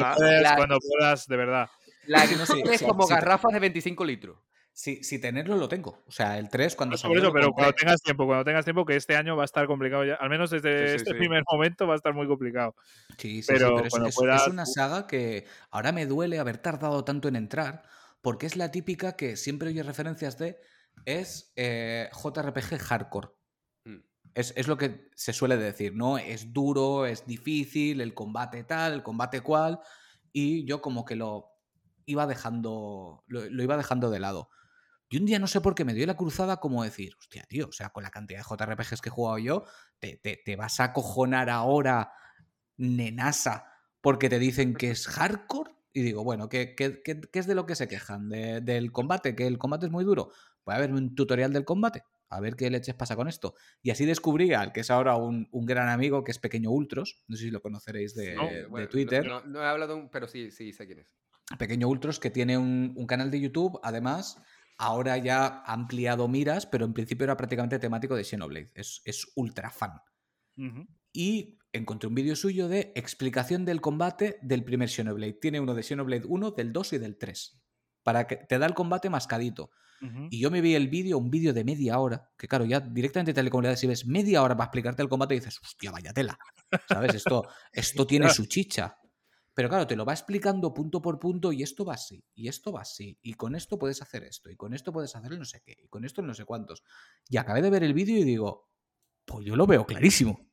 cuando puedas, de verdad. lagrimones sí, sí, como sí. garrafas de 25 litros. Si, si tenerlo lo tengo. O sea, el 3 cuando No, por salió eso, pero cuando tengas tiempo, cuando tengas tiempo, que este año va a estar complicado ya. Al menos desde Sí, sí, este sí. primer momento va a estar muy complicado. Sí, sí, sí, Pero pero es, cuando es- puedas- es una saga que ahora me duele haber tardado tanto en entrar, porque es la típica que siempre oye referencias de, es eh, JRPG hardcore. Mm. Es, es lo que se suele decir, ¿no? Es duro, es difícil, el combate tal, el combate cual, y yo como que lo iba dejando, lo, lo iba dejando de lado. Y un día no sé por qué me dio la cruzada como decir, hostia, tío, o sea, con la cantidad de JRPGs que he jugado yo, te, te- te vas a cojonar ahora, nenasa, porque te dicen que es hardcore. Y digo, bueno, ¿qué, qué- qué- qué es de lo que se quejan? ¿De- ¿Del combate? ¿Que el combate es muy duro? Voy a ver un tutorial del combate. a ver qué leches pasa con esto. Y así descubrí al que es ahora un, un gran amigo, que es Pequeño Ultros, no sé si lo conoceréis de, No, de Bueno, Twitter. No, no he hablado, pero sí, sí sé quién es. Pequeño Ultros, que tiene un, un canal de YouTube, además, ahora ya ha ampliado miras, pero en principio era prácticamente temático de Xenoblade. Es, es ultra fan. Y encontré un vídeo suyo de explicación del combate del primer Xenoblade. Tiene uno de Xenoblade 1, del 2 y del 3. Para que te da el combate mascadito. Y yo me vi el vídeo, un vídeo de media hora, que claro, ya directamente telecomunidades, si ves media hora para explicarte el combate, dices, hostia, vaya tela. ¿Sabes? Esto, esto tiene [LAUGHS] su chicha. Pero claro, te lo va explicando punto por punto y esto va así, y esto va así, y con esto puedes hacer esto, y con esto puedes hacer el no sé qué, y con esto el no sé cuántos. Y acabé de ver el vídeo y digo, pues yo lo veo clarísimo.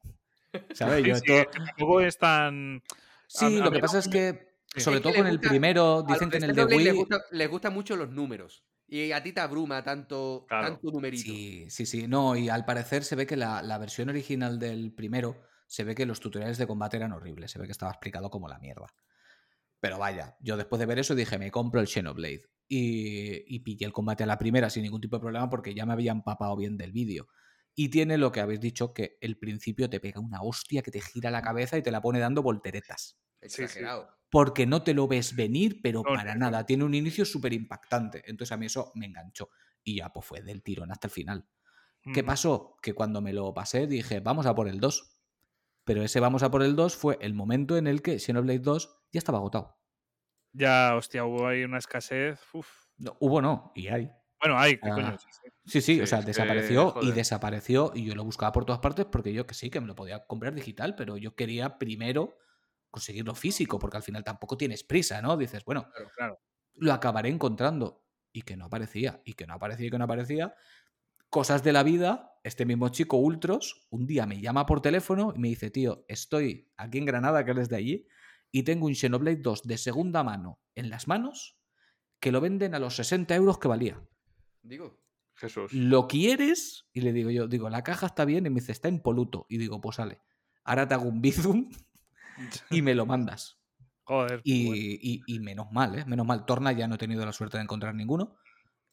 [LAUGHS] ¿Sabes? Sí, Yo sí, esto- es que tampoco es tan. Sí, a- a lo que pasa no es que, sobre Es que todo le con el gusta- primero, dicen que en el de Les Wii... gusta, les gustan mucho los números. Y a ti te abruma tanto, Claro. tanto numerito. Sí, sí, sí. No, y al parecer se ve que la, la versión original del primero, se ve que los tutoriales de combate eran horribles. Se ve que estaba explicado como la mierda. Pero vaya, yo después de ver eso dije, me compro el Xenoblade. Y, y pillé el combate a la primera sin ningún tipo de problema porque ya me había empapado bien del vídeo. Y tiene lo que habéis dicho, que el principio te pega una hostia que te gira la cabeza y te la pone dando volteretas. Sí, sí. Exagerado. Porque no te lo ves venir, pero No, para no, nada. Tiene un inicio súper impactante. Entonces a mí eso me enganchó. Y ya pues fue del tirón hasta el final. ¿Qué pasó? Que cuando me lo pasé dije, vamos a por el 2. Pero ese vamos a por el 2 fue el momento en el que Xenoblade 2 ya estaba agotado. Ya, hostia, hubo ahí una escasez. Uf. No, hubo no, y hay. Bueno, hay, ¿qué Ah. coño? Sí, sí. Sí, sí, o sea, que, desapareció y desapareció y yo lo buscaba por todas partes porque yo que sí, que me lo podía comprar digital, pero yo quería primero conseguirlo físico porque al final tampoco tienes prisa, ¿no? Dices, bueno, Claro, claro. lo acabaré encontrando. Y que no aparecía, y que no aparecía, y que no aparecía. Cosas de la vida, este mismo chico Ultros, un día me llama por teléfono y me dice, tío, estoy aquí en Granada, que eres de allí, y tengo un Xenoblade 2 de segunda mano en las manos que lo venden a los 60 euros que valía. Digo, Jesús. ¿Lo quieres? Y le digo yo, digo, la caja está bien, y me dice, está impoluto. Y digo, pues sale, ahora te hago un bizum [LAUGHS] y me lo mandas. Joder. Y, bueno. y- y menos mal, ¿eh? Menos mal. Torna ya no he tenido la suerte de encontrar ninguno.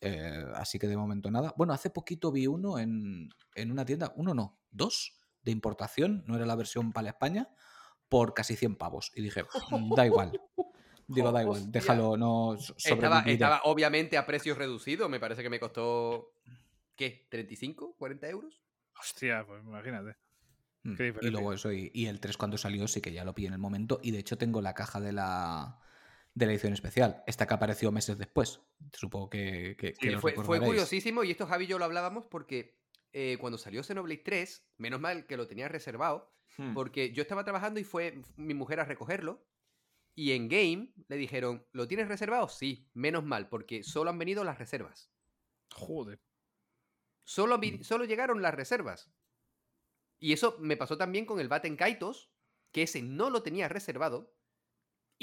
Eh, así que de momento nada. Bueno, hace poquito vi uno en, en una tienda, uno no, dos de importación, no era la versión para España, por casi 100 pavos. Y dije, "Mm, da igual. [LAUGHS] Digo, da igual, déjalo, no so- estaba, sobreviviré". estaba obviamente a precios reducidos. Me parece que me costó. ¿Qué? ¿35? ¿40 euros? Hostia, pues imagínate. Mm, qué Y luego eso, y, y el 3 cuando salió sí que ya lo pillé en el momento. Y de hecho tengo la caja de la, de la edición especial. Esta que apareció meses después. Supongo que, que, que Sí, lo fue, curiosísimo y esto Javi y yo lo hablábamos porque eh, cuando salió Xenoblade 3, menos mal que lo tenía reservado, Hmm. porque yo estaba trabajando y fue mi mujer a recogerlo. Y en game le dijeron, ¿lo tienes reservado? Sí, menos mal, porque solo han venido las reservas. Joder. Solo, vi- solo llegaron las reservas. Y eso me pasó también con el Baten Kaitos, que ese no lo tenía reservado.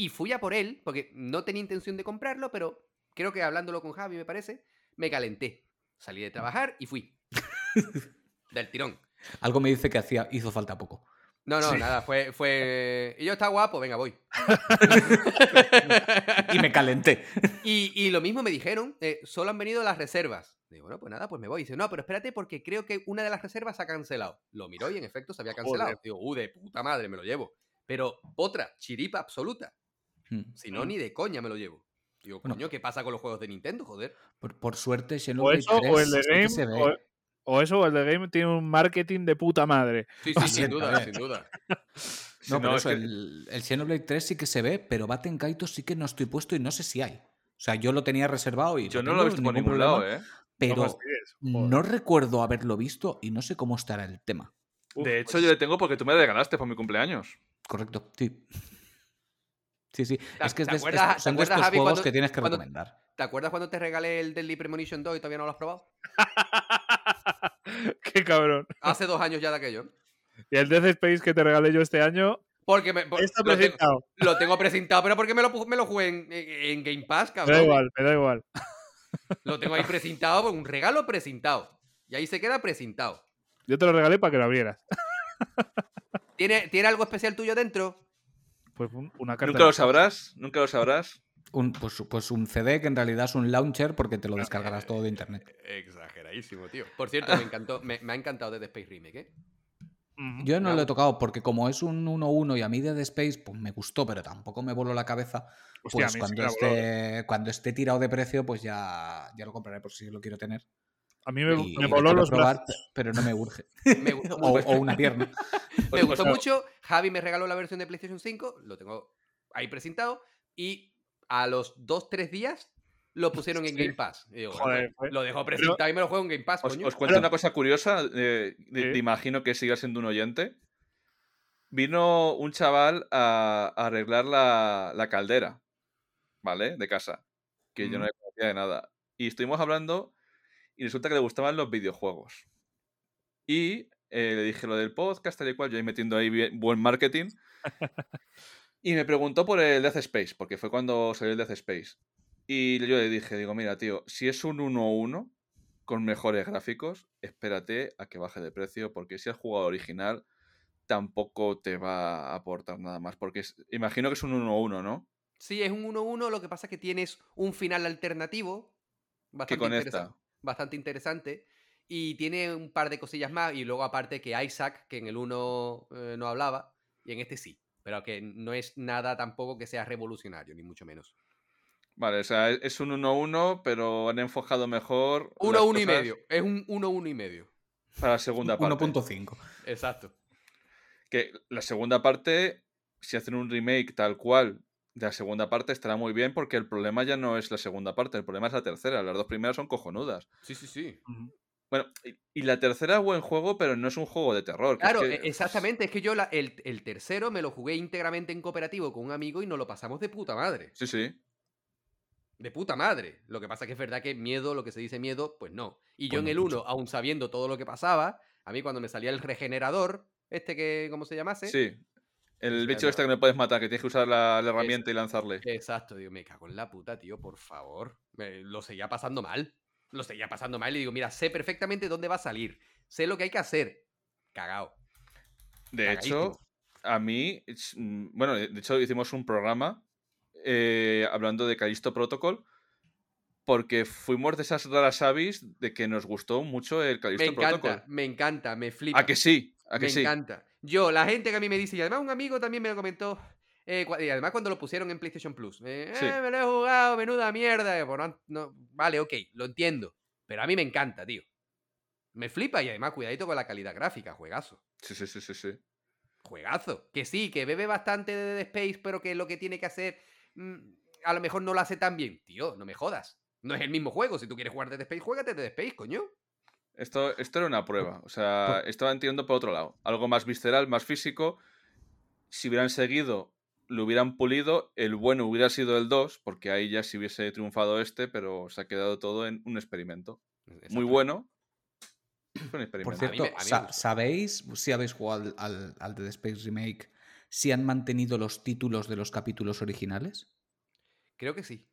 Y fui a por él, porque no tenía intención de comprarlo, pero creo que hablándolo con Javi, me parece, me calenté. Salí de trabajar y fui. [LAUGHS] Del tirón. Algo me dice que hacía, hizo falta poco. No, no, Sí. nada, fue, fue... Y yo está guapo, venga, voy. [LAUGHS] Y me calenté. Y, y lo mismo me dijeron, eh, solo han venido las reservas. Digo, bueno, pues nada, pues me voy. dice, no, pero espérate porque creo que una de las reservas se ha cancelado. Lo miró y en efecto se había cancelado. Joder. Digo, uh, de puta madre, me lo llevo. Pero otra, chiripa absoluta. Mm. Si no, Mm. ni de coña me lo llevo. Digo, Bueno. coño, ¿qué pasa con los juegos de Nintendo, joder? Por, por suerte, O Xenoblade eso, 3 o el de Game. se ve. O, o eso, o el de Game tiene un marketing de puta madre. Sí, sí, sin duda, sin duda. [LAUGHS] No, pero es eso, que- el, el Xenoblade 3 sí que se ve, pero Baten Kaito sí que no estoy puesto y no sé si hay. O sea, yo lo tenía reservado y Yo no lo he visto por ningún problema, lado, ¿eh? Pero no recuerdo haberlo visto y no sé cómo estará el tema. Uf, de hecho, pues- yo le tengo porque tú me regalaste por mi cumpleaños. Correcto, sí. Sí, sí. ¿Te- Es que es de, acuerdas- son de estos Javi, juegos cuando- que tienes que cuando- recomendar. ¿Te acuerdas cuando te regalé el Deadly Premonition 2 y todavía no lo has probado? [LAUGHS] Qué cabrón. Hace dos años ya de aquello. Y el Death Space que te regalé yo este año Porque me, por- está lo, tengo, presentado. lo tengo presentado, pero porque me lo, me lo jugué en, en- Game Pass, Me cabrón. da igual, me da igual. [LAUGHS] Lo tengo ahí presentado, un regalo presentado. Y ahí se queda presentado. Yo te lo regalé para que lo abrieras. [LAUGHS] ¿Tiene, ¿Tiene algo especial tuyo dentro? Pues un- una carta. Nunca lo sabrás, nunca lo sabrás. Un, pues, pues un CD que en realidad es un launcher porque te lo descargarás todo de internet. Exageradísimo. Sobradísimo, tío. Por cierto, me encantó, me, me ha encantado Dead Space Remake, ¿eh? Yo no lo he tocado porque como es un 1-1 y a mí Dead Space pues me gustó, pero tampoco me voló la cabeza. Hostia, Pues sí cuando, esté, cuando esté tirado de precio, pues ya, ya lo compraré por si lo quiero tener. A mí me, Y- voló los probar, brazos. pero no me urge. [LAUGHS] [LAUGHS] Me gustó, o, una pierna. me Pues- gustó pues- mucho. Javi me regaló la versión de PlayStation 5, lo tengo ahí presentado. Y a los 2-3 días lo pusieron en Sí. Game Pass. Y digo, Joder, bueno, fue- lo dejó presentado y me lo juego en Game Pass, Os, coño. os cuento una cosa curiosa, eh, de- Sí. te imagino que sigas siendo un oyente. Vino un chaval a, a arreglar la, la caldera, ¿vale? De casa, que yo no Mm. le conocía de nada. Y estuvimos hablando y resulta que le gustaban los videojuegos. Y eh, le dije lo del podcast, tal y cual, yo ahí metiendo ahí bien- buen marketing. y me preguntó por el Death Space, porque fue cuando salió el Death Space. Y yo le dije, digo, mira, tío, si es un 1-1 con mejores gráficos, espérate a que baje de precio, porque si has jugado original, tampoco te va a aportar nada más. Porque es- imagino que es un 1-1, ¿no? Sí, es un 1-1, lo que pasa es que tienes un final alternativo. Que Bastante, conecta. Bastante interesante. Y tiene un par de cosillas más. Y luego, aparte, que Isaac, que en el 1 eh, no hablaba, y en este sí. Pero que no es nada tampoco que sea revolucionario, ni mucho menos. Vale, o sea, es un 1-1, pero han enfocado mejor. las 1-1 y medio. Es un 1-1 y medio. Para la segunda parte. 1.5. Exacto. Que la segunda parte, si hacen un remake tal cual la segunda parte, estará muy bien, porque el problema ya no es la segunda parte, el problema es la tercera. Las dos primeras son cojonudas. Sí, sí, sí. Bueno, y, y la tercera es buen juego, pero no es un juego de terror. que es Claro, que- e- exactamente. Es que yo la- el, el tercero me lo jugué íntegramente en cooperativo con un amigo y nos lo pasamos de puta madre. Sí, sí. De puta madre. Lo que pasa es que es verdad que miedo, lo que se dice miedo, pues no. Y yo Pues en el. 1, aún sabiendo todo lo que pasaba, a mí cuando me salía el regenerador, este que, ¿cómo se llamase? Sí. El bicho claro. este que no puedes matar, que tienes que usar la, la herramienta y lanzarle. Exacto, digo, me cago en la puta, tío, por favor. Me- lo seguía pasando mal. Lo seguía pasando mal y digo, mira, sé perfectamente dónde va a salir. Sé lo que hay que hacer. Cagao. De hecho, a mí, mm, bueno, de hecho hicimos un programa eh, hablando de Callisto Protocol, porque fuimos de esas raras avis de que nos gustó mucho el Me Callisto encanta, Protocol. me encanta, me flipa. ¿A que sí? ¿A que me sí? encanta. Yo, la gente que a mí me dice, y además un amigo también me lo comentó, eh, y además cuando lo pusieron en PlayStation Plus, eh, Sí. "Eh, me lo he jugado, menuda mierda. bueno, no- vale, ok, lo entiendo, pero a mí me encanta, tío. Me flipa y además cuidadito con la calidad gráfica, juegazo. Sí, sí, sí, sí, sí. Juegazo. Que sí, que bebe bastante de Dead Space, pero que lo que tiene que hacer mm, a lo mejor no lo hace tan bien. Tío, no me jodas. No es el mismo juego. Si tú quieres jugar Dead Space, juégate Dead Space, coño. Esto, esto era una prueba. O sea, estaban tirando por otro lado. Algo más visceral, más físico. Si hubieran seguido, lo hubieran pulido. El bueno hubiera sido el 2, porque ahí ya se hubiese triunfado este, pero se ha quedado todo en un experimento. Muy bueno. Un Por experimento. A mí cierto, me- a mí me sa- gustó. ¿sabéis si habéis jugado al, al, al Dead Space Remake si han mantenido los títulos de los capítulos originales? Creo que sí.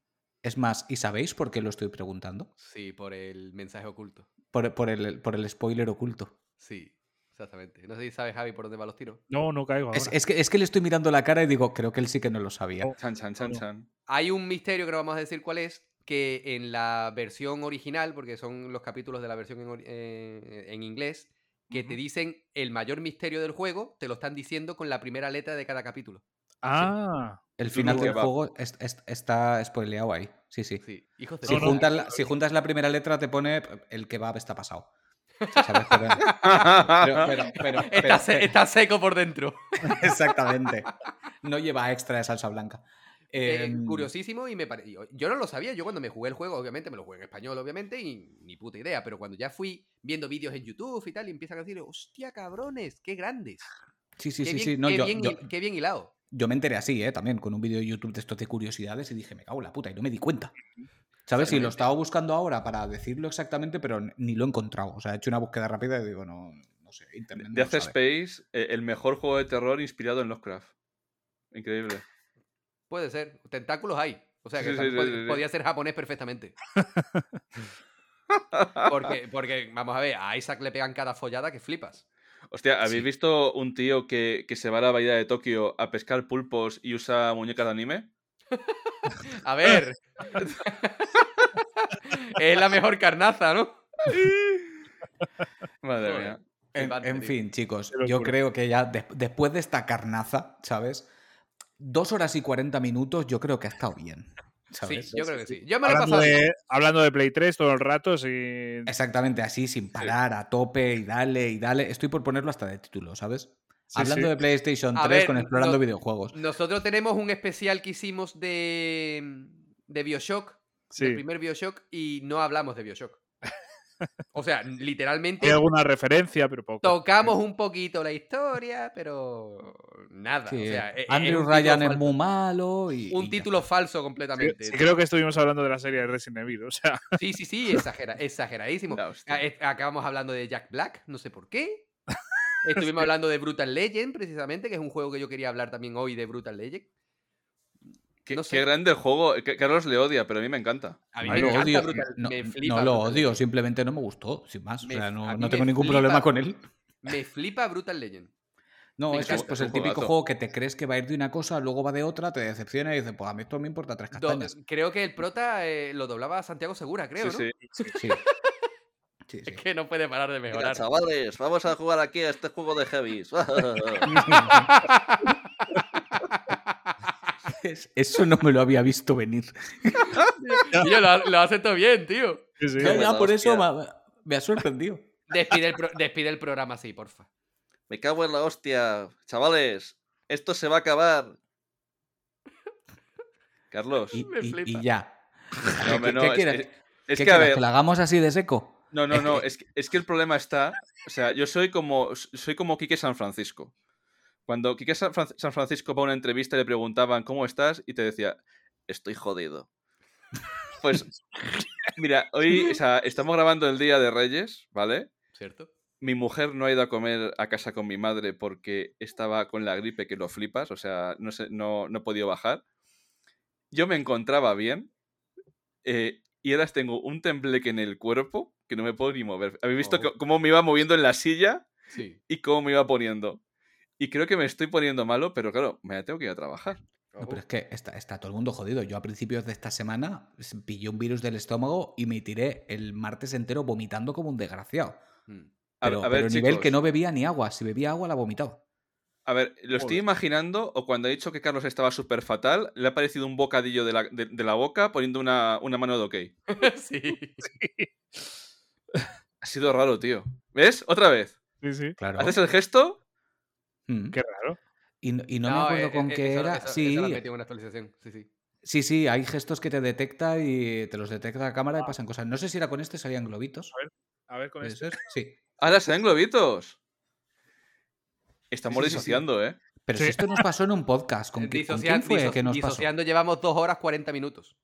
Es más, ¿y sabéis por qué lo estoy preguntando? Sí, por el mensaje oculto. Por, por el, por el spoiler oculto. Sí, exactamente. No sé si sabes, Javi, por dónde van los tiros. No, no caigo ahora. Es, es que, es que le estoy mirando la cara y digo, creo que él sí que no lo sabía. Oh. Chan, chan, chan, chan. Hay un misterio que no vamos a decir cuál es, que en la versión original, porque son los capítulos de la versión en, eh, en inglés, que te dicen el mayor misterio del juego, te lo están diciendo con la primera letra de cada capítulo. Ah, El Es un final del juego es- es- está spoileado ahí. Sí, sí. Sí, hijos de Si, No, no. juntas la, si juntas la primera letra, te pone el kebab está pasado. [LAUGHS] ¿Sabes? Pero- pero- Está, pero- se- está seco por dentro. [LAUGHS] Exactamente. No lleva extra de salsa blanca. Eh, Em, curiosísimo y me pare- yo, yo no lo sabía. Yo cuando me jugué el juego, obviamente me lo jugué en español, obviamente, y ni puta idea. Pero cuando ya fui viendo vídeos en YouTube y tal, y empiezan a decir, hostia, cabrones, qué grandes. Sí, sí, qué, sí, bien, sí. No, qué yo, bien yo- qué bien hilado. yo me enteré así, ¿eh? También con un vídeo de YouTube de estos de curiosidades y dije, me cago en la puta, y no me di cuenta. ¿Sabes? Y lo estaba buscando ahora para decirlo exactamente, pero ni lo he encontrado. O sea, he hecho una búsqueda rápida y digo, no, no sé, internet. Death. Space, eh, el mejor juego de terror inspirado en Lovecraft. Increíble. Puede ser. Tentáculos hay. O sea que Sí, sí, tam- sí, pod- sí, sí. podía ser japonés perfectamente. [LAUGHS] Porque, porque, vamos a ver, a Isaac le pegan cada follada que flipas. Hostia, ¿habéis Sí. visto un tío que, que se va a la bahía de Tokio a pescar pulpos y usa muñecas de anime? [LAUGHS] A ver. [LAUGHS] es la mejor carnaza, ¿no? [LAUGHS] Madre Joder. mía. En, fin, chicos, yo creo que ya des- después de esta carnaza, ¿sabes? Dos horas y 40 minutos, yo creo que ha estado bien. Sí, yo creo que sí. Yo me lo he Hablando pasado. de, hablando de Play 3 todo el rato, sin. Exactamente así, sin parar, a tope y dale y dale. Estoy por ponerlo hasta de título, ¿sabes? Sí, Hablando sí. de PlayStation A 3 ver, con explorando no- videojuegos. Nosotros tenemos un especial que hicimos de, de Bioshock, Sí. del primer Bioshock, y no hablamos de Bioshock. O sea, literalmente Hay alguna referencia, pero poco. tocamos un poquito la historia, pero nada. Sí, o sea, e- e- Andrew Ryan es muy malo y. Un y título falso completamente. sí, creo que estuvimos hablando de la serie de Resident Evil. O sea, Sí, sí, sí, exagera, exageradísimo. Ah, Acabamos hablando de Jack Black, no sé por qué. [LAUGHS] Estuvimos hablando de Brutal Legend, precisamente, que es un juego que yo quería hablar también hoy de Brutal Legend. Qué, no qué sé. grande el juego. Que- Carlos le odia, pero a mí me encanta. A mí No me lo encanta odio, Brutal- no, me no lo Brutal odio, simplemente no me gustó, sin más. O sea, no, tengo ningún flipa- problema con él. Me flipa Brutal Legend. No, Me es que es encanta, pues es el típico juego que te crees que va a ir de una cosa, luego va de otra, te decepciona y dices, pues a mí esto me importa tres Do- castañas. creo que el prota eh, lo doblaba Santiago Segura, creo, sí, ¿no? sí. Sí. Sí, [LAUGHS] sí. Es que no puede parar de mejorar. chavales, vamos a jugar aquí a este juego de heavies. [LAUGHS] [LAUGHS] Es- [LAUGHS] Eso no me lo había visto venir. [LAUGHS] Tío, lo, lo hace todo bien, tío. sí, sí. Ya, por eso me, ha- me ha sorprendido. Despide el, pro- despide el programa así, porfa. Me cago en la hostia. Chavales, esto se va a acabar. Carlos. Y, Me y- flipa. y ya. No, hombre, no, es quieres? que- es ¿Qué que, a quieres, ver. ¿Que lo hagamos así de seco? No, no, no. Es que, es que el problema está. O sea, yo soy como. Soy como Quique San Francisco. Cuando Quique San Fran- San Francisco va a una entrevista y le preguntaban ¿cómo estás? Y te decía, estoy jodido. Pues, [LAUGHS] mira, hoy o sea, estamos grabando el Día de Reyes, ¿vale? ¿Cierto? Mi mujer no ha ido a comer a casa con mi madre porque estaba con la gripe que lo flipas, o sea, no, sé, no, no he podido bajar. Yo me encontraba bien eh, y ahora tengo un tembleque en el cuerpo que no me puedo ni mover. ¿Habéis visto Oh. cómo me iba moviendo en la silla Sí. y cómo me iba poniendo? Y creo que me estoy poniendo malo, pero claro, me tengo que ir a trabajar. No, pero es que está, está todo el mundo jodido. Yo a principios de esta semana pillé un virus del estómago y me tiré el martes entero vomitando como un desgraciado. Mm. A, Pero, a ver, pero nivel que no bebía ni agua. Si bebía agua, la vomitaba. A ver, lo estoy imaginando, o cuando ha dicho que Carlos estaba súper fatal, le ha parecido un bocadillo de la, de- de la boca poniendo una, una mano de ok. [LAUGHS] [LAUGHS] sí. Ha sido raro, tío. ¿Ves? Otra vez. Sí, sí. Claro. ¿Haces el gesto? Mm. Qué raro. Y, no- y no, me acuerdo eh, con eh, qué eso- era. eso- sí, en una actualización. Sí, sí. sí, sí, hay gestos que te detecta y te los detecta la cámara y pasan cosas. No sé si era con este, salían globitos. A ver con ¿Puede este. ser? Sí. Ahora se ven globitos. Estamos Sí, sí, sí, sí. disociando, ¿eh? Pero Sí. si esto nos pasó en un podcast, ¿con, qué- con Disocia- quién fue que nos pasó? disociando llevamos dos horas 40 minutos.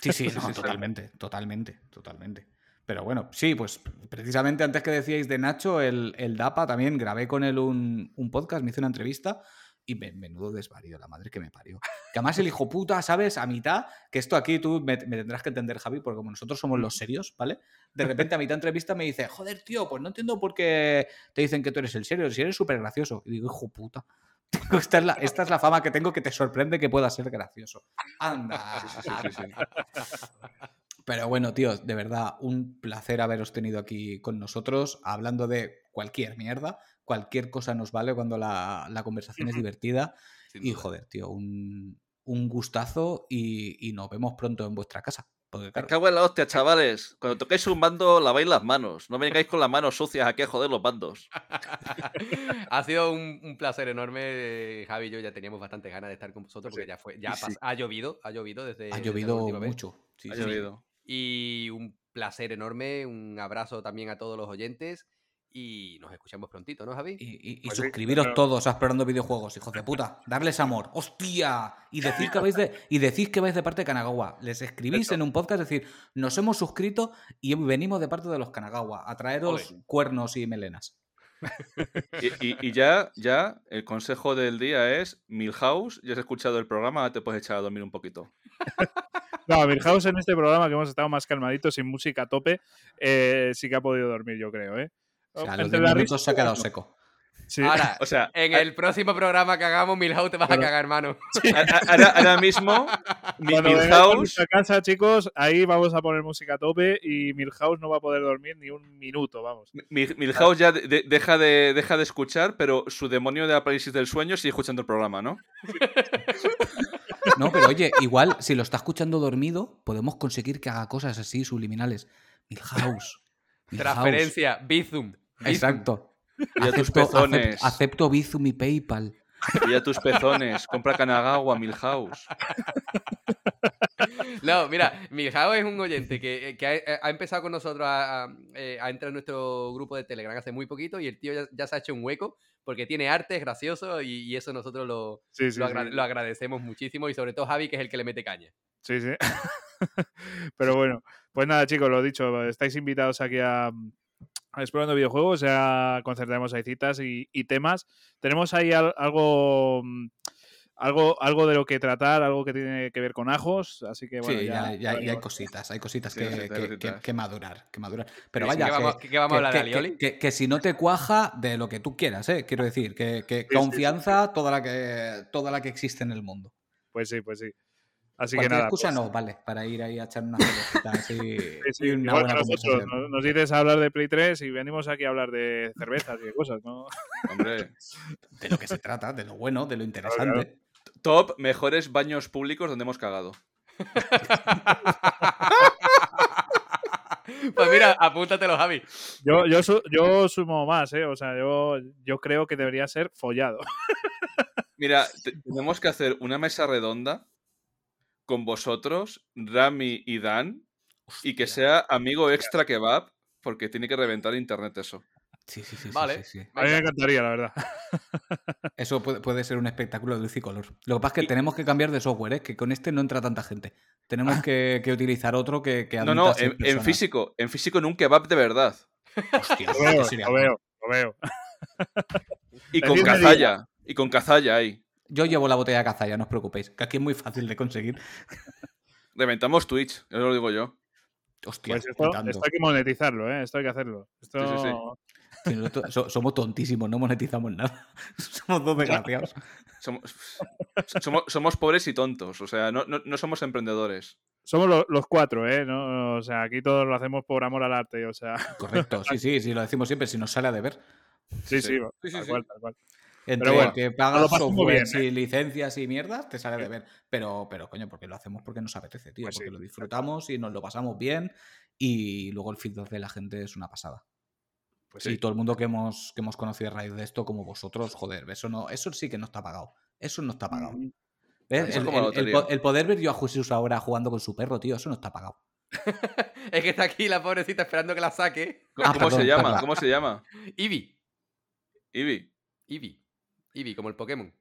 Sí, sí, no, sí, sí. totalmente, totalmente, totalmente. Pero bueno, sí, pues precisamente antes que decíais de Nacho, el, el DAPA también grabé con él un, un podcast, me hizo una entrevista y me- menudo desvarío, la madre que me parió. Que además el hijo puta, ¿sabes? A mitad, que esto aquí tú me, me tendrás que entender, Javi, porque como nosotros somos los serios, ¿vale? De repente a mitad de entrevista me dice, joder, tío, pues no entiendo por qué te dicen que tú eres el serio, si eres súper gracioso. Y digo, hijo puta. [LAUGHS] Esta es, la, esta es la fama que tengo que te sorprende que pueda ser gracioso. Anda. Sí, sí, sí, sí. Pero bueno, tíos, de verdad, un placer haberos tenido aquí con nosotros, hablando de cualquier mierda. Cualquier cosa nos vale cuando la, la conversación es divertida. sin Y duda. joder, tío, un, un gustazo y, y nos vemos pronto en vuestra casa. Porque, claro, cago en la hostia, chavales. Cuando toquéis un bando, laváis las manos. No vengáis con las manos sucias aquí a joder los bandos. [LAUGHS] ha sido un, un placer enorme, Javi y yo ya teníamos bastante ganas de estar con vosotros porque ya fue, ya sí. ha llovido, ha llovido desde, ha desde llovido vez. mucho. Sí, Ha llovido. Y un placer enorme, un abrazo también a todos los oyentes y nos escuchamos prontito, ¿no, Javi? Y, y- y Pues sí, suscribiros claro. todos a Explorando Videojuegos, hijos de puta. Darles amor. ¡Hostia! Y decir que vais de, y decís que vais de parte de Kanagawa. Les escribís en un podcast, decir, nos hemos suscrito y venimos de parte de los Kanagawa a traeros cuernos y melenas. Y, y- y ya, ya, el consejo del día es Milhouse, ya has escuchado el programa, te puedes echar a dormir un poquito. No, Milhouse en este programa que hemos estado más calmaditos, sin música a tope, eh, sí que ha podido dormir, yo creo, ¿eh? O sea, los Entre 10 la minutos risa se ha quedado seco. Sí. Ahora, O sea, en el próximo programa que hagamos, Milhouse te vas a cagar, hermano. [LAUGHS] ahora, ahora mismo, [LAUGHS] a Milhouse. casa, chicos, ahí vamos a poner música a tope y Milhouse no va a poder dormir ni un minuto, vamos. Mi- Milhouse ya de- de- deja, de, deja de escuchar, pero su demonio de la parálisis del sueño sigue escuchando el programa, ¿no? [LAUGHS] No, pero oye, igual, si lo está escuchando dormido, podemos conseguir que haga cosas así subliminales. Milhouse. Milhouse. Transferencia, Bizum. Exacto. Pilla tus Acepto, pezones. acepto, acepto Bizum y PayPal. Pilla tus pezones. Compra Kanagawa, Milhouse. [LAUGHS] No, mira, Milhouse es un oyente que, que ha, ha empezado con nosotros a, a- eh, a entrar en nuestro grupo de Telegram hace muy poquito y el tío ya, ya se ha hecho un hueco porque tiene arte, es gracioso y, y eso nosotros lo, Sí, sí, lo, sí. lo agradecemos muchísimo y sobre todo Javi, que es el que le mete caña. Sí, sí. [LAUGHS] Pero bueno, pues nada, chicos, lo dicho, estáis invitados aquí a Explorando Videojuegos, ya concertaremos ahí citas y, y temas. Tenemos ahí al- algo, mm, algo, algo de lo que tratar, algo que tiene que ver con ajos, así que bueno, sí, ya, ya, ya- ya hay cositas, hay cositas Sí, que, cositas, que- cositas. que- que madurar, que madurar. Pero vaya, ¿qué que, vamos- qué- qué vamos a hablar de que- alioli? que- que si no te cuaja, de lo que tú quieras, ¿eh? Quiero decir, que, que Sí, sí, sí. confianza toda la que toda la que existe en el mundo. Pues sí, pues sí. Así que nada. excusa pues- no, vale, para ir ahí a echar una cervecita así, [LAUGHS] Sí, sí, una igual buena que nosotros, conversación. nos, nos dices a hablar de Play 3 y venimos aquí a hablar de cervezas y de cosas, ¿no? Hombre. [LAUGHS] De lo que se trata, de lo bueno, de lo interesante. Top mejores baños públicos donde hemos cagado. [LAUGHS] Pues mira, apúntatelo, Javi. Yo, yo, su- yo sumo más, ¿eh? O sea, yo, yo creo que debería ser follado. Mira, te- tenemos que hacer una mesa redonda con vosotros, Rami y Dan, y que sea amigo extra kebab, porque tiene que reventar internet eso. Sí, sí, sí, Vale. sí, sí. A mí me encantaría, la verdad. [LAUGHS] Eso puede, puede ser un espectáculo de luz y color. Lo que pasa es que tenemos que cambiar de software, ¿eh? que con este no entra tanta gente. Tenemos que, que utilizar otro que, que No, no, en, físico, en físico en un kebab de verdad. Hostia, Lo veo, lo veo, lo veo. Y [LAUGHS] con cazalla. Y con cazalla ahí. Yo llevo la botella de cazalla, no os preocupéis, que aquí es muy fácil de conseguir. Reventamos Twitch, eso lo digo yo. Hostia, Pues esto, esto hay que monetizarlo, ¿eh? Esto hay que hacerlo. Esto... Sí, sí, sí. Sí, nosotros so- somos tontísimos, no monetizamos nada. [LAUGHS] somos dos desgraciados. [LAUGHS] Somos, somos, somos pobres y tontos, o sea, no, no, no somos emprendedores. Somos lo- los cuatro, ¿eh? ¿No? O sea, aquí todos lo hacemos por amor al arte, o sea, Correcto, sí, sí, sí, lo decimos siempre, si nos sale a deber. sí, sí, Sí, sí, tal sí. cual, tal cual. Entre bueno, que pagas software bien, ¿eh? y licencias y mierdas, te sale a deber. Pero, pero, coño, porque lo hacemos porque nos apetece, tío. Pues sí. porque lo disfrutamos y nos lo pasamos bien. Y luego el feedback de la gente es una pasada. Pues Y todo el mundo que hemos, que hemos conocido a raíz de esto, como vosotros, joder, eso no, eso sí que no está pagado. Eso no está pagado. Mm, El, poder ver yo a Jesús ahora jugando con su perro, tío, eso no está pagado. [LAUGHS] Es que está aquí la pobrecita esperando que la saque. ¿Cómo, Ah, cómo perdón, se llama? ¿Cómo se llama? Eevee. Ivy. Eevee. Eevee, como el Pokémon.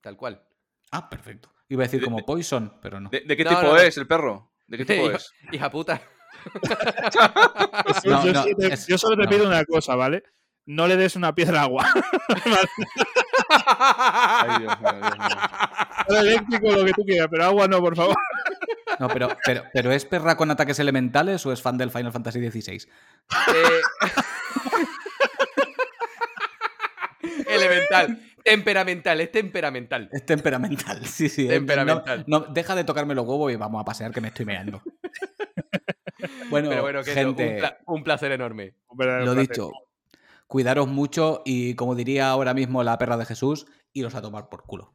Tal cual. Ah, perfecto. Iba a decir De- como de- Poison, pero no. ¿De, de qué No, tipo no, no. es el perro? ¿De qué [LAUGHS] tipo hija, es? hija puta. Yo, no, solo te, es- yo solo te no. pido una cosa, ¿vale? No le des una piedra agua. [LAUGHS] Ay, Dios mío, Dios mío. Eléctrico, lo que tú quieras, pero agua no, por favor. No, pero, pero, pero ¿es perra con ataques elementales o es fan del Final Fantasy XVI? Eh, [LAUGHS] Elemental. Temperamental, es temperamental. Es temperamental, sí, sí. Temperamental. No, no, deja de tocarme los huevos y vamos a pasear que me estoy meando. [LAUGHS] bueno, Pero bueno, gente, un, pla- un placer enorme. Un lo placer. dicho, cuidaros mucho y como diría ahora mismo la perra de Jesús, iros a tomar por culo.